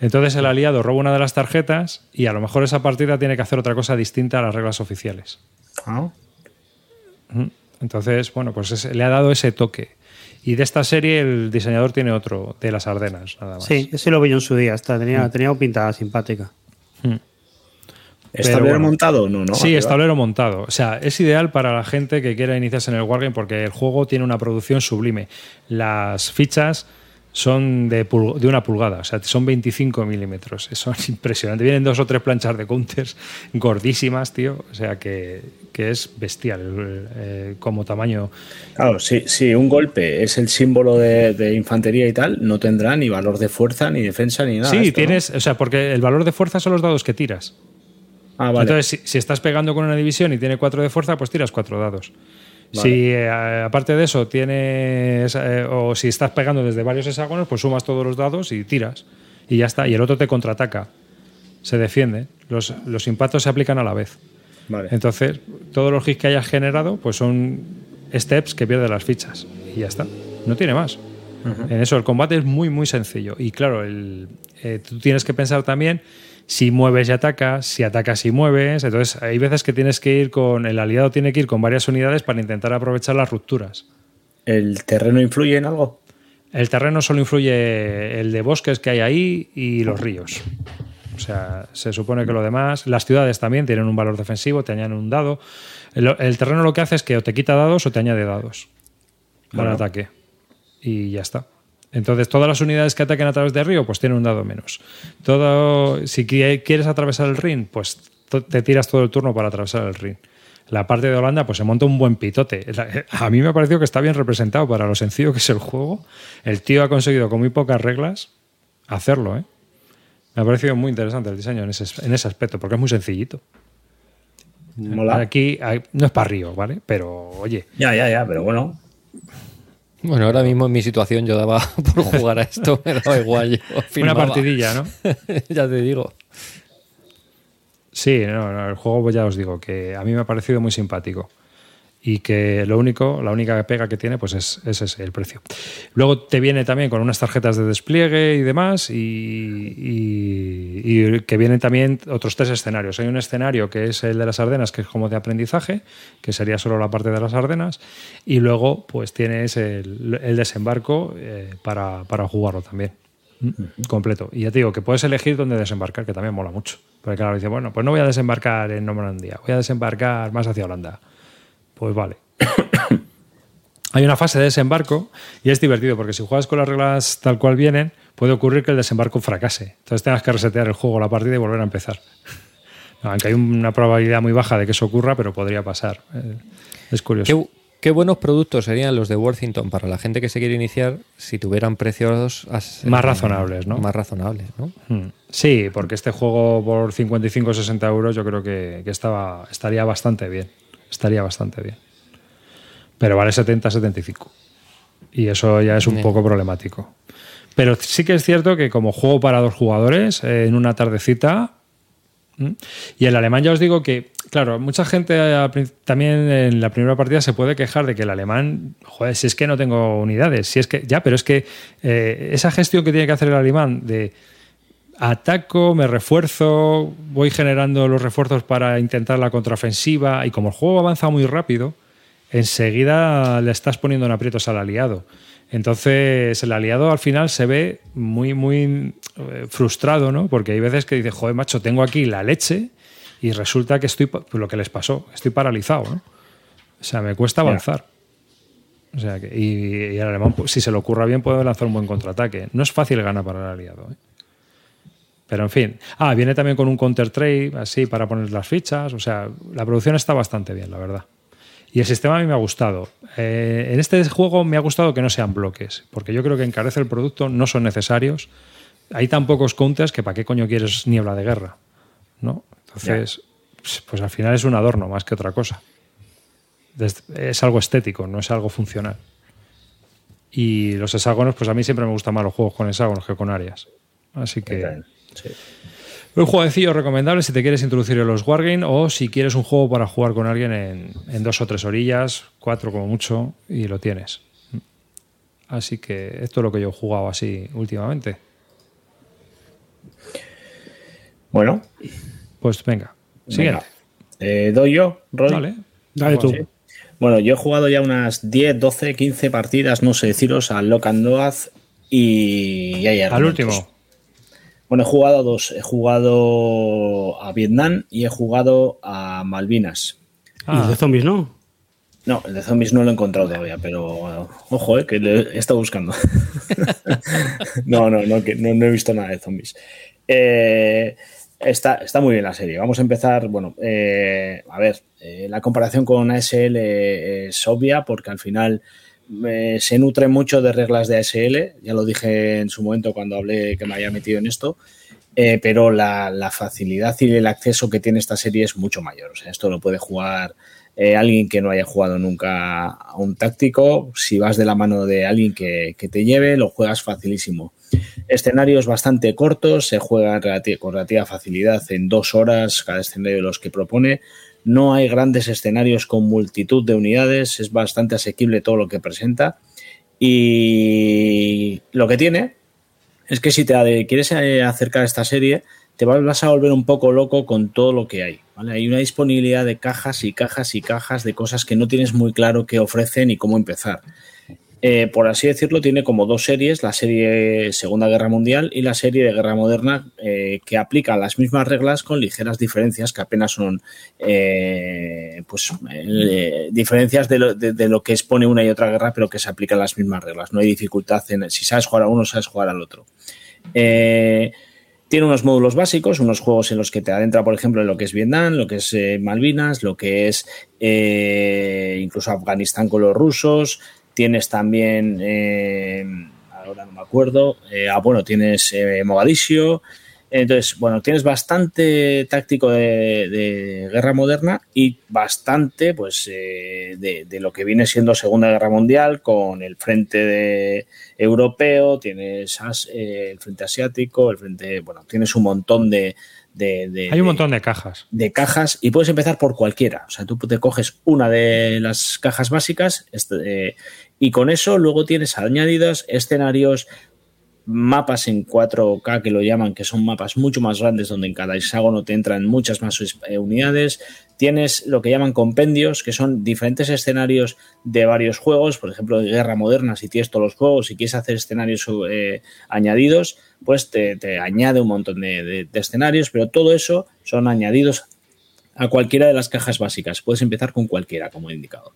[SPEAKER 3] Entonces el aliado roba una de las tarjetas y a lo mejor esa partida tiene que hacer otra cosa distinta a las reglas oficiales.
[SPEAKER 1] Ah,
[SPEAKER 3] Entonces, bueno, pues es- le ha dado ese toque. Y de esta serie el diseñador tiene otro, de las Ardenas, nada más.
[SPEAKER 2] Sí, ese lo vi yo en su día. Hasta tenía, tenía pinta simpática.
[SPEAKER 1] ¿Es
[SPEAKER 3] Pero
[SPEAKER 1] tablero
[SPEAKER 3] bueno.
[SPEAKER 1] montado? No, no.
[SPEAKER 3] sí,
[SPEAKER 1] arriba.
[SPEAKER 3] es tablero montado. O sea, es ideal para la gente que quiera iniciarse en el Wargame porque el juego tiene una producción sublime. Las fichas son de, pul- de una pulgada, o sea, son 25 milímetros. Eso es impresionante. Vienen dos o tres planchas de counters gordísimas, tío. O sea, que, que es bestial eh, como tamaño.
[SPEAKER 1] Claro, si, si un golpe es el símbolo de, de infantería y tal, no tendrá ni valor de fuerza, ni defensa, ni nada.
[SPEAKER 3] sí,
[SPEAKER 1] esto, ¿no?
[SPEAKER 3] tienes, o sea, porque el valor de fuerza son los dados que tiras.
[SPEAKER 1] Ah, vale.
[SPEAKER 3] Entonces, si, si estás pegando con una división y tiene 4 de fuerza, pues tiras 4 dados. Si eh, aparte de eso tienes, eh, o si estás pegando desde varios hexágonos, pues sumas todos los dados y tiras. Y ya está. Y el otro te contraataca. Se defiende. Los, los impactos se aplican a la vez.
[SPEAKER 1] Vale.
[SPEAKER 3] Entonces, todos los hits que hayas generado, pues son steps que pierden las fichas. Y ya está. No tiene más. En eso, el combate es muy, muy sencillo. Y claro, el, eh, tú tienes que pensar también si mueves y atacas, si atacas y mueves. Entonces, hay veces que tienes que ir con. El aliado tiene que ir con varias unidades para intentar aprovechar las rupturas.
[SPEAKER 1] ¿El terreno influye en algo?
[SPEAKER 3] El terreno solo influye el de bosques que hay ahí y los ríos. O sea, se supone que lo demás. Las ciudades también tienen un valor defensivo, te añaden un dado. El, el terreno lo que hace es que o te quita dados o te añade dados para
[SPEAKER 1] Bueno.
[SPEAKER 3] ataque. Y ya está. Entonces, todas las unidades que ataquen a través del río, pues tienen un dado menos. Todo, si qui- quieres atravesar el ring, pues te tiras todo el turno para atravesar el ring. La parte de Holanda, pues se monta un buen pitote. A mí me ha parecido que está bien representado para lo sencillo que es el juego. El tío ha conseguido con muy pocas reglas hacerlo, ¿eh? Me ha parecido muy interesante el diseño en ese, en ese aspecto, porque es muy sencillito.
[SPEAKER 1] Mola.
[SPEAKER 3] Aquí hay- no es para río, ¿vale? Pero, oye,
[SPEAKER 1] Ya, ya, ya, pero bueno.
[SPEAKER 4] Bueno, ahora mismo en mi situación yo daba *laughs* por jugar a esto, me daba igual. Yo *laughs*
[SPEAKER 3] una partidilla, ¿no? *laughs*
[SPEAKER 4] ya te digo.
[SPEAKER 3] Sí, no, no, el juego pues ya os digo que a mí me ha parecido muy simpático y que lo único, la única pega que tiene pues es, es ese, el precio. Luego te viene también con unas tarjetas de despliegue y demás y, y- y que vienen también otros tres escenarios. Hay un escenario que es el de las Ardenas, que es como de aprendizaje, que sería solo la parte de las Ardenas y luego pues tienes el, el desembarco eh, para, para jugarlo también. Completo. Y ya te digo que puedes elegir dónde desembarcar, que también mola mucho. Porque claro, dice, bueno, pues no voy a desembarcar en Normandía, voy a desembarcar más hacia Holanda. Pues vale. *coughs* Hay una fase de desembarco y es divertido porque si juegas con las reglas tal cual vienen, puede ocurrir que el desembarco fracase. Entonces tengas que resetear el juego, la partida y volver a empezar. *laughs* No, aunque hay una probabilidad muy baja de que eso ocurra, pero podría pasar. Eh, Es curioso.
[SPEAKER 4] ¿Qué, qué buenos productos serían los de Worthington para la gente que se quiere iniciar si tuvieran precios
[SPEAKER 3] Más razonables, ¿no?
[SPEAKER 4] Más razonables, ¿no?
[SPEAKER 3] Mm. Sí, porque este juego por 55 o 60 euros yo creo que, que estaba, estaría bastante bien. Estaría bastante bien. Pero vale 70, 75. Y eso ya es un
[SPEAKER 4] Bien.
[SPEAKER 3] poco problemático. Pero sí que es cierto que como juego para dos jugadores, eh, en una tardecita... ¿m? Y el alemán ya os digo que, claro, mucha gente también en la primera partida se puede quejar de que el alemán, joder, si es que no tengo unidades, si es que, ya, pero es que eh, esa gestión que tiene que hacer el alemán de ataco, me refuerzo, voy generando los refuerzos para intentar la contraofensiva y como el juego avanza muy rápido, enseguida le estás poniendo en aprietos al aliado. Entonces el aliado al final se ve muy, muy eh, frustrado, ¿no? Porque hay veces que dice, joder, macho, tengo aquí la leche y resulta que estoy, pues lo que les pasó, estoy paralizado, ¿no? O sea, me cuesta avanzar. O sea, que, y, y el alemán, pues, si se le ocurra bien, puede lanzar un buen contraataque. No es fácil ganar para el aliado, ¿eh? Pero en fin. Ah, viene también con un counter trade, así, para poner las fichas. O sea, la producción está bastante bien, la verdad. Y el sistema a mí me ha gustado. Eh, en este juego me ha gustado que no sean bloques, porque yo creo que encarece el producto, no son necesarios. Hay tan pocos counters que para qué coño quieres niebla de guerra, ¿no? Entonces, pues, pues al final es un adorno más que otra cosa. Es algo estético, no es algo funcional. Y los hexágonos, pues a mí siempre me gustan más los juegos con hexágonos que con áreas. Así que...
[SPEAKER 1] Sí.
[SPEAKER 3] Un jueguecillo recomendable si te quieres introducir en los Wargame o si quieres un juego para jugar con alguien en, en dos o tres orillas, cuatro como mucho, y lo tienes. Así que esto es lo que yo he jugado así últimamente.
[SPEAKER 1] Bueno,
[SPEAKER 3] Pues venga, siguiente.
[SPEAKER 1] venga. Eh, ¿Doy yo, Roy?
[SPEAKER 3] Vale.
[SPEAKER 2] Dale tú.
[SPEAKER 1] Sí. Bueno, yo he jugado ya unas 10, 12, 15 partidas, no sé deciros, al Lock and Load y, y hay
[SPEAKER 3] Al último.
[SPEAKER 1] Bueno, he jugado a dos. He jugado a Vietnam y he jugado a Malvinas.
[SPEAKER 2] Y el
[SPEAKER 3] Ah,
[SPEAKER 2] de zombies, ¿no?
[SPEAKER 1] No, el de zombies no lo he encontrado todavía, pero ojo, eh, que le he estado buscando. *laughs* no, no, no, que no, no he visto nada de zombies. Eh, está, está muy bien la serie. Vamos a empezar. Bueno, eh, a ver, la comparación con ASL es obvia porque al final se nutre mucho de reglas de ASL. Ya lo dije en su momento cuando hablé que me había metido en esto. Eh, pero la, facilidad y el acceso que tiene esta serie es mucho mayor. Esto lo puede jugar eh, alguien que no haya jugado nunca a un táctico. Si vas de la mano de alguien que, que te lleve, lo juegas facilísimo. Escenarios bastante cortos, se juegan con relativa facilidad en dos horas cada escenario de los que propone. No hay grandes escenarios con multitud de unidades, es bastante asequible todo lo que presenta. Y lo que tiene es que si te quieres eh, acercar a esta serie, te vas a volver un poco loco con todo lo que hay. Hay una disponibilidad de cajas y cajas y cajas de cosas que no tienes muy claro qué ofrecen y cómo empezar. Eh, por así decirlo, tiene como dos series, la serie Segunda Guerra Mundial y la serie de Guerra Moderna, eh, que aplican las mismas reglas con ligeras diferencias, que apenas son eh, pues, diferencias de lo, de- de lo que expone una y otra guerra, pero que se aplican las mismas reglas. No hay dificultad en si sabes jugar a uno, sabes jugar al otro. Tiene unos módulos básicos, unos juegos en los que te adentra, por ejemplo, en lo que es Vietnam, lo que es Malvinas, lo que es incluso Afganistán con los rusos. Tienes también, eh, ahora no me acuerdo, eh, ah, bueno, tienes eh, Mogadiscio, Entonces, bueno, tienes bastante táctico de, guerra moderna y bastante, pues, de, de lo que viene siendo Segunda Guerra Mundial con el frente de europeo, tienes el frente asiático, el frente, bueno, tienes un montón de, de- de-
[SPEAKER 3] Hay un montón de cajas.
[SPEAKER 1] de cajas y puedes empezar por cualquiera. O sea, tú te coges una de las cajas básicas este, eh, y con eso luego tienes añadidos escenarios, mapas en 4K que lo llaman, que son mapas mucho más grandes donde en cada hexágono te entran muchas más eh, unidades. Tienes lo que llaman compendios, que son diferentes escenarios de varios juegos, por ejemplo, de guerra moderna, si tienes todos los juegos, si quieres hacer escenarios eh, añadidos, pues te, te añade un montón de, de- de escenarios, pero todo eso son añadidos a cualquiera de las cajas básicas. Puedes empezar con cualquiera, como he indicado.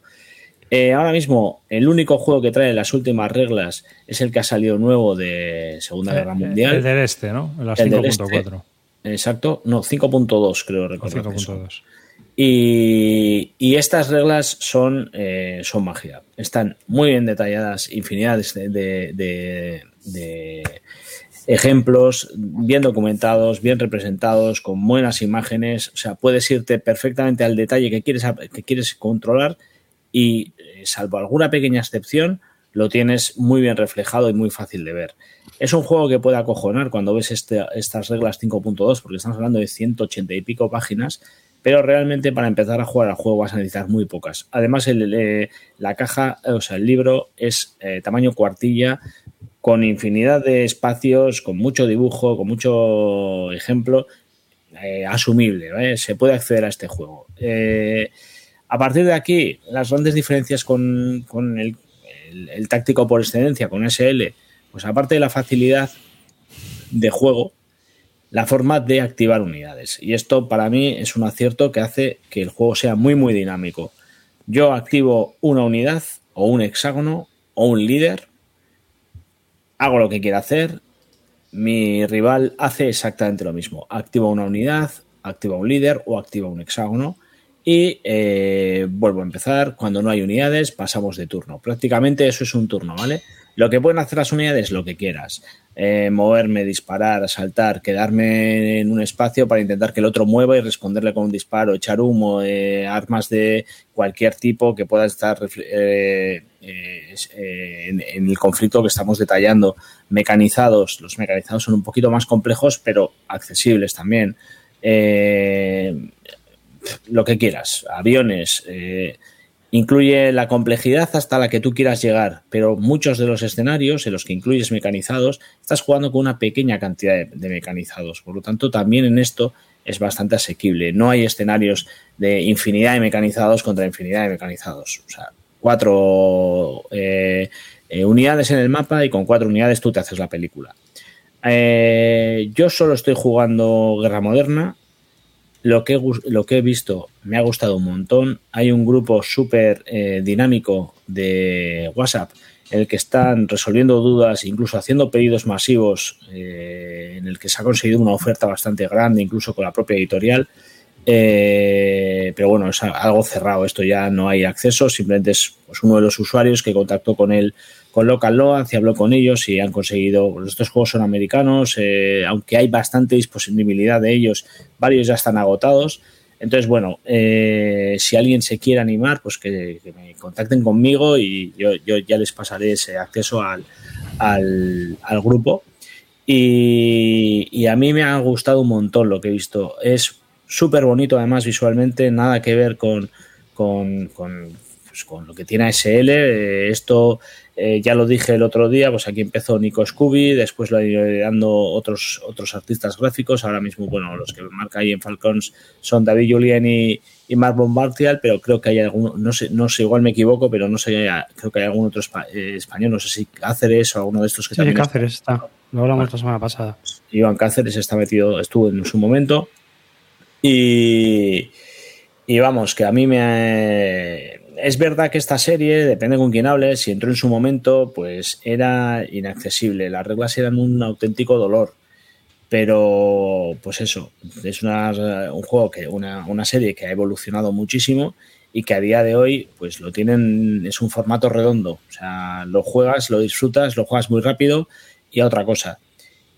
[SPEAKER 1] Eh, ahora mismo, el único juego que trae las últimas reglas es el que ha salido nuevo de Segunda Guerra Mundial.
[SPEAKER 3] El del este, ¿no? Las
[SPEAKER 1] El del este.
[SPEAKER 3] 5.4
[SPEAKER 1] Exacto, no, 5.2 creo recordar. que son.
[SPEAKER 3] 5.2.
[SPEAKER 1] Y, y estas reglas son, eh, son magia. Están muy bien detalladas, infinidades de, de- de- de ejemplos, bien documentados, bien representados, con buenas imágenes. O sea, puedes irte perfectamente al detalle que quieres, que quieres controlar y, eh, salvo alguna pequeña excepción, lo tienes muy bien reflejado y muy fácil de ver. Es un juego que puede acojonar cuando ves este- estas reglas 5.2, porque estamos hablando de 180 y pico páginas, pero realmente para empezar a jugar al juego vas a necesitar muy pocas. Además, el, eh, la caja, o sea, el libro es eh, tamaño cuartilla, con infinidad de espacios, con mucho dibujo, con mucho ejemplo, eh, asumible, ¿vale? se puede acceder a este juego. Eh, a partir de aquí, las grandes diferencias con, con el, el- el táctico por excelencia, con SL, pues aparte de la facilidad de juego, la forma de activar unidades. Y esto para mí es un acierto que hace que el juego sea muy, muy dinámico. Yo activo una unidad o un hexágono o un líder, hago lo que quiera hacer, mi rival hace exactamente lo mismo. Activa una unidad, activa un líder o activa un hexágono y eh, vuelvo a empezar. Cuando no hay unidades, pasamos de turno. Prácticamente eso es un turno, ¿vale? Lo que pueden hacer las unidades, lo que quieras. Eh, moverme, disparar, saltar, quedarme en un espacio para intentar que el otro mueva y responderle con un disparo, echar humo, eh, armas de cualquier tipo que pueda estar eh, eh, en, el conflicto que estamos detallando. Mecanizados, los mecanizados son un poquito más complejos, pero accesibles también. Eh, lo que quieras, aviones, incluye la complejidad hasta la que tú quieras llegar, pero muchos de los escenarios en los que incluyes mecanizados, estás jugando con una pequeña cantidad de, de mecanizados, por lo tanto también en esto es bastante asequible. No hay escenarios de infinidad de mecanizados contra infinidad de mecanizados, o sea, cuatro eh, eh, unidades en el mapa y con cuatro unidades tú te haces la película. Eh, yo solo estoy jugando Guerra Moderna, lo que, lo que he visto me ha gustado un montón. Hay un grupo súper eh, dinámico de WhatsApp en el que están resolviendo dudas, incluso haciendo pedidos masivos, en el que se ha conseguido una oferta bastante grande, incluso con la propia editorial. Eh, pero bueno, es algo cerrado, esto ya no hay acceso, simplemente es pues, uno de los usuarios que contactó con él con Local Loans y habló con ellos y han conseguido, pues, estos juegos son americanos, eh, aunque hay bastante disponibilidad de ellos, varios ya están agotados. Entonces, bueno, eh, si alguien se quiere animar, pues que, me contacten conmigo y yo, ya les pasaré ese acceso al, al, al grupo. Y, y a mí me ha gustado un montón lo que he visto. Es súper bonito, además, visualmente, nada que ver con, con, con, pues, con lo que tiene ASL. Eh, esto eh, ya lo dije el otro día, pues aquí empezó Nico Scooby, después lo han ido dando otros, otros artistas gráficos. Ahora mismo, bueno, los que marca ahí en Falcons son David Julien y, y Mark Bombardial, pero creo que hay algún, no sé, no sé, igual me equivoco, pero no sé, creo que hay algún otro espa- eh, español, no sé si Cáceres o alguno de estos que
[SPEAKER 2] Sí,
[SPEAKER 1] también
[SPEAKER 2] Cáceres está. Lo hablamos la semana pasada.
[SPEAKER 1] Iván Cáceres está metido, estuvo en su momento. Y, y vamos, que a mí me... Es verdad que esta serie, depende con quién hables, si entró en su momento, pues era inaccesible. Las reglas eran un auténtico dolor. Pero, pues eso, es una, un juego, que una, una serie que ha evolucionado muchísimo y que a día de hoy, pues lo tienen, es un formato redondo. O sea, lo juegas, lo disfrutas, lo juegas muy rápido y a otra cosa.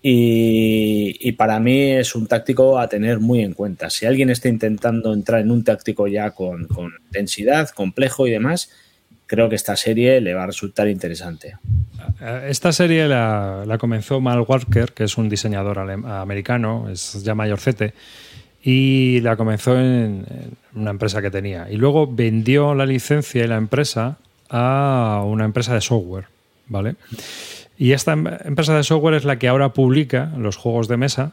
[SPEAKER 1] Y, para mí es un táctico a tener muy en cuenta. Si alguien está intentando entrar en un táctico ya con, con densidad, complejo y demás, creo que esta serie le va a resultar interesante.
[SPEAKER 3] Esta serie la, comenzó Mal Walker, que es un diseñador americano, es ya mayorcete, y la comenzó en, en una empresa que tenía. Y luego vendió la licencia y la empresa a una empresa de software, ¿vale? Y esta em- empresa de software es la que ahora publica los juegos de mesa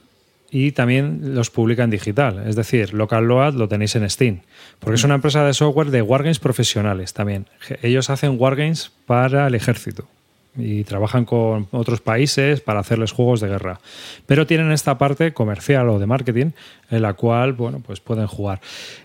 [SPEAKER 3] y también los publica en digital. Es decir, Local Load lo tenéis en Steam. Porque es una empresa de software de wargames profesionales también. Ellos hacen wargames para el ejército y trabajan con otros países para hacerles juegos de guerra. Pero tienen esta parte comercial o de marketing en la cual, bueno, pues pueden jugar.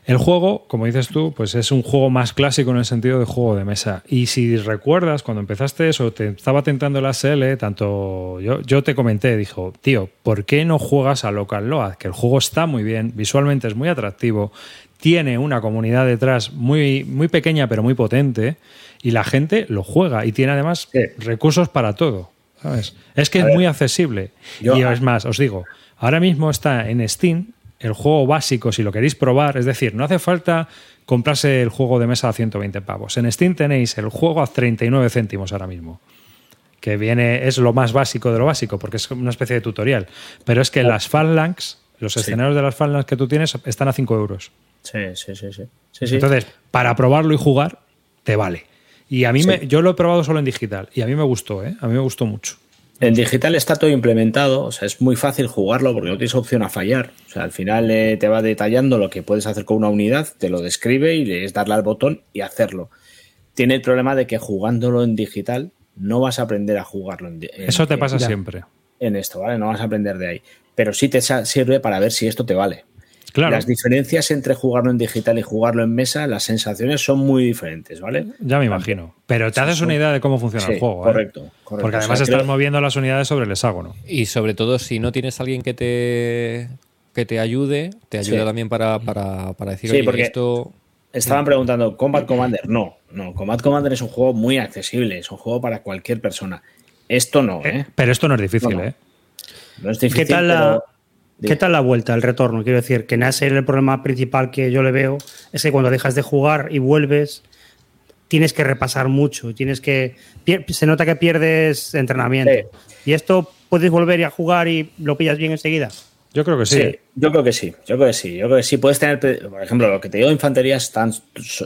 [SPEAKER 3] El juego, como dices tú, pues es un juego más clásico en el sentido de juego de mesa. Y si recuerdas, cuando empezaste eso, te estaba tentando la SL, tanto yo, yo te comenté, dijo, tío, ¿por qué no juegas a Local Load? Que el juego está muy bien, visualmente es muy atractivo, tiene una comunidad detrás muy, muy pequeña pero muy potente y la gente lo juega y tiene además
[SPEAKER 1] Sí.
[SPEAKER 3] recursos para todo. ¿sabes? Es que
[SPEAKER 1] A
[SPEAKER 3] es
[SPEAKER 1] ver,
[SPEAKER 3] muy accesible.
[SPEAKER 1] yo-
[SPEAKER 3] y es más, os digo, ahora mismo está en Steam el juego básico, si lo queréis probar, es decir, no hace falta comprarse el juego de mesa a 120 pavos. En Steam tenéis el juego a 39 céntimos ahora mismo que viene, es lo más básico de lo básico, porque es una especie de tutorial. Pero es que las Phalanx, los
[SPEAKER 1] Sí.
[SPEAKER 3] escenarios de las Phalanx que tú tienes, están a 5 euros.
[SPEAKER 1] Sí, sí, sí, sí. Sí, sí.
[SPEAKER 3] Entonces, para probarlo y jugar, te vale. Y a mí
[SPEAKER 1] Sí.
[SPEAKER 3] me, yo lo he probado solo en digital y a mí me gustó, ¿eh? A mí me gustó mucho.
[SPEAKER 1] En digital está todo implementado, o sea, es muy fácil jugarlo porque no tienes opción a fallar. O sea, al final eh, te va detallando lo que puedes hacer con una unidad, te lo describe y le es darle al botón y hacerlo. Tiene el problema de que jugándolo en digital no vas a aprender a jugarlo en,
[SPEAKER 3] Eso te pasa
[SPEAKER 1] en-
[SPEAKER 3] siempre.
[SPEAKER 1] en esto, ¿vale? No vas a aprender de ahí. Pero sí te sirve para ver si esto te vale.
[SPEAKER 3] Claro,
[SPEAKER 1] Las diferencias entre jugarlo en digital y jugarlo en mesa, las sensaciones son muy diferentes, ¿vale?
[SPEAKER 3] ya me imagino. Pero te haces una idea de cómo funciona
[SPEAKER 1] Sí,
[SPEAKER 3] el juego. ¿eh?
[SPEAKER 1] correcto, correcto.
[SPEAKER 3] Porque
[SPEAKER 1] O
[SPEAKER 3] además
[SPEAKER 1] sea,
[SPEAKER 3] estás
[SPEAKER 1] creo-
[SPEAKER 3] moviendo las unidades sobre el hexágono.
[SPEAKER 4] Y sobre todo, si no tienes a alguien que te, que te ayude, te ayuda
[SPEAKER 1] Sí.
[SPEAKER 4] también para, para, para decir,
[SPEAKER 1] Sí,
[SPEAKER 4] oye,
[SPEAKER 1] porque-
[SPEAKER 4] esto...
[SPEAKER 1] Estaban preguntando, ¿Combat Commander? No, no. Combat Commander es un juego muy accesible, es un juego para cualquier persona. Esto no, ¿eh?
[SPEAKER 3] Eh, Pero esto no es difícil,
[SPEAKER 1] No, no.
[SPEAKER 3] ¿eh?
[SPEAKER 1] No es difícil,
[SPEAKER 2] ¿Qué tal, la,
[SPEAKER 1] pero-
[SPEAKER 2] ¿Qué tal la vuelta, el retorno? Quiero decir, que en ASL el problema principal que yo le veo es que cuando dejas de jugar y vuelves, tienes que repasar mucho, tienes que se nota que pierdes entrenamiento. Y esto puedes volver y a jugar y lo pillas bien enseguida.
[SPEAKER 3] Yo creo que sí.
[SPEAKER 1] Sí, yo creo que sí, yo creo que sí, yo creo que sí. Puedes tener, por ejemplo, lo que te digo de infantería están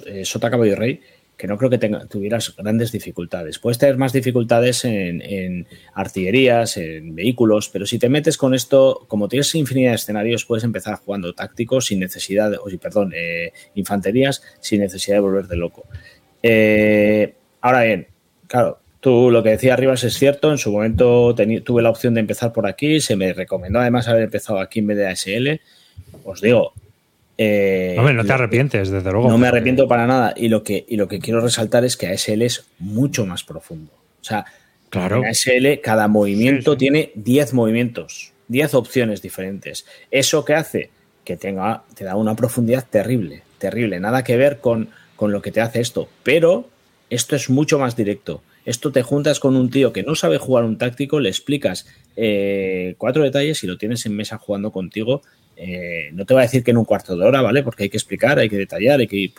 [SPEAKER 1] eh, Sota, Caballo y Rey, que no creo que tenga, tuvieras grandes dificultades. Puedes tener más dificultades en, artillerías, en vehículos, pero si te metes con esto, como tienes infinidad de escenarios, puedes empezar jugando tácticos sin necesidad, o perdón, eh, infanterías sin necesidad de volverte loco. Eh, ahora bien, claro, tú lo que decía arriba es cierto. En su momento tuve la opción de empezar por aquí. Se me recomendó además haber empezado aquí en vez de ASL. Os digo. Eh,
[SPEAKER 3] Hombre, no te arrepientes, desde luego.
[SPEAKER 1] No me arrepiento para nada. Y lo, que, y lo que quiero resaltar es que ASL es mucho más profundo. O sea,
[SPEAKER 3] Claro.
[SPEAKER 1] en ASL cada movimiento
[SPEAKER 2] Sí, sí.
[SPEAKER 1] tiene 10 movimientos, 10 opciones diferentes. ¿Eso qué hace? Que tenga, te da una profundidad terrible, terrible. Nada que ver con, con lo que te hace esto. Pero esto es mucho más directo. Esto te juntas con un tío que no sabe jugar un táctico, le explicas eh, cuatro detalles y lo tienes en mesa jugando contigo. Eh, no te va a decir que en un cuarto de hora, ¿vale? Porque hay que explicar, hay que detallar, hay que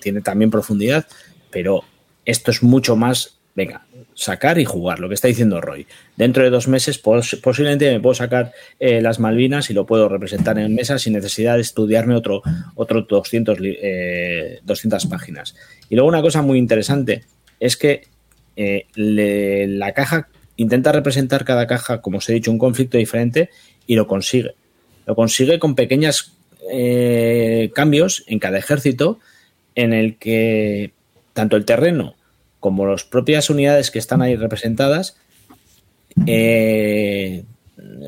[SPEAKER 1] tiene también profundidad, pero esto es mucho más, venga, sacar y jugar, lo que está diciendo Roy. Dentro de dos meses pos- posiblemente me puedo sacar eh, las Malvinas y lo puedo representar en mesa sin necesidad de estudiarme otro, otro 200, li- eh, 200 páginas. Y luego una cosa muy interesante es que eh, la caja intenta representar cada caja, como os he dicho, un conflicto diferente y lo consigue. Lo consigue con pequeños cambios en cada ejército en el que tanto el terreno como las propias unidades que están ahí representadas, eh,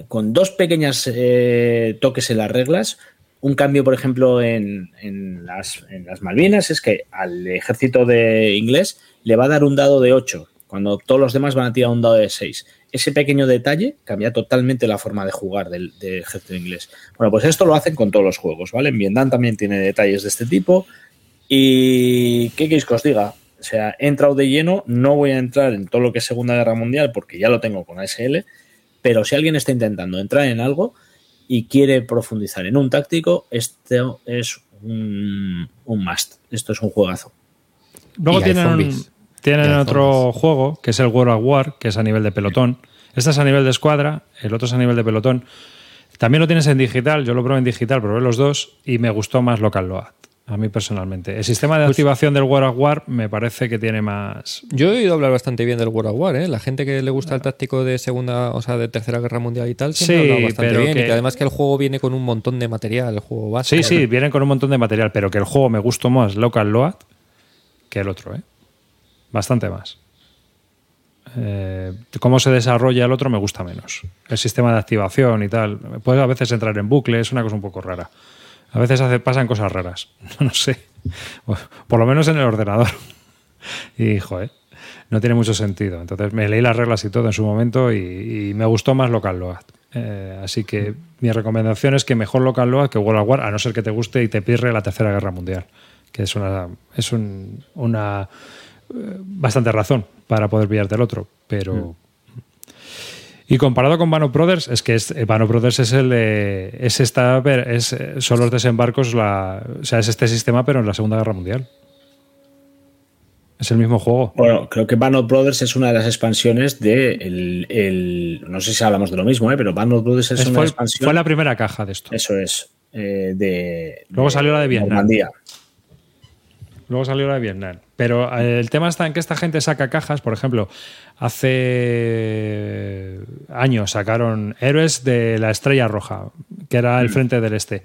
[SPEAKER 1] con dos pequeñas eh, toques en las reglas, un cambio, por ejemplo, en, en, las, en, las, Malvinas es que al ejército de inglés le va a dar un dado de 8, cuando todos los demás van a tirar un dado de 6. Ese pequeño detalle cambia totalmente la forma de jugar del, del ejército inglés. Bueno, pues esto lo hacen con todos los juegos, ¿vale? En Vietnam también tiene detalles de este tipo. ¿Y qué queréis que os diga? O sea, he entrado de lleno, no voy a entrar en todo lo que es Segunda Guerra Mundial porque ya lo tengo con ASL, pero si alguien está intentando entrar en algo y quiere profundizar en un táctico, esto es un, un must. Esto es un juegazo.
[SPEAKER 3] Luego
[SPEAKER 4] Y hay
[SPEAKER 3] tienen,
[SPEAKER 4] zombies.
[SPEAKER 3] Tienen otro juego que es el World of War, que es a nivel de pelotón. Este es a nivel de escuadra, el otro es a nivel de pelotón. También lo tienes en digital, yo lo probé en digital, probé los dos y me gustó más Local Load, a mí personalmente. El sistema de activación del World of War me parece que tiene más...
[SPEAKER 4] Yo he oído hablar bastante bien del World of War, ¿eh? La gente que le gusta el táctico de segunda, o sea, de tercera guerra mundial y tal, siempre
[SPEAKER 3] Sí,
[SPEAKER 4] ha hablado bastante bien.
[SPEAKER 3] que-
[SPEAKER 4] Y que además que el juego viene con un montón de material, el juego base.
[SPEAKER 3] Sí, sí, vienen con un montón de material, pero que el juego me gustó más Local Load que el otro, ¿eh? Bastante más. Eh, cómo se desarrolla el otro me gusta menos. El sistema de activación y tal. Puedes a veces entrar en bucle, es una cosa un poco rara. A veces pasan cosas raras. *laughs* No sé. *laughs* Por lo menos en el ordenador. *laughs* Y, joder, no tiene mucho sentido. Entonces me leí las reglas y todo en su momento y, me gustó más Local Load. Eh, así que mi recomendación es que mejor Local Load que World of War, a no ser que te guste y te pirre la Tercera Guerra Mundial, que es una, es un- una eh, bastante razón para poder pillarte el otro, pero... Y comparado con Bano Brothers, es que es, eh, Bano Brothers es el de- es esta, es, eh, son los desembarcos, la, o sea, es este sistema, pero en la Segunda Guerra Mundial. Es el mismo juego.
[SPEAKER 1] Bueno, creo que Band of Brothers es una de las expansiones de el, el- no sé si hablamos de lo mismo, ¿eh? pero Band of Brothers es,
[SPEAKER 3] Es-
[SPEAKER 1] una
[SPEAKER 3] fue,
[SPEAKER 1] expansión.
[SPEAKER 3] fue la primera caja de esto.
[SPEAKER 1] Eso es. eh, de,
[SPEAKER 3] Luego salió la de Vietnam.
[SPEAKER 1] Normandía.
[SPEAKER 3] Luego salió la de Vietnam. Pero eh, el tema está en que esta gente saca cajas. Por ejemplo, hace años sacaron Héroes de la Estrella Roja, que era el frente del este.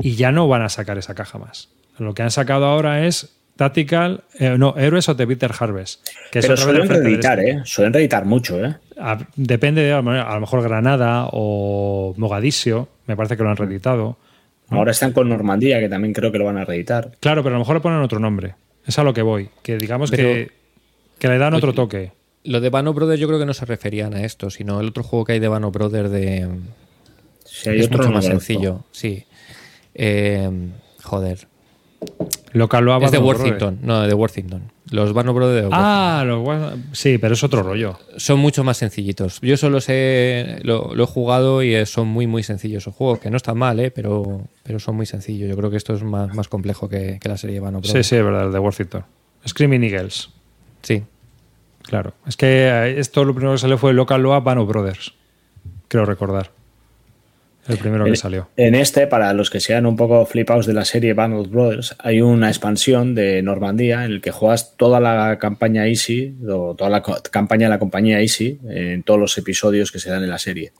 [SPEAKER 3] Y ya no van a sacar esa caja más. Lo que han sacado ahora es Tactical, eh, no, Héroes of the Bitter Harvest. Que
[SPEAKER 1] Pero suelen reeditar,
[SPEAKER 3] este.
[SPEAKER 1] ¿eh? Suelen reeditar mucho, ¿eh?
[SPEAKER 3] A- depende de, a lo mejor Granada o Mogadiscio, me parece que lo han reeditado.
[SPEAKER 1] Ahora están con Normandía, que también creo que lo van a reeditar.
[SPEAKER 3] Claro, pero a lo mejor le ponen otro nombre. Es a lo que voy. Que digamos
[SPEAKER 4] Pero-
[SPEAKER 3] que, que le dan otro toque.
[SPEAKER 4] Lo de Bano Brothers yo creo que no se referían a esto, sino el otro juego que hay de Bano Brothers de...
[SPEAKER 1] Si hay
[SPEAKER 4] es
[SPEAKER 1] otro,
[SPEAKER 4] mucho más sencillo, sí. Eh, joder.
[SPEAKER 3] Lo
[SPEAKER 4] Es de
[SPEAKER 3] Brothers.
[SPEAKER 4] Worthington, no, de Worthington. Los Bano Brothers de
[SPEAKER 3] Ah, los sí, pero es otro rollo.
[SPEAKER 4] son mucho más sencillitos. Yo solo sé, lo, lo he jugado y eh, son muy, muy sencillos esos juegos, que no están mal, ¿eh? pero, pero son muy sencillos. Yo creo que esto es más, más complejo que, que la serie Bano
[SPEAKER 3] Sí,
[SPEAKER 4] Brothers.
[SPEAKER 3] sí, es verdad, el de Worthington. Screaming Eagles.
[SPEAKER 4] Sí.
[SPEAKER 3] Claro. Es que eh, esto lo primero que salió fue Local Loa Bano Brothers. Creo recordar. El primero que
[SPEAKER 1] En-
[SPEAKER 3] salió.
[SPEAKER 1] En este, para los que sean un poco flipados de la serie Band of Brothers, hay una expansión de Normandía en el que juegas toda la campaña Easy, o toda la campaña de la compañía Easy, en todos los episodios que se dan en la serie.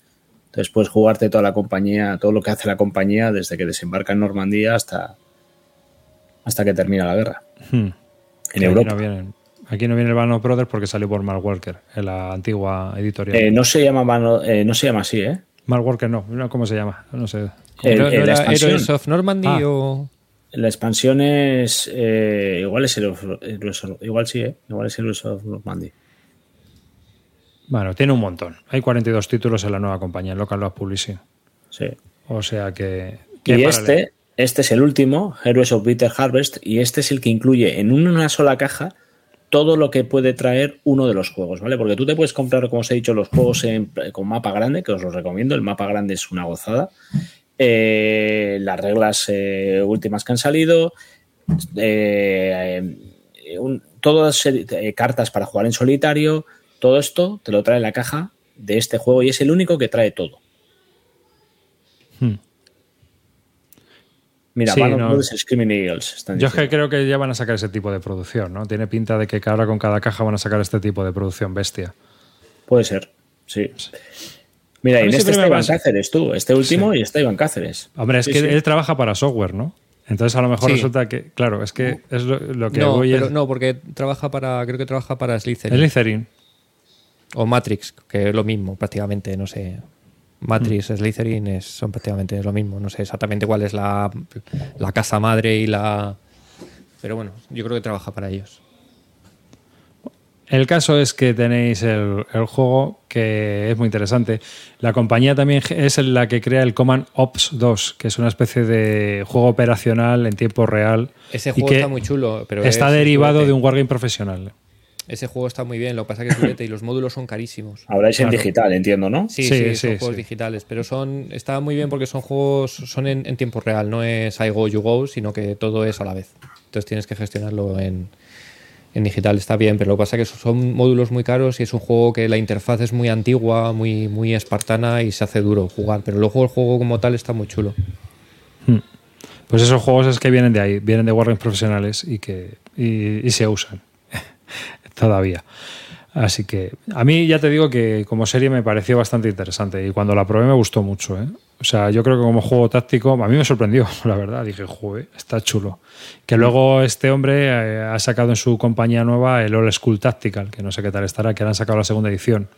[SPEAKER 1] Entonces puedes jugarte toda la compañía, todo lo que hace la compañía desde que desembarca en Normandía hasta, hasta que termina la guerra.
[SPEAKER 3] Hmm.
[SPEAKER 1] En Europa.
[SPEAKER 3] Aquí no, viene, aquí no viene el Bano Brothers porque salió por Mark Walker, en la antigua editorial.
[SPEAKER 1] Eh, no se llama Band- eh, no se llama así, ¿eh?
[SPEAKER 3] Mark Walker no, no, ¿cómo se llama? No sé.
[SPEAKER 1] El-
[SPEAKER 4] ¿No,
[SPEAKER 1] el- la
[SPEAKER 4] era
[SPEAKER 1] expansión.
[SPEAKER 4] Heroes of Normandy
[SPEAKER 3] Ah.
[SPEAKER 4] o...?
[SPEAKER 1] La expansión es. eh, igual es Heroes of- Igual sí, ¿eh? Igual es Heroes of Normandy.
[SPEAKER 3] Bueno, tiene un montón. Hay 42 títulos en la nueva compañía, en Local Loa Publishing.
[SPEAKER 1] Sí.
[SPEAKER 3] O sea que... que
[SPEAKER 1] Y este, este es el último, Heroes of Bitter Harvest, y este es el que incluye en una sola caja todo lo que puede traer uno de los juegos, ¿vale? Porque tú te puedes comprar, como os he dicho, los juegos en- con mapa grande, que os los recomiendo. El mapa grande es una gozada. Eh, las reglas eh, últimas que han salido. eh, un- todas eh, cartas para jugar en solitario. Todo esto te lo trae la caja de este juego y es el único que trae todo.
[SPEAKER 3] Hmm.
[SPEAKER 1] Mira,
[SPEAKER 3] Sí, no.
[SPEAKER 1] Brothers y Screaming Eagles. están
[SPEAKER 3] Yo es que creo que ya van a sacar ese tipo de producción, ¿no? Tiene pinta de que ahora con cada caja van a sacar este tipo de producción bestia.
[SPEAKER 1] Puede ser, sí. Mira, y en este está Iván Cáceres, tú. Este último y está Iván Cáceres.
[SPEAKER 3] Hombre, es
[SPEAKER 1] Sí,
[SPEAKER 3] que
[SPEAKER 1] sí.
[SPEAKER 3] él trabaja para software, ¿no? Entonces a lo mejor
[SPEAKER 4] Sí.
[SPEAKER 3] resulta que, claro, es que es lo, lo que
[SPEAKER 4] No,
[SPEAKER 3] voy
[SPEAKER 4] pero
[SPEAKER 3] es-
[SPEAKER 4] no, porque trabaja para, creo que trabaja para Slytherin.
[SPEAKER 3] Slytherin.
[SPEAKER 4] O Matrix, que es lo mismo prácticamente, no sé. Matrix, Slytherin es, son prácticamente lo mismo. No sé exactamente cuál es la, la casa madre y la... Pero bueno, yo creo que trabaja para ellos.
[SPEAKER 3] El caso es que tenéis el, el juego que es muy interesante. La compañía también es la que crea el Command Ops 2, que es una especie de juego operacional en tiempo real.
[SPEAKER 4] Ese
[SPEAKER 3] y
[SPEAKER 4] juego
[SPEAKER 3] que
[SPEAKER 4] está muy chulo, pero
[SPEAKER 3] está
[SPEAKER 4] es-
[SPEAKER 3] derivado de un wargame profesional.
[SPEAKER 4] Ese juego está muy bien, lo que pasa que es durete y los módulos son carísimos. *laughs*
[SPEAKER 1] Ahora es en digital, entiendo, ¿no?
[SPEAKER 4] Sí,
[SPEAKER 3] Sí,
[SPEAKER 4] sí,
[SPEAKER 3] sí,
[SPEAKER 4] son juegos
[SPEAKER 3] sí.
[SPEAKER 4] digitales, pero son está muy bien porque son juegos son en, en tiempo real, no es I go you go, sino que todo es a la vez. Entonces tienes que gestionarlo en, en digital, está bien, pero lo que pasa es que son módulos muy caros y es un juego que la interfaz es muy antigua, muy muy espartana y se hace duro jugar, pero luego el juego como tal está muy chulo.
[SPEAKER 3] Pues esos juegos es que vienen de ahí, vienen de Wargames profesionales y que y, y se usan *laughs* todavía. Así que a mí ya te digo que como serie me pareció bastante interesante y cuando la probé me gustó mucho. ¿eh? O sea, yo creo que como juego táctico a mí me sorprendió, *laughs* la verdad. Dije, joder, está chulo. Que luego este hombre eh, ha sacado en su compañía nueva el Old School Tactical, que no sé qué tal estará, que ahora han sacado la segunda edición.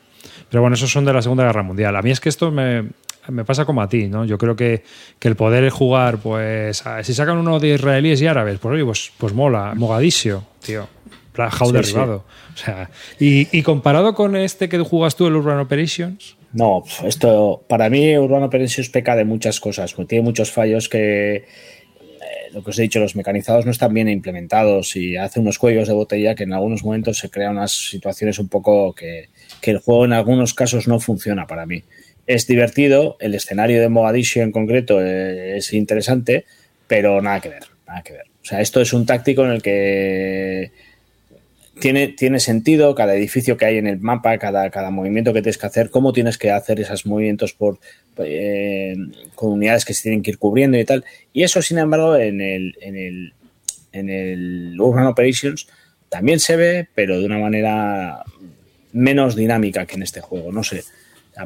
[SPEAKER 3] Pero bueno, esos son de la Segunda Guerra Mundial. A mí es que esto me, me pasa como a ti, ¿no? Yo creo que, que el poder jugar, pues, si sacan uno de israelíes y árabes, pues oye, pues, pues mola, Mogadiscio, tío. How
[SPEAKER 1] Sí,
[SPEAKER 3] derribado. O sea, y, y comparado con este que jugas tú, el Urban Operations,
[SPEAKER 1] No, esto para mí Urbano Operations peca de muchas cosas, porque tiene muchos fallos que eh, lo que os he dicho, los mecanizados no están bien implementados y hace unos cuellos de botella que en algunos momentos se crean unas situaciones un poco que, que el juego en algunos casos no funciona para mí. Es divertido, el escenario de Mogadiscio en concreto eh, es interesante, pero nada que ver, nada que ver. O sea, esto es un táctico en el que tiene, tiene sentido cada edificio que hay en el mapa, cada, cada movimiento que tienes que hacer, cómo tienes que hacer esos movimientos por eh, con unidades que se tienen que ir cubriendo y tal. Y eso, sin embargo, en el, en el, en el Urban Operations también se ve, pero de una manera menos dinámica que en este juego. No sé.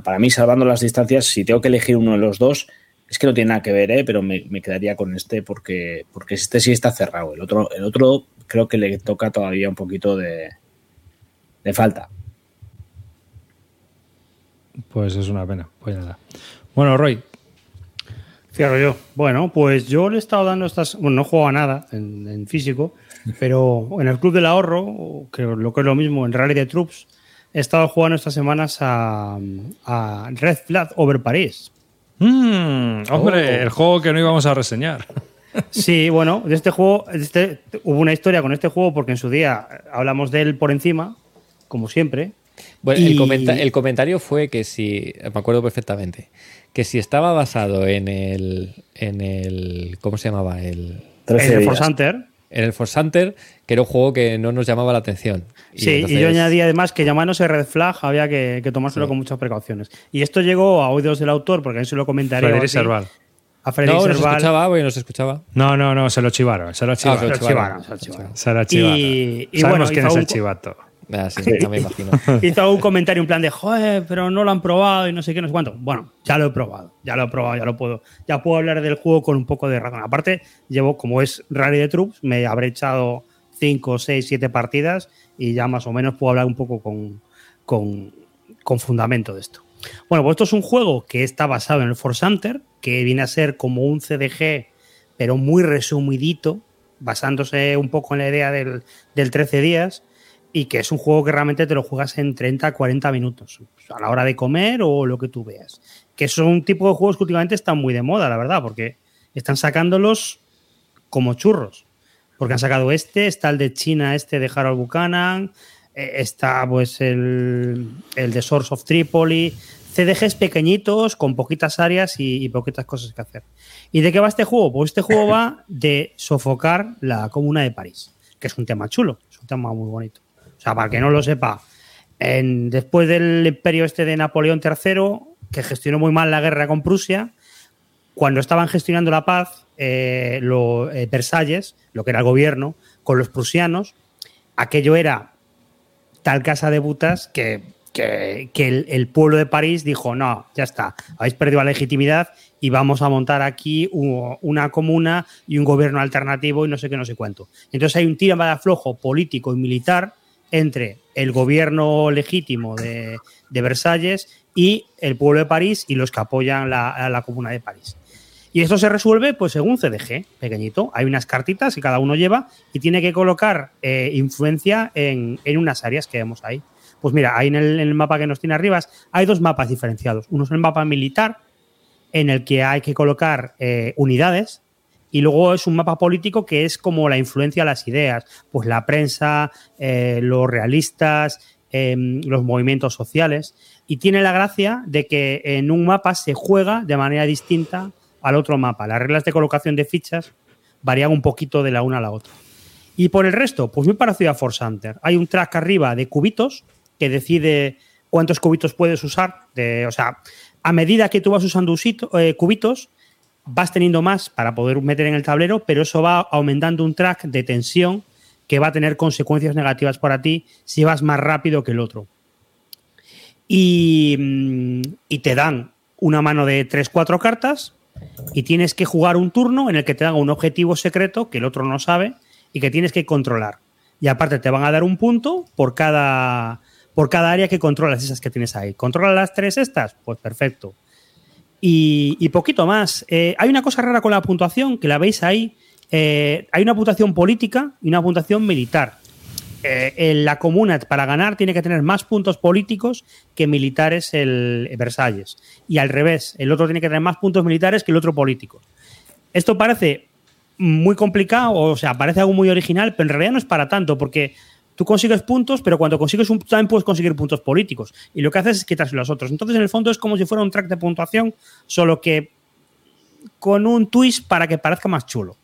[SPEAKER 1] Para mí, salvando las distancias, si tengo que elegir uno de los dos, es que no tiene nada que ver, ¿eh? pero me, me quedaría con este porque, porque este sí está cerrado. El otro, el otro creo que le toca todavía un poquito de, de falta.
[SPEAKER 3] pues es una pena. Pues nada. Bueno, Roy,
[SPEAKER 2] Fíjate yo. Bueno, pues yo le he estado dando estas. Bueno, no juego a nada en, en físico, *laughs* pero en el Club del Ahorro, que lo que es lo mismo, en Rally de Troops, he estado jugando estas semanas a, a Red Flag Over París.
[SPEAKER 3] Mm, hombre,
[SPEAKER 2] Oh.
[SPEAKER 3] el juego que no íbamos a reseñar. *laughs*
[SPEAKER 2] Sí, bueno, de este juego, de este, hubo una historia con este juego porque en su día hablamos de él por encima, como siempre.
[SPEAKER 4] Bueno,
[SPEAKER 2] Y-
[SPEAKER 4] el, comenta- el comentario fue que si, me acuerdo perfectamente, que si estaba basado en el, en el, ¿cómo se llamaba? El,
[SPEAKER 1] 13
[SPEAKER 2] En el. Force Hunter.
[SPEAKER 4] en el Force Hunter, que era un juego que no nos llamaba la atención.
[SPEAKER 2] Sí, y yo añadí además que llamándose Red Flag había que, que tomárselo
[SPEAKER 4] Sí.
[SPEAKER 2] con muchas precauciones. Y esto llegó a oídos del autor, porque a él se lo comentaré.
[SPEAKER 3] Frederic
[SPEAKER 2] o así,
[SPEAKER 3] Serval.
[SPEAKER 2] A
[SPEAKER 4] No, nos
[SPEAKER 2] Serval.
[SPEAKER 4] escuchaba, güey, nos escuchaba.
[SPEAKER 3] No, no, no, se lo chivaron, se lo chivaron.
[SPEAKER 4] se lo
[SPEAKER 2] Se lo chivaron, se lo chivaron.
[SPEAKER 3] Se lo chivaron.
[SPEAKER 2] Y- y
[SPEAKER 3] Sabemos
[SPEAKER 2] bueno,
[SPEAKER 3] quién
[SPEAKER 2] hizo
[SPEAKER 3] es el
[SPEAKER 2] un-
[SPEAKER 3] chivato.
[SPEAKER 4] Ah, sí, me imagino. *laughs*
[SPEAKER 2] Hizo un comentario en plan de, joder, pero no lo han probado y no sé qué, no sé cuánto. Bueno, ya lo he probado, ya lo he probado, ya lo puedo. Ya puedo hablar del juego con un poco de razón. Aparte, llevo, como es Rally de Troops, me habré echado 5, 6, 7 partidas y ya más o menos puedo hablar un poco con, con, con fundamento de esto. Bueno, pues esto es un juego que está basado en el Force Hunter, que viene a ser como un CDG, pero muy resumidito, basándose un poco en la idea del, del 13 días, y que es un juego que realmente te lo juegas en 30 a 40 minutos, a la hora de comer o lo que tú veas. Que son un tipo de juegos que últimamente están muy de moda, la verdad, porque están sacándolos como churros. Porque han sacado este, está el de China, este de Harold Buchanan, eh, está pues el, el de Source of Tripoli, CDGs pequeñitos con poquitas áreas y, poquitas cosas que hacer. ¿Y de qué va este juego? Pues este juego va de sofocar la comuna de París, que es un tema chulo, es un tema muy bonito. O sea, para que no lo sepa, después del imperio este de Napoleón III, que gestionó muy mal la guerra con Prusia, cuando estaban gestionando la paz, eh, lo- eh, Versalles, lo que era el gobierno, con los prusianos, aquello era tal casa de butas que, que- el, pueblo de París dijo, no, ya está, habéis perdido la legitimidad y vamos a montar aquí una comuna y un gobierno alternativo y no sé qué, no sé cuánto. Entonces hay un tiro de aflojo político y militar entre el gobierno legítimo de, de Versalles y el pueblo de París y los que apoyan la, a la comuna de París. Y esto se resuelve pues según CDG, pequeñito. Hay unas cartitas que cada uno lleva y tiene que colocar eh, influencia en, en unas áreas que vemos ahí. Pues mira, ahí en el, mapa que nos tiene arriba hay dos mapas diferenciados. Uno es el mapa militar, en el que hay que colocar eh, unidades, y luego es un mapa político que es como la influencia a las ideas, pues la prensa, eh, los realistas, eh, los movimientos sociales. Y tiene la gracia de que en un mapa se juega de manera distinta al otro mapa. Las reglas de colocación de fichas varían un poquito de la una a la otra. Y por el resto, pues muy parecido a Force Hunter. Hay un track arriba de cubitos que decide cuántos cubitos puedes usar. De, o sea, a medida que tú vas usando eh, cubitos, vas teniendo más para poder meter en el tablero, pero eso va aumentando un track de tensión que va a tener consecuencias negativas para ti si vas más rápido que el otro. Y, mm, y te dan una mano de 3-4 cartas y tienes que jugar un turno en el que te dan un objetivo secreto que el otro no sabe y que tienes que controlar. Y aparte te van a dar un punto por cada, por cada área que controlas, esas que tienes ahí. ¿Controlas las tres estas? Pues perfecto. Y, poquito más. Eh, hay una cosa rara con la puntuación, que la veis ahí. Eh, hay una puntuación política y una puntuación militar. Eh, en la comuna, para ganar, tiene que tener más puntos políticos que militares el Versalles. Y al revés, el otro tiene que tener más puntos militares que el otro político. Esto parece muy complicado, o sea, parece algo muy original, pero en realidad no es para tanto, porque tú consigues puntos, pero cuando consigues un también puedes conseguir puntos políticos. Y lo que haces es quitarse los otros. Entonces, en el fondo es como si fuera un track de puntuación, solo que con un twist para que parezca más chulo.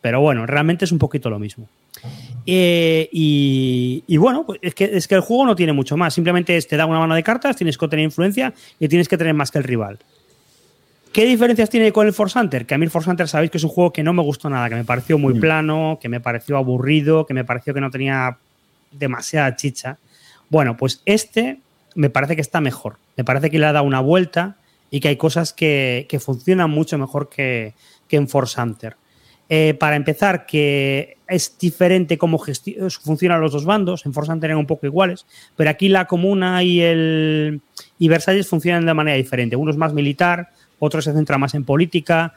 [SPEAKER 2] Pero bueno, realmente es un poquito lo mismo. Eh, y, y bueno, pues es que, es que el juego no tiene mucho más. Simplemente es, te da una mano de cartas, tienes que tener influencia y tienes que tener más que el rival. ¿Qué diferencias tiene con el Force Hunter? Que a mí el Force Hunter sabéis que es un juego que no me gustó nada, que me pareció muy plano, que me pareció aburrido, que me pareció que no tenía demasiada chicha. Bueno, pues este me parece que está mejor. Me parece que le ha dado una vuelta y que hay cosas que, que funcionan mucho mejor que, que en Force Hunter. Eh, para empezar, que es diferente cómo gesti- funcionan los dos bandos. En Hunter eran un poco iguales, pero aquí la comuna y el y Versalles funcionan de manera diferente. Uno es más militar, otro se centra más en política.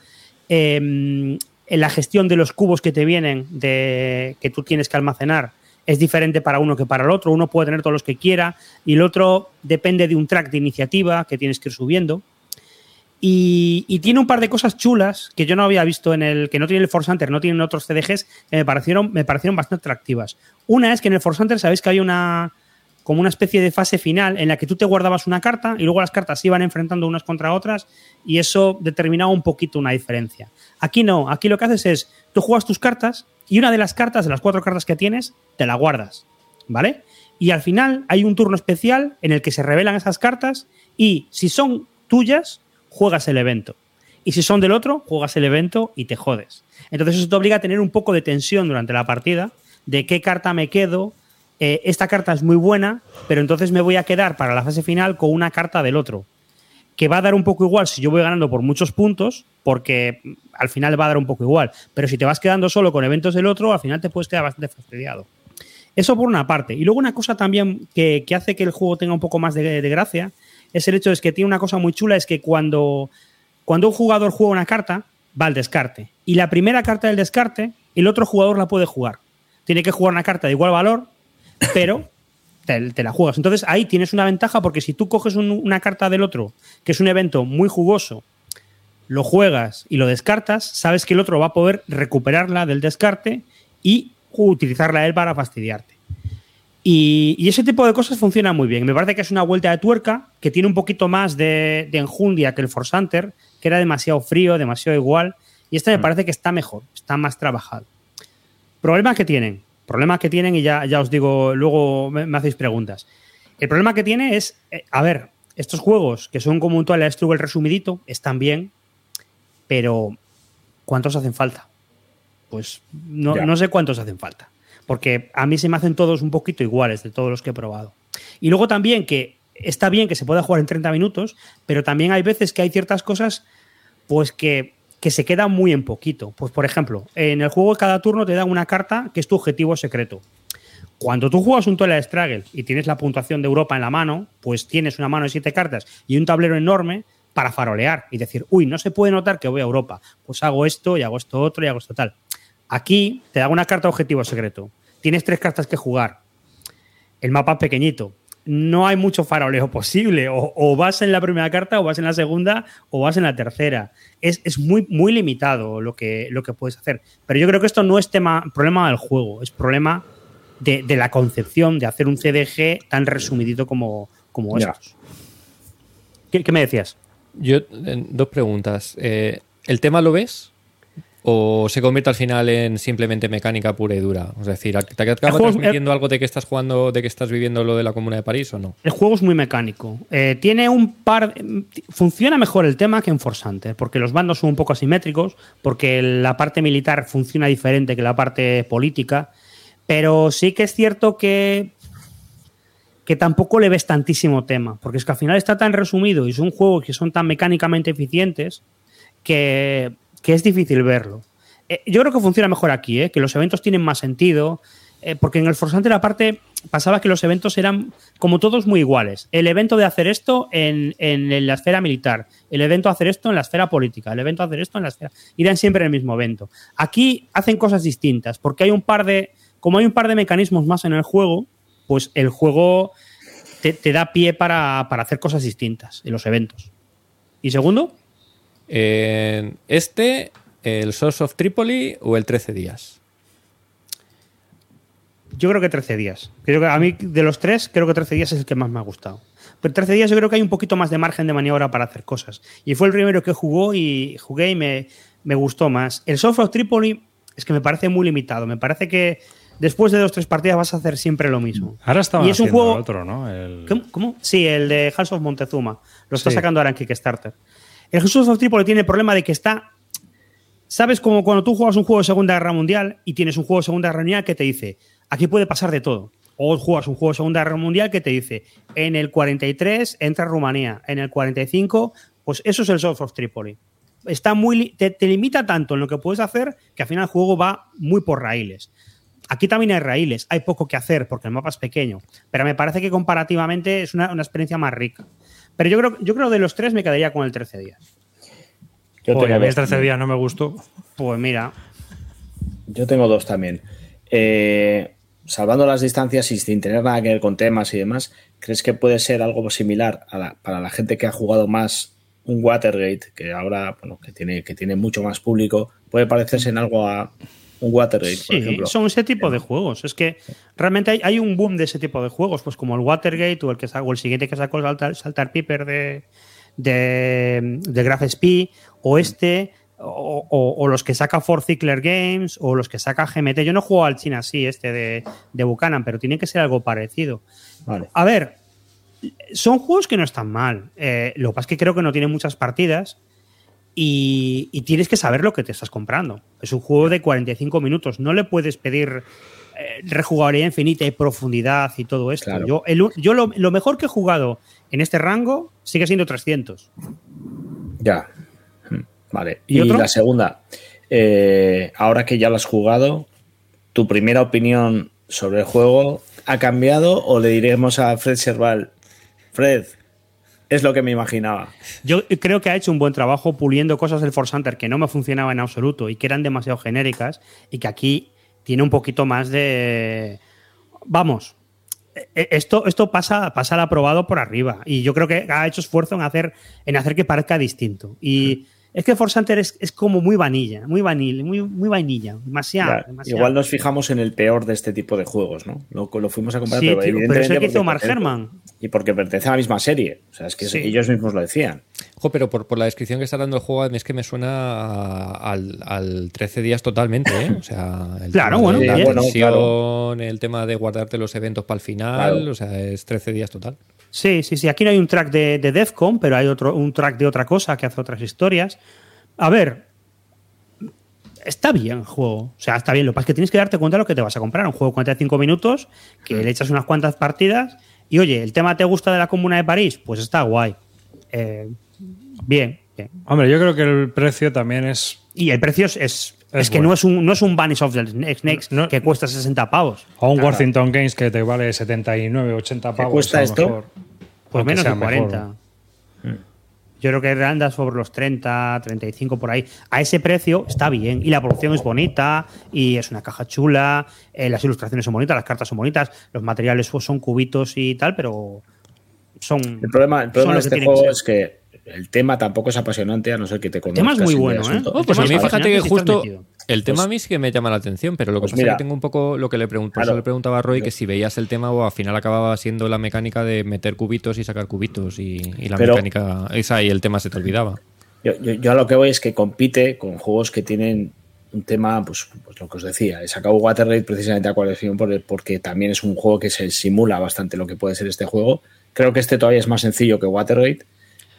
[SPEAKER 2] Eh, en la gestión de los cubos que te vienen, de que tú tienes que almacenar, es diferente para uno que para el otro. Uno puede tener todos los que quiera y el otro depende de un track de iniciativa que tienes que ir subiendo. Y, tiene un par de cosas chulas que yo no había visto en el. que no tiene el Force Hunter, no tienen otros CDGs, que me parecieron, me parecieron bastante atractivas. Una es que en el Force Hunter sabéis que había una. como una especie de fase final en la que tú te guardabas una carta y luego las cartas se iban enfrentando unas contra otras y eso determinaba un poquito una diferencia. Aquí no, aquí lo que haces es. tú juegas tus cartas y una de las cartas, de las cuatro cartas que tienes, te la guardas. ¿Vale? Y al final hay un turno especial en el que se revelan esas cartas y si son tuyas, juegas el evento. Y si son del otro, juegas el evento y te jodes. Entonces eso te obliga a tener un poco de tensión durante la partida, de qué carta me quedo. Eh, esta carta es muy buena, pero entonces me voy a quedar para la fase final con una carta del otro. Que va a dar un poco igual si yo voy ganando por muchos puntos, porque al final va a dar un poco igual. Pero si te vas quedando solo con eventos del otro, al final te puedes quedar bastante fastidiado. Eso por una parte. Y luego una cosa también que, que hace que el juego tenga un poco más de gracia es el hecho de que tiene una cosa muy chula, es que cuando, cuando un jugador juega una carta, va al descarte. Y la primera carta del descarte, el otro jugador la puede jugar. Tiene que jugar una carta de igual valor, pero te, la juegas. Entonces ahí tienes una ventaja porque si tú coges un- una carta del otro, que es un evento muy jugoso, lo juegas y lo descartas, sabes que el otro va a poder recuperarla del descarte y utilizarla él para fastidiarte. Y, y ese tipo de cosas funciona muy bien. Me parece que es una vuelta de tuerca que tiene un poquito más de, de enjundia que el Force Hunter, que era demasiado frío, demasiado igual. Y este me parece que está mejor, está más trabajado. Problemas que tienen, problemas que tienen, y ya, ya os digo, luego me, me hacéis preguntas. El problema que tiene es, eh, a ver, estos juegos que son como un Twilight Struggle resumidito, están bien, pero ¿cuántos hacen falta? Pues no, no sé cuántos hacen falta. Porque a mí se me hacen todos un poquito iguales de todos los que he probado. Y luego también que está bien que se pueda jugar en 30 minutos, pero también hay veces que hay ciertas cosas pues que, que se quedan muy en poquito. Pues por ejemplo, en el juego cada turno te dan una carta que es tu objetivo secreto. Cuando tú juegas un Twilight Struggle y tienes la puntuación de Europa en la mano, pues tienes una mano de siete cartas y un tablero enorme para farolear y decir, uy, no se puede notar que voy a Europa. Pues hago esto y hago esto otro y hago esto tal. Aquí te da una carta objetivo secreto. Tienes tres cartas que jugar. El mapa es pequeñito. no hay mucho faroleo posible. O, o vas en la primera carta, o vas en la segunda, o vas en la tercera. Es, es muy, muy limitado lo que, lo que puedes hacer. Pero yo creo que esto no es tema, problema del juego, es problema de, de la concepción de hacer un CDG tan resumidito como, como estos. ¿Qué, qué me decías?
[SPEAKER 4] Yo, dos preguntas. Eh, ¿El tema lo ves? ¿O se convierte al final en simplemente mecánica pura y dura? Es decir, ¿te acaba transmitiendo algo de que estás jugando, de que estás viviendo lo de la Comuna de París o no?
[SPEAKER 2] El juego es muy mecánico. Eh, tiene un par. Funciona mejor el tema que en Force Hunter, porque los bandos son un poco asimétricos, porque la parte militar funciona diferente que la parte política. Pero sí que es cierto que. que tampoco le ves tantísimo tema, porque es que al final está tan resumido y son juegos que son tan mecánicamente eficientes que, que es difícil verlo. Eh, yo creo que funciona mejor aquí, ¿eh? que los eventos tienen más sentido, eh, porque en el Force Hunter aparte pasaba que los eventos eran como todos muy iguales. El evento de hacer esto en, en la esfera militar, el evento de hacer esto en la esfera política, el evento de hacer esto en la esfera... Irán siempre en el mismo evento. Aquí hacen cosas distintas, porque hay un par de... Como hay un par de mecanismos más en el juego, pues el juego te, te da pie para, para hacer cosas distintas en los eventos. ¿Y segundo?
[SPEAKER 4] Eh, ¿Este, el Source of Tripoli o el 13 días?
[SPEAKER 2] Yo creo que 13 días. Creo que a mí, de los tres, creo que 13 días es el que más me ha gustado. Pero 13 días yo creo que hay un poquito más de margen de maniobra para hacer cosas. Y fue el primero que jugó y jugué y me, me gustó más. El Soft of Tripoli es que me parece muy limitado. Me parece que después de dos o tres partidas vas a hacer siempre lo mismo.
[SPEAKER 3] Ahora estaban
[SPEAKER 2] Y es un juego-
[SPEAKER 3] el otro, ¿no? El-
[SPEAKER 2] ¿Cómo? cómo? Sí, el de House of Montezuma. Lo está
[SPEAKER 3] Sí.
[SPEAKER 2] sacando ahora en Kickstarter. El House of Tripoli tiene el problema de que está. ¿Sabes como cuando tú juegas un juego de Segunda Guerra Mundial y tienes un juego de Segunda Guerra Mundial que te dice, aquí puede pasar de todo? O juegas un juego de Segunda Guerra Mundial que te dice, en el 43 entra Rumanía, en el 45, pues eso es el Source of Tripoli. Está muy, te, te limita tanto en lo que puedes hacer que al final el juego va muy por raíles. Aquí también hay raíles, hay poco que hacer porque el mapa es pequeño, pero me parece que comparativamente es una, una experiencia más rica. Pero yo creo, yo creo de los tres me quedaría con el 13 días.
[SPEAKER 1] Yo tengo
[SPEAKER 3] a mí el
[SPEAKER 1] dos
[SPEAKER 3] 13
[SPEAKER 1] también.
[SPEAKER 3] días no me gustó.
[SPEAKER 2] Pues mira,
[SPEAKER 1] Yo tengo dos también. Eh, salvando las distancias y sin tener nada que ver con temas y demás, ¿crees que puede ser algo similar a la- para la gente que ha jugado más un Watergate, que ahora, bueno, que tiene, que tiene mucho más público, puede parecerse en algo a un Watergate, por
[SPEAKER 2] sí,
[SPEAKER 1] ejemplo?
[SPEAKER 2] son ese tipo de juegos. Es que realmente hay, hay un boom de ese tipo de juegos, pues como el Watergate o el, que o el siguiente que sacó el Saltar, Saltar Piper de, de, de Graph SP, o este, o, o- o los que saca For Zickler Games, o los que saca GMT. Yo no juego al China sí, este de, de Buchanan, pero tiene que ser algo parecido.
[SPEAKER 1] Vale.
[SPEAKER 2] A ver, son juegos que no están mal. Eh, lo que pasa es que creo que no tienen muchas partidas y, y tienes que saber lo que te estás comprando. Es un juego de 45 minutos. No le puedes pedir eh, rejugabilidad infinita y profundidad y todo esto.
[SPEAKER 1] Claro.
[SPEAKER 2] Yo, el- yo lo, lo mejor que he jugado en este rango sigue siendo 300.
[SPEAKER 1] Ya. Mm, Vale.
[SPEAKER 2] ¿Y
[SPEAKER 1] la segunda, eh, ahora que ya lo has jugado, ¿tu primera opinión sobre el juego ha cambiado o le diremos a Fred Serval, Fred, es lo que me imaginaba?
[SPEAKER 2] Yo creo que ha hecho un buen trabajo puliendo cosas del Force Hunter que no me funcionaban en absoluto y que eran demasiado genéricas y que aquí tiene un poquito más de... Vamos, e- esto, esto pasa, pasa al aprobado por arriba y yo creo que ha hecho esfuerzo en hacer, en hacer que parezca distinto. Y es que Force Hunter es, es como muy vanilla, muy vanilla, muy, muy vainilla, demasiado,
[SPEAKER 1] Ya,
[SPEAKER 2] demasiado.
[SPEAKER 1] igual nos fijamos en el peor de este tipo de juegos, ¿no? Lo, lo fuimos a comparar,
[SPEAKER 2] Sí,
[SPEAKER 1] pero
[SPEAKER 2] tío, pero es el que hizo Mark Herman.
[SPEAKER 1] Y porque pertenece a la misma serie. O sea, es que
[SPEAKER 2] Sí.
[SPEAKER 1] ellos mismos lo decían.
[SPEAKER 4] Jo, pero por, por la descripción que está dando el juego, a mí es que me suena a- al, al 13 días totalmente, ¿eh? O sea, *laughs* el
[SPEAKER 2] Claro,
[SPEAKER 4] tema
[SPEAKER 2] bueno,
[SPEAKER 4] de la.
[SPEAKER 1] Bueno,
[SPEAKER 4] el tema de guardarte los eventos para el final,
[SPEAKER 1] Claro.
[SPEAKER 4] o sea, es 13 días total.
[SPEAKER 2] Sí, sí, sí. Aquí no hay un track de, de Defcon, pero hay otro, un track de otra cosa que hace otras historias. A ver, está bien el juego. O sea, está bien. Lo que pasa es que tienes que darte cuenta de lo que te vas a comprar. Un juego de 45 minutos, que le echas unas cuantas partidas. Y oye, ¿el tema te gusta de la Comuna de París? Pues está guay. Eh, bien, bien.
[SPEAKER 3] Hombre, yo creo que el precio también es.
[SPEAKER 2] Y el precio es, es,
[SPEAKER 3] Es
[SPEAKER 2] es que
[SPEAKER 3] bueno.
[SPEAKER 2] no es un no es un Vanish of the Snakes
[SPEAKER 3] No-
[SPEAKER 2] que cuesta 60 pavos.
[SPEAKER 3] O un
[SPEAKER 1] Claro.
[SPEAKER 3] Worthington Games que te vale 79, 80 pavos.
[SPEAKER 1] cuesta
[SPEAKER 3] a lo
[SPEAKER 1] esto?
[SPEAKER 3] mejor.
[SPEAKER 2] Pues menos de
[SPEAKER 3] mejor.
[SPEAKER 2] 40. Yo creo que anda sobre los 30, 35 por ahí. A ese precio está bien. Y la producción es bonita, y es una caja chula, eh, las ilustraciones son bonitas, las cartas son bonitas, los materiales son cubitos y tal, pero son.
[SPEAKER 1] El problema, el problema
[SPEAKER 2] son
[SPEAKER 1] de este
[SPEAKER 2] que
[SPEAKER 1] juego es que el tema tampoco es apasionante, a no ser que te
[SPEAKER 2] El tema es
[SPEAKER 1] conozcas
[SPEAKER 2] muy bueno, ¿eh? Oh,
[SPEAKER 4] Pues a mí
[SPEAKER 2] es
[SPEAKER 4] fíjate que justo
[SPEAKER 2] metido.
[SPEAKER 4] el tema
[SPEAKER 1] Pues-
[SPEAKER 4] a mí sí que me llama la atención, pero lo que
[SPEAKER 1] Pues
[SPEAKER 4] pasa es
[SPEAKER 1] mira.
[SPEAKER 4] que tengo un poco lo que le pregunto,
[SPEAKER 1] Claro.
[SPEAKER 4] le preguntaba a Roy
[SPEAKER 1] Yo-
[SPEAKER 4] que si veías el tema o al final acababa siendo la mecánica de meter cubitos y sacar cubitos y, y la
[SPEAKER 1] Pero-
[SPEAKER 4] mecánica esa y el tema se te olvidaba.
[SPEAKER 1] Yo, yo- yo a lo que voy es que compite con juegos que tienen un tema, pues, pues lo que os decía. He sacado Water Raid precisamente a colección por- porque también es un juego que se simula bastante lo que puede ser este juego. Creo que este todavía es más sencillo que Water Raid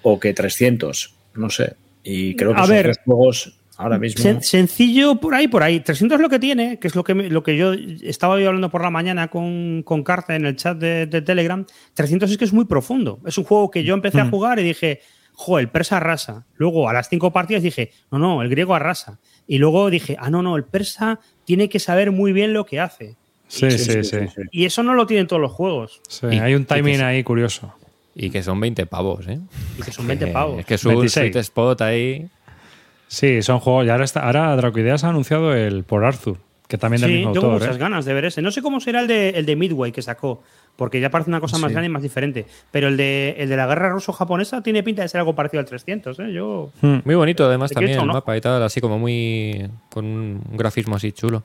[SPEAKER 1] o que 300, no sé. Y creo que
[SPEAKER 2] A
[SPEAKER 1] son
[SPEAKER 2] ver.
[SPEAKER 1] tres juegos ahora mismo.
[SPEAKER 2] Sen- sencillo por ahí, por ahí. 300 es lo que tiene, que es lo que, me- lo que yo estaba yo hablando por la mañana con, con Carta en el chat de, de Telegram. 300 es que es muy profundo. Es un juego que yo empecé a jugar y dije, jo, el persa arrasa. Luego a las cinco partidas dije, no, no, el griego arrasa. Y luego dije, ah, no, no, el persa tiene que saber muy bien lo que hace.
[SPEAKER 3] Sí, sí, sí.
[SPEAKER 2] Y eso no lo tienen todos los juegos.
[SPEAKER 3] Sí,
[SPEAKER 4] Y-
[SPEAKER 3] hay un timing
[SPEAKER 4] sí.
[SPEAKER 3] ahí curioso.
[SPEAKER 4] Y que son 20 pavos, ¿eh?
[SPEAKER 2] Y que son 20
[SPEAKER 4] Que-
[SPEAKER 2] pavos.
[SPEAKER 4] Es que es un
[SPEAKER 3] 26.
[SPEAKER 4] sweet spot ahí.
[SPEAKER 3] Sí, son juegos. Y ahora, está, ahora Dracoideas ha anunciado el por Arthur, que también del
[SPEAKER 2] Sí,
[SPEAKER 3] mismo
[SPEAKER 2] tengo
[SPEAKER 3] autor.
[SPEAKER 2] muchas
[SPEAKER 3] ¿eh?
[SPEAKER 2] ganas de ver ese. No sé cómo será el de, el de Midway que sacó, porque ya parece una cosa más
[SPEAKER 3] Sí.
[SPEAKER 2] grande y más diferente. Pero el de, el de la guerra ruso-japonesa tiene pinta de ser algo parecido al 300. ¿eh? Yo,
[SPEAKER 3] Hmm.
[SPEAKER 4] Muy bonito además
[SPEAKER 2] ¿Te
[SPEAKER 4] también el mapa y tal, así como muy... con un grafismo así chulo.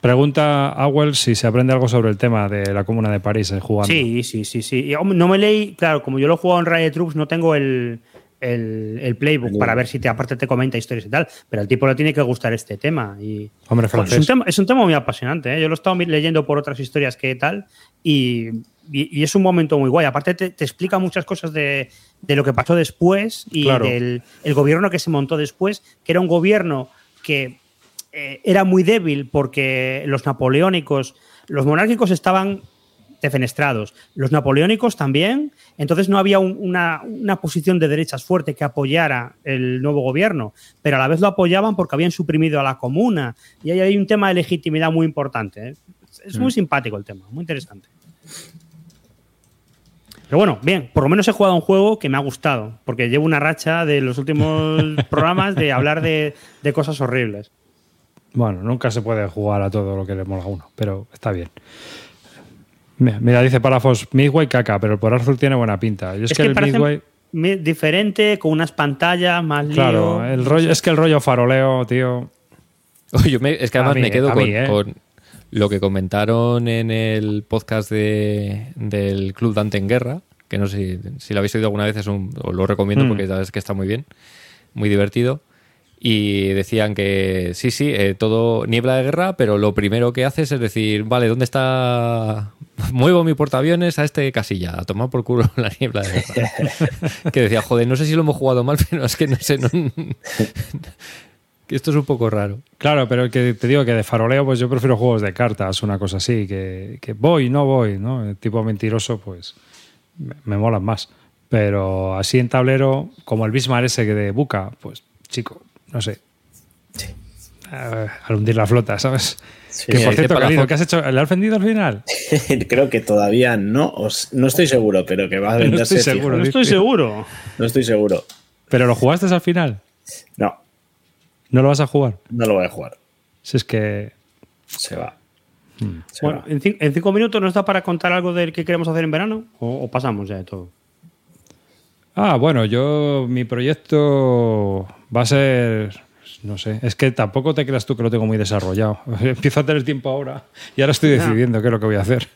[SPEAKER 3] Pregunta a Wells si se aprende algo sobre el tema de la Comuna de París eh, jugando.
[SPEAKER 2] sí, sí, sí, sí. Y, hombre, no me leí, claro, como yo lo he jugado en Riot Troops, no tengo el, el, el playbook para ver si te, aparte te comenta historias y tal. Pero al tipo le tiene que gustar este tema. Y,
[SPEAKER 3] Hombre,
[SPEAKER 2] Es un,
[SPEAKER 3] francés.
[SPEAKER 2] tema, es un tema muy apasionante. ¿eh? Yo lo he estado leyendo por otras historias que tal y, y- y es un momento muy guay. Aparte te, te explica muchas cosas de, de lo que pasó después y
[SPEAKER 3] Claro.
[SPEAKER 2] del el gobierno que se montó después, que era un gobierno que eh, era muy débil porque los napoleónicos, los monárquicos estaban defenestrados, los napoleónicos también, entonces no había un- una, una posición de derechas fuerte que apoyara el nuevo gobierno, pero a la vez lo apoyaban porque habían suprimido a la comuna y ahí hay un tema de legitimidad muy importante. ¿eh? Es muy simpático el tema, muy interesante. Pero bueno, bien, por lo menos he jugado un juego que me ha gustado, porque llevo una racha de los últimos *laughs* programas de hablar de, de cosas horribles.
[SPEAKER 3] Bueno, nunca se puede jugar a todo lo que le mola a uno, pero está bien. Mira, dice Palafos, Midway caca, pero el por Arthur tiene buena pinta. Y es, que, el Midway,
[SPEAKER 2] mi- diferente, con unas pantallas más lío.
[SPEAKER 3] claro, el rollo, es que el rollo faroleo, tío. *laughs*
[SPEAKER 4] Oye, yo me- es que además
[SPEAKER 3] mí,
[SPEAKER 4] me quedo
[SPEAKER 3] a
[SPEAKER 4] con,
[SPEAKER 3] mí, ¿eh?
[SPEAKER 4] con lo que comentaron en el podcast de, del Club Dante en Guerra, que no sé si, si lo habéis oído alguna vez, es un, os lo recomiendo
[SPEAKER 3] Mm.
[SPEAKER 4] porque la verdad es que está muy bien, muy divertido. Y decían que sí, sí, eh, todo niebla de guerra, pero lo primero que haces es decir, vale, ¿dónde está? Muevo mi portaaviones a este casilla, a tomar por culo la niebla de guerra. *laughs* que decía, joder, no sé si lo hemos jugado mal, *laughs* pero es que no sé, no- *laughs* esto es un poco raro.
[SPEAKER 3] Claro, pero que te digo que de faroleo, pues yo prefiero juegos de cartas, una cosa así, que, que voy, no voy, ¿no? El tipo mentiroso, pues me, me molan más. Pero así en tablero, como el Bismarck ese que de Buca, pues chico, no sé. Eh, al hundir la flota, ¿sabes?
[SPEAKER 1] Sí,
[SPEAKER 3] que
[SPEAKER 1] sí,
[SPEAKER 3] por cierto, ¿qué has hecho? ¿Le has vendido al final? *laughs*
[SPEAKER 1] Creo que todavía no, os- no estoy seguro, pero que va a *laughs*
[SPEAKER 3] No
[SPEAKER 1] venderse.
[SPEAKER 3] estoy
[SPEAKER 1] fijo.
[SPEAKER 3] seguro.
[SPEAKER 2] No estoy seguro.
[SPEAKER 1] No estoy seguro.
[SPEAKER 3] ¿Pero lo jugaste al final?
[SPEAKER 1] No,
[SPEAKER 3] ¿No lo vas a jugar?
[SPEAKER 1] no lo voy a jugar.
[SPEAKER 3] Si es que...
[SPEAKER 1] Se va.
[SPEAKER 3] Hmm.
[SPEAKER 1] Se
[SPEAKER 2] Bueno,
[SPEAKER 1] va.
[SPEAKER 2] en, cin- en cinco minutos nos da para contar algo del que queremos hacer en verano o, o pasamos ya de todo.
[SPEAKER 3] Ah, bueno, yo mi proyecto va a ser, no sé, es que tampoco te creas tú que lo tengo muy desarrollado. *laughs* Empiezo a tener tiempo ahora y ahora estoy decidiendo qué es lo que voy a hacer.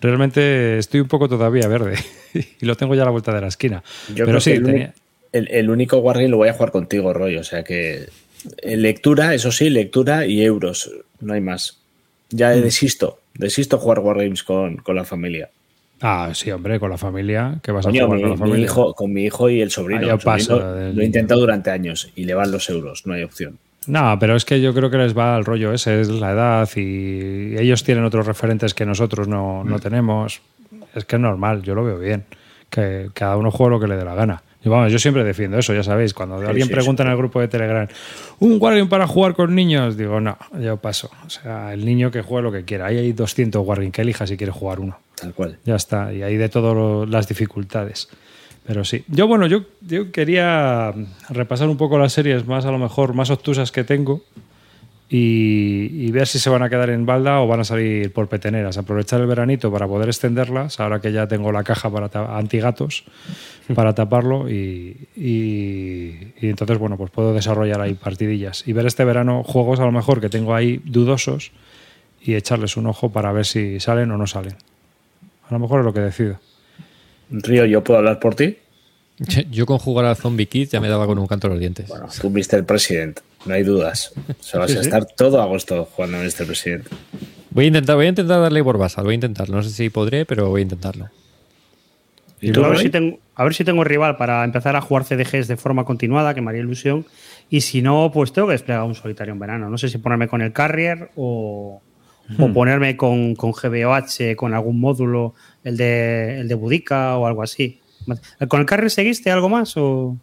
[SPEAKER 3] Realmente estoy un poco todavía verde *laughs* y lo tengo ya a la vuelta de la esquina.
[SPEAKER 1] Yo
[SPEAKER 3] Pero
[SPEAKER 1] creo
[SPEAKER 3] sí,
[SPEAKER 1] que el, uni-
[SPEAKER 3] tenía-
[SPEAKER 1] el- el único Wargame lo voy a jugar contigo, Roy. O sea que eh, lectura, eso sí, lectura y euros. No hay más. Ya
[SPEAKER 3] Mm.
[SPEAKER 1] desisto. Desisto jugar Wargames con, con la familia.
[SPEAKER 3] Ah, sí, hombre, con la familia, que vas a jugar
[SPEAKER 1] mi,
[SPEAKER 3] con la
[SPEAKER 1] mi
[SPEAKER 3] familia.
[SPEAKER 1] hijo, con mi hijo y el sobrino.
[SPEAKER 3] Ah, yo
[SPEAKER 1] El sobrino
[SPEAKER 3] paso del
[SPEAKER 1] lo he intentado durante años y le van los euros, no hay opción.
[SPEAKER 3] No, pero es que yo creo que les va al rollo ese, es la edad y ellos tienen otros referentes que nosotros no,
[SPEAKER 1] Mm.
[SPEAKER 3] no tenemos. Es que es normal, yo lo veo bien. Que cada uno juegue lo que le dé la gana. Y vamos, yo siempre defiendo eso, ya sabéis. Cuando alguien
[SPEAKER 1] sí,
[SPEAKER 3] pregunta
[SPEAKER 1] sí.
[SPEAKER 3] en el grupo de Telegram, ¿un Wargame para jugar con niños? Digo, no, yo paso. O sea, el niño que juegue lo que quiera. Ahí hay 200 Wargame que elija si quiere jugar uno.
[SPEAKER 1] Tal cual.
[SPEAKER 3] Ya está. Y hay de todas las dificultades. Pero sí. Yo, bueno, yo, yo quería repasar un poco las series más, a lo mejor, más obtusas que tengo y, y ver si se van a quedar en balda o van a salir por peteneras. Aprovechar el veranito para poder extenderlas, ahora que ya tengo la caja para antigatos para taparlo y, y- y entonces, bueno, pues puedo desarrollar ahí partidillas y ver este verano juegos a lo mejor que tengo ahí dudosos y echarles un ojo para ver si salen o no salen. A lo mejor es lo que decido.
[SPEAKER 1] Río, ¿yo puedo hablar por ti? *laughs*
[SPEAKER 4] Yo con jugar al Zombie Kid ya me daba con un canto a los dientes.
[SPEAKER 1] Bueno, tú viste el presidente, no hay dudas. O sea, vas
[SPEAKER 2] Sí,
[SPEAKER 1] a
[SPEAKER 2] sí.
[SPEAKER 1] estar todo agosto jugando en este presidente.
[SPEAKER 4] Voy a intentar, voy a intentar darle por Basal, voy a intentarlo. No sé si podré, pero voy a intentarlo.
[SPEAKER 1] ¿Y
[SPEAKER 2] Yo
[SPEAKER 1] tú,
[SPEAKER 2] a, ver si tengo, a ver si tengo rival para empezar a jugar CDGs de forma continuada, que me haría ilusión. Y si no, pues tengo que desplegar un solitario en verano. No sé si ponerme con el Carrier o, o ponerme con, con GBOH, con algún módulo, el de, el de Budica o algo así. ¿Con el Carrier seguiste algo más o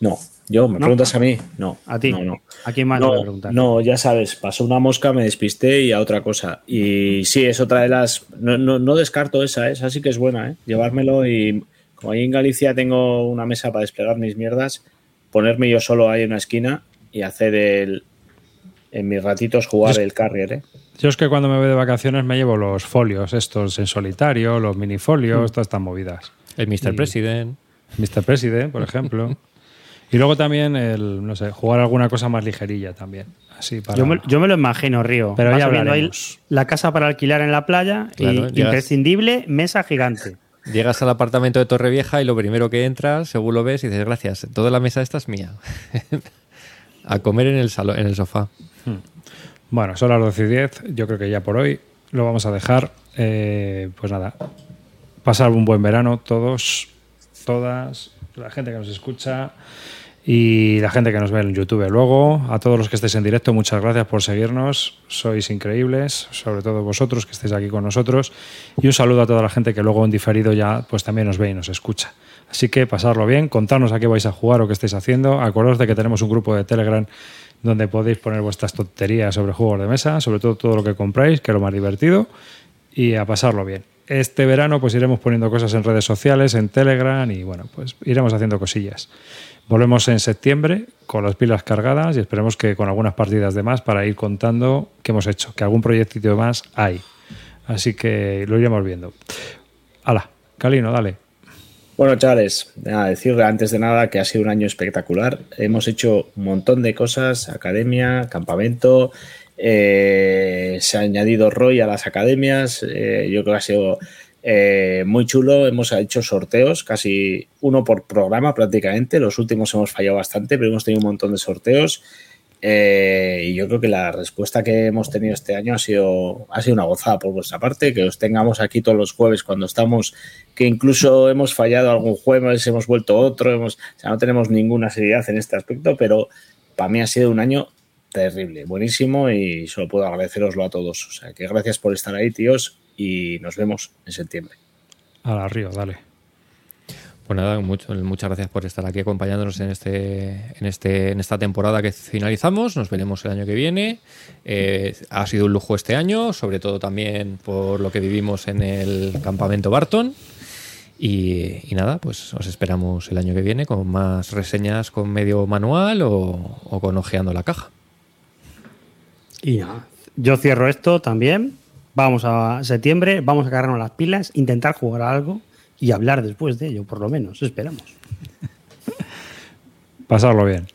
[SPEAKER 1] No, yo, ¿me
[SPEAKER 2] ¿No?
[SPEAKER 1] preguntas a mí? No.
[SPEAKER 2] a ti?
[SPEAKER 1] No, no.
[SPEAKER 2] ¿A quién más le voy a
[SPEAKER 1] No,
[SPEAKER 2] preguntar?
[SPEAKER 1] no, ya sabes, pasó una mosca, me despisté y a otra cosa. Y sí, es otra de las. No, no, no descarto esa, ¿eh? esa sí que es buena, ¿eh? Llevármelo y como ahí en Galicia tengo una mesa para desplegar mis mierdas, ponerme yo solo ahí en una esquina y hacer el. En mis ratitos jugar
[SPEAKER 3] Es-
[SPEAKER 1] el carrier, ¿eh?
[SPEAKER 3] Yo es que cuando me voy de vacaciones me llevo los folios, estos en solitario, los minifolios, todas estas movidas.
[SPEAKER 4] El Mr.
[SPEAKER 3] Y-
[SPEAKER 4] President.
[SPEAKER 3] Mr. President, por ejemplo. *laughs* y luego también el, no sé, jugar alguna cosa más ligerilla también. Así para...
[SPEAKER 2] Yo me, yo me lo imagino, Río.
[SPEAKER 3] Pero
[SPEAKER 2] Vas
[SPEAKER 3] ya
[SPEAKER 2] viendo ahí la casa para alquilar en la playa
[SPEAKER 4] Claro,
[SPEAKER 2] y
[SPEAKER 4] llegas-
[SPEAKER 2] imprescindible mesa gigante.
[SPEAKER 4] Llegas al apartamento de Torrevieja y lo primero que entras, según lo ves, y dices, gracias, toda la mesa esta es mía. *laughs* a comer en el salón, en el sofá.
[SPEAKER 3] Bueno, son las 12 y 10. Yo creo que ya por hoy lo vamos a dejar. Eh, pues nada, pasar un buen verano todos, todas, la gente que nos escucha y la gente que nos ve en YouTube luego. A todos los que estéis en directo, muchas gracias por seguirnos. Sois increíbles, sobre todo vosotros que estéis aquí con nosotros. Y un saludo a toda la gente que luego en diferido ya pues también nos ve y nos escucha. Así que pasarlo bien, contarnos a qué vais a jugar o qué estáis haciendo. Acordaos de que tenemos un grupo de Telegram donde podéis poner vuestras tonterías sobre juegos de mesa, sobre todo todo lo que compráis, que es lo más divertido, y a pasarlo bien. Este verano pues iremos poniendo cosas en redes sociales, en Telegram y bueno, pues iremos haciendo cosillas. Volvemos en septiembre con las pilas cargadas y esperemos que con algunas partidas de más para ir contando qué hemos hecho, que algún proyectito más hay. Así que lo iremos viendo. Hala, Calino, dale.
[SPEAKER 1] Bueno, chavales, nada, decir antes de nada que ha sido un año espectacular. Hemos hecho un montón de cosas, academia, campamento, eh, se ha añadido Roy a las academias, eh, yo creo que ha sido eh, muy chulo. Hemos hecho sorteos, casi uno por programa prácticamente. Los últimos hemos fallado bastante, pero hemos tenido un montón de sorteos. Eh, y yo creo que la respuesta que hemos tenido este año ha sido, ha sido una gozada por vuestra parte, que os tengamos aquí todos los jueves cuando estamos, que incluso hemos fallado algún jueves, hemos vuelto otro, hemos, o sea, no tenemos ninguna seriedad en este aspecto, pero para mí ha sido un año terrible, buenísimo y solo puedo agradeceroslo a todos. O sea, que gracias por estar ahí, tíos, y nos vemos en septiembre.
[SPEAKER 3] Hala, Río, dale.
[SPEAKER 4] Pues nada, mucho- muchas gracias por estar aquí acompañándonos en este, en este, en esta temporada que finalizamos. Nos veremos el año que viene. Eh, ha sido un lujo este año, sobre todo también por lo que vivimos en el campamento Barton. Y, y nada, pues os esperamos el año que viene con más reseñas con medio manual o, o con ojeando la caja.
[SPEAKER 2] Y nada, yo cierro esto también. Vamos a septiembre, vamos a cargarnos las pilas, intentar jugar a algo y hablar después de ello, por lo menos, esperamos. *laughs*
[SPEAKER 3] Pasarlo bien.